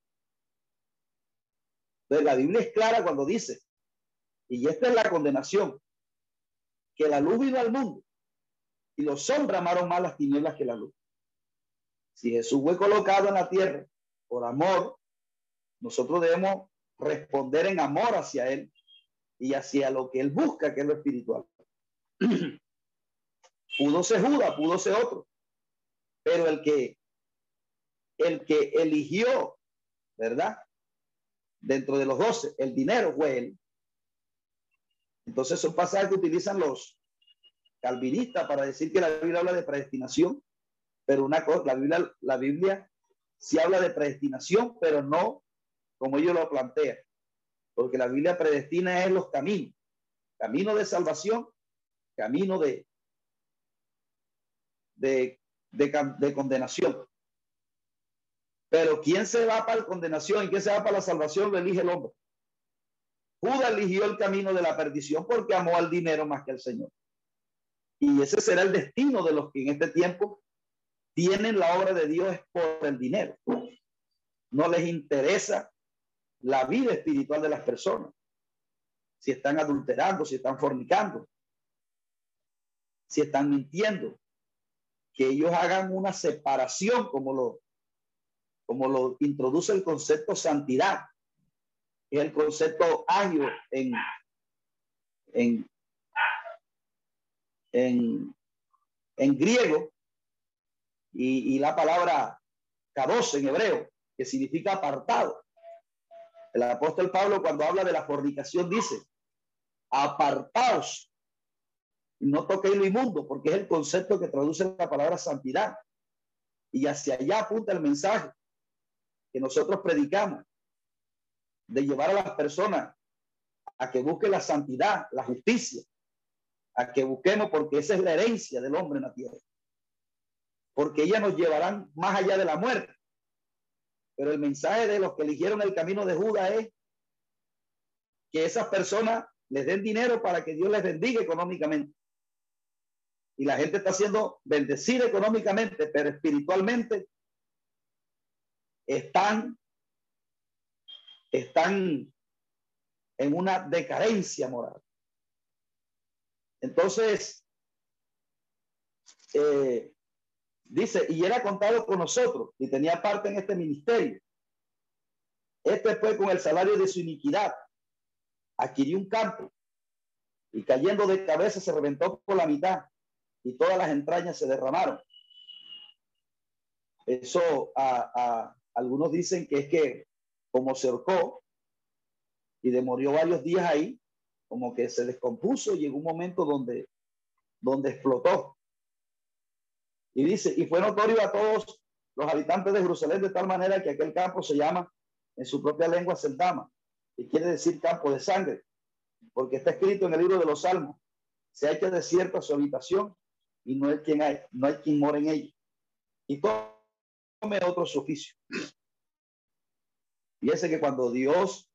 Entonces la Biblia es clara cuando dice, y esta es la condenación, que la luz vino al mundo y los hombres amaron más las tinieblas que la luz. Si Jesús fue colocado en la tierra por amor, nosotros debemos responder en amor hacia Él y hacia lo que Él busca, que es lo espiritual. [clears throat] pudo ser Judas, pudo ser otro, pero el que, el que eligió, ¿verdad? Dentro de los doce, el dinero fue él. Entonces son pasajes que utilizan los calvinistas para decir que la Biblia habla de predestinación, pero una cosa, la Biblia, la Biblia sí habla de predestinación, pero no como ellos lo plantean, porque la Biblia predestina es los caminos, camino de salvación, camino de, de, de, condenación. Pero ¿quién se va para la condenación y quién se va para la salvación? Lo elige el hombre. Judas eligió el camino de la perdición porque amó al dinero más que al Señor. Y ese será el destino de los que en este tiempo tienen la obra de Dios por el dinero. No les interesa la vida espiritual de las personas. Si están adulterando, si están fornicando, si están mintiendo, que ellos hagan una separación como lo, como lo introduce el concepto santidad, que es el concepto agio en, en, en, en griego y, la palabra kados en hebreo, que significa apartado. El apóstol Pablo cuando habla de la fornicación dice, apartaos no toquéis lo inmundo, porque es el concepto que traduce la palabra santidad. Y hacia allá apunta el mensaje que nosotros predicamos, de llevar a las personas a que busquen la santidad, la justicia, a que busquemos, porque esa es la herencia del hombre en la tierra. Porque ellas nos llevarán más allá de la muerte. Pero el mensaje de los que eligieron el camino de Judas es que esas personas les den dinero para que Dios les bendiga económicamente y la gente está siendo bendecida económicamente, pero espiritualmente están, están en una decadencia moral. Entonces, eh, dice, y era contado con nosotros y tenía parte en este ministerio. Este fue con el salario de su iniquidad. Adquirió un campo y cayendo de cabeza se reventó por la mitad y todas las entrañas se derramaron. Eso a, algunos dicen que es que como se ahorcó y demorió varios días ahí, como que se descompuso y llegó un momento donde, donde explotó. Y dice, y fue notorio a todos los habitantes de Jerusalén de tal manera que aquel campo se llama en su propia lengua Seldama, y quiere decir campo de sangre, porque está escrito en el libro de los Salmos, se ha hecho desierta su habitación y no hay quien hay, no hay quien mora en ella. y tome otro su oficio. Fíjese que cuando Dios,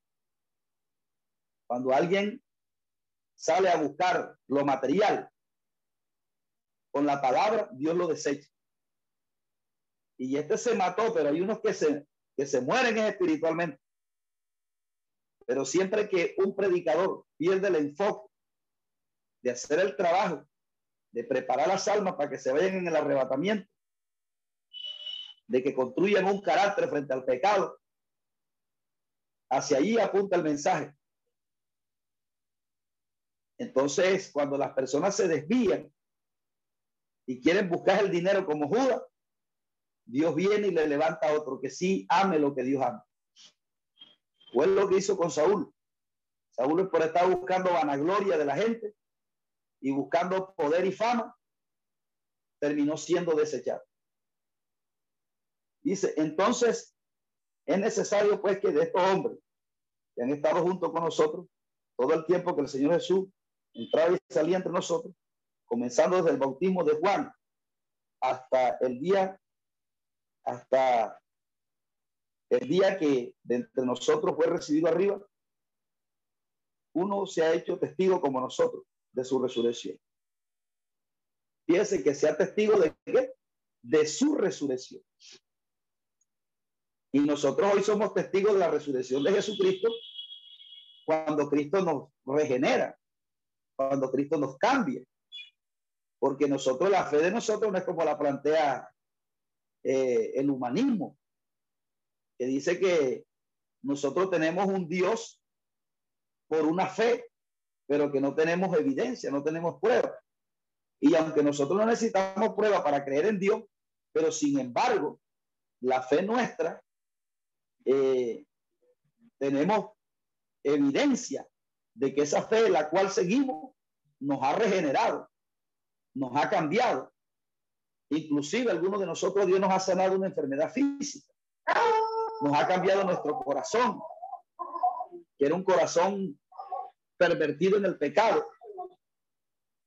cuando alguien sale a buscar lo material con la palabra, Dios lo desecha. Y este se mató, pero hay unos que se, que se mueren espiritualmente. Pero siempre que un predicador pierde el enfoque de hacer el trabajo, de preparar las almas para que se vayan en el arrebatamiento, de que construyan un carácter frente al pecado, hacia allí apunta el mensaje. Entonces, cuando las personas se desvían y quieren buscar el dinero como Judas, Dios viene y le levanta otro que sí ame lo que Dios ama. Es lo que hizo con Saúl. Saúl por estar buscando vanagloria de la gente y buscando poder y fama, terminó siendo desechado. Dice, entonces es necesario pues que de estos hombres que han estado junto con nosotros todo el tiempo que el Señor Jesús entraba y salía entre nosotros, comenzando desde el bautismo de Juan hasta el día, hasta el día que de entre nosotros fue recibido arriba, uno se ha hecho testigo como nosotros de su resurrección. Fíjese que sea testigo de qué? De su resurrección. Y nosotros hoy somos testigos de la resurrección de Jesucristo cuando Cristo nos regenera, cuando Cristo nos cambia. Porque nosotros, la fe de nosotros no es como la plantea eh, el humanismo, que dice que nosotros tenemos un Dios por una fe, pero que no tenemos evidencia, no tenemos prueba. Y aunque nosotros no necesitamos prueba para creer en Dios, pero sin embargo, la fe nuestra, eh, tenemos evidencia de que esa fe, la cual seguimos, nos ha regenerado, nos ha cambiado. Inclusive algunos de nosotros Dios nos ha sanado una enfermedad física. Nos ha cambiado nuestro corazón, que era un corazón pervertido en el pecado.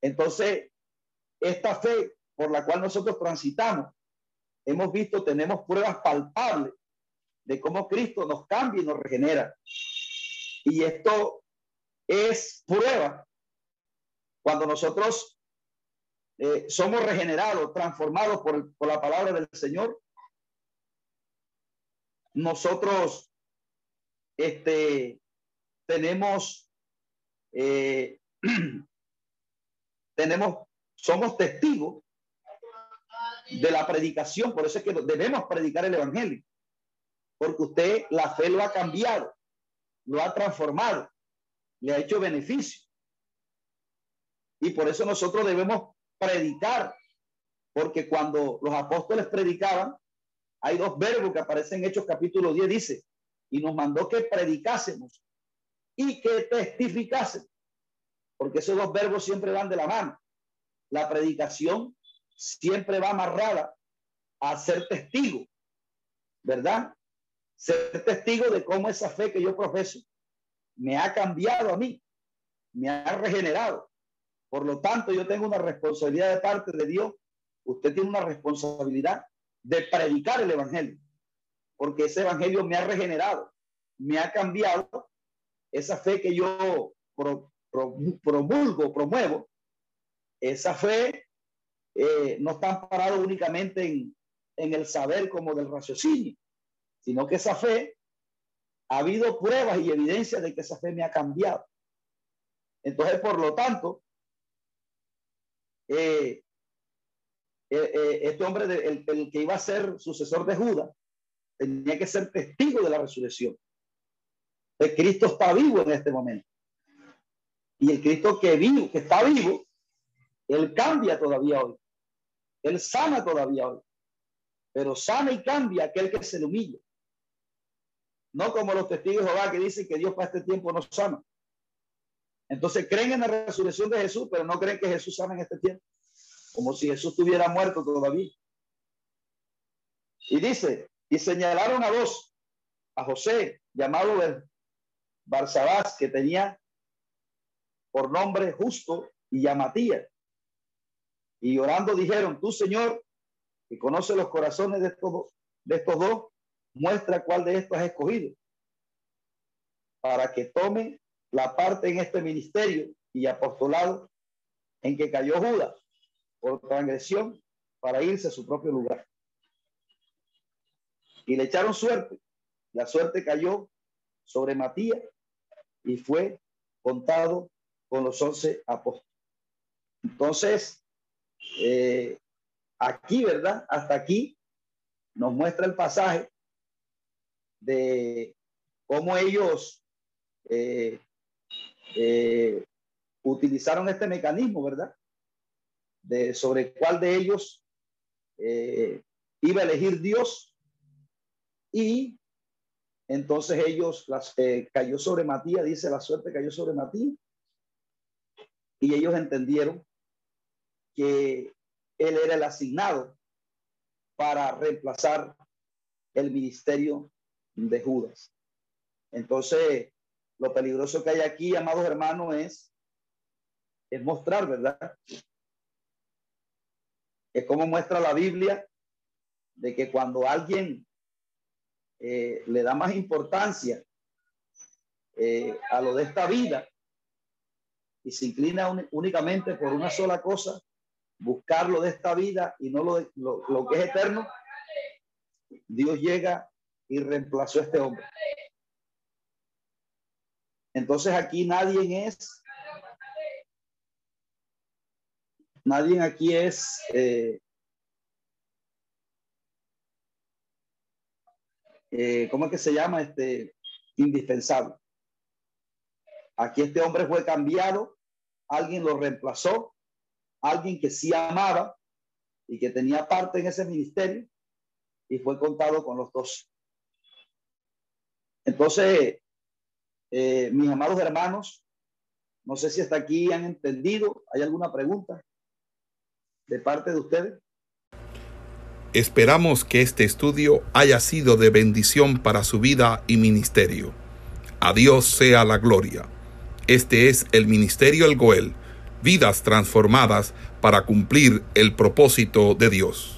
Entonces, esta fe por la cual nosotros transitamos, hemos visto, tenemos pruebas palpables de cómo Cristo nos cambia y nos regenera. Y esto es prueba cuando nosotros eh, somos regenerados, transformados por, por la palabra del Señor. Nosotros este, tenemos, eh, [clears throat] tenemos, somos testigos de la predicación, por eso es que debemos predicar el Evangelio, porque usted la fe lo ha cambiado, lo ha transformado le ha hecho beneficio. Y por eso nosotros debemos predicar, porque cuando los apóstoles predicaban, hay dos verbos que aparecen en Hechos capítulo 10, dice, y nos mandó que predicásemos y que testificásemos, porque esos dos verbos siempre van de la mano. La predicación siempre va amarrada a ser testigo, ¿verdad? Ser testigo de cómo esa fe que yo profeso me ha cambiado a mí, me ha regenerado. Por lo tanto, yo tengo una responsabilidad de parte de Dios. Usted tiene una responsabilidad de predicar el Evangelio, porque ese Evangelio me ha regenerado, me ha cambiado. Esa fe que yo promulgo, promuevo, esa fe eh, no está amparada únicamente en, en el saber como del raciocinio, sino que esa fe ha habido pruebas y evidencias de que esa fe me ha cambiado. Entonces, por lo tanto, eh, eh, eh, este hombre, el, que iba a ser sucesor de Judas, tenía que ser testigo de la resurrección. El Cristo está vivo en este momento. Y el Cristo que vivo, que está vivo, él cambia todavía hoy. Él sana todavía hoy. Pero sana y cambia aquel que se le humilla. No como los testigos de Jehová que dicen que Dios para este tiempo no sana. Entonces creen en la resurrección de Jesús, pero no creen que Jesús sana en este tiempo. Como si Jesús estuviera muerto todavía. Y dice, y señalaron a dos, a José, llamado Barsabás, que tenía por nombre justo, y a. Y orando dijeron, tú Señor, que conoce los corazones de estos, de estos dos, muestra cuál de estos has escogido para que tome la parte en este ministerio y apostolado en que cayó Judas por transgresión para irse a su propio lugar. Y le echaron suerte. La suerte cayó sobre Matías y fue contado con los once apóstoles. Entonces, eh, aquí, ¿verdad? Hasta aquí nos muestra el pasaje de cómo ellos eh, eh, utilizaron este mecanismo, ¿verdad? De sobre cuál de ellos iba a elegir Dios y entonces ellos las cayó sobre Matías, dice la suerte cayó sobre Matías y ellos entendieron que él era el asignado para reemplazar el ministerio de Judas. Entonces, lo peligroso que hay aquí, amados hermanos, es, es mostrar, ¿verdad? Es como muestra la Biblia de que cuando alguien eh, le da más importancia eh, a lo de esta vida y se inclina únicamente por una sola cosa, buscar lo de esta vida y no lo, lo, que es eterno, Dios llega y reemplazó a este hombre. Entonces aquí nadie es, nadie aquí es eh, eh, ¿cómo es que se llama? Este, indispensable. Aquí este hombre fue cambiado, alguien lo reemplazó alguien que sí amaba y que tenía parte en ese ministerio y fue contado con los dos. Entonces, eh, mis amados hermanos, no sé si hasta aquí han entendido. ¿Hay alguna pregunta de parte de ustedes? Esperamos que este estudio haya sido de bendición para su vida y ministerio. A Dios sea la gloria. Este es el Ministerio El Goel vidas transformadas para cumplir el propósito de Dios.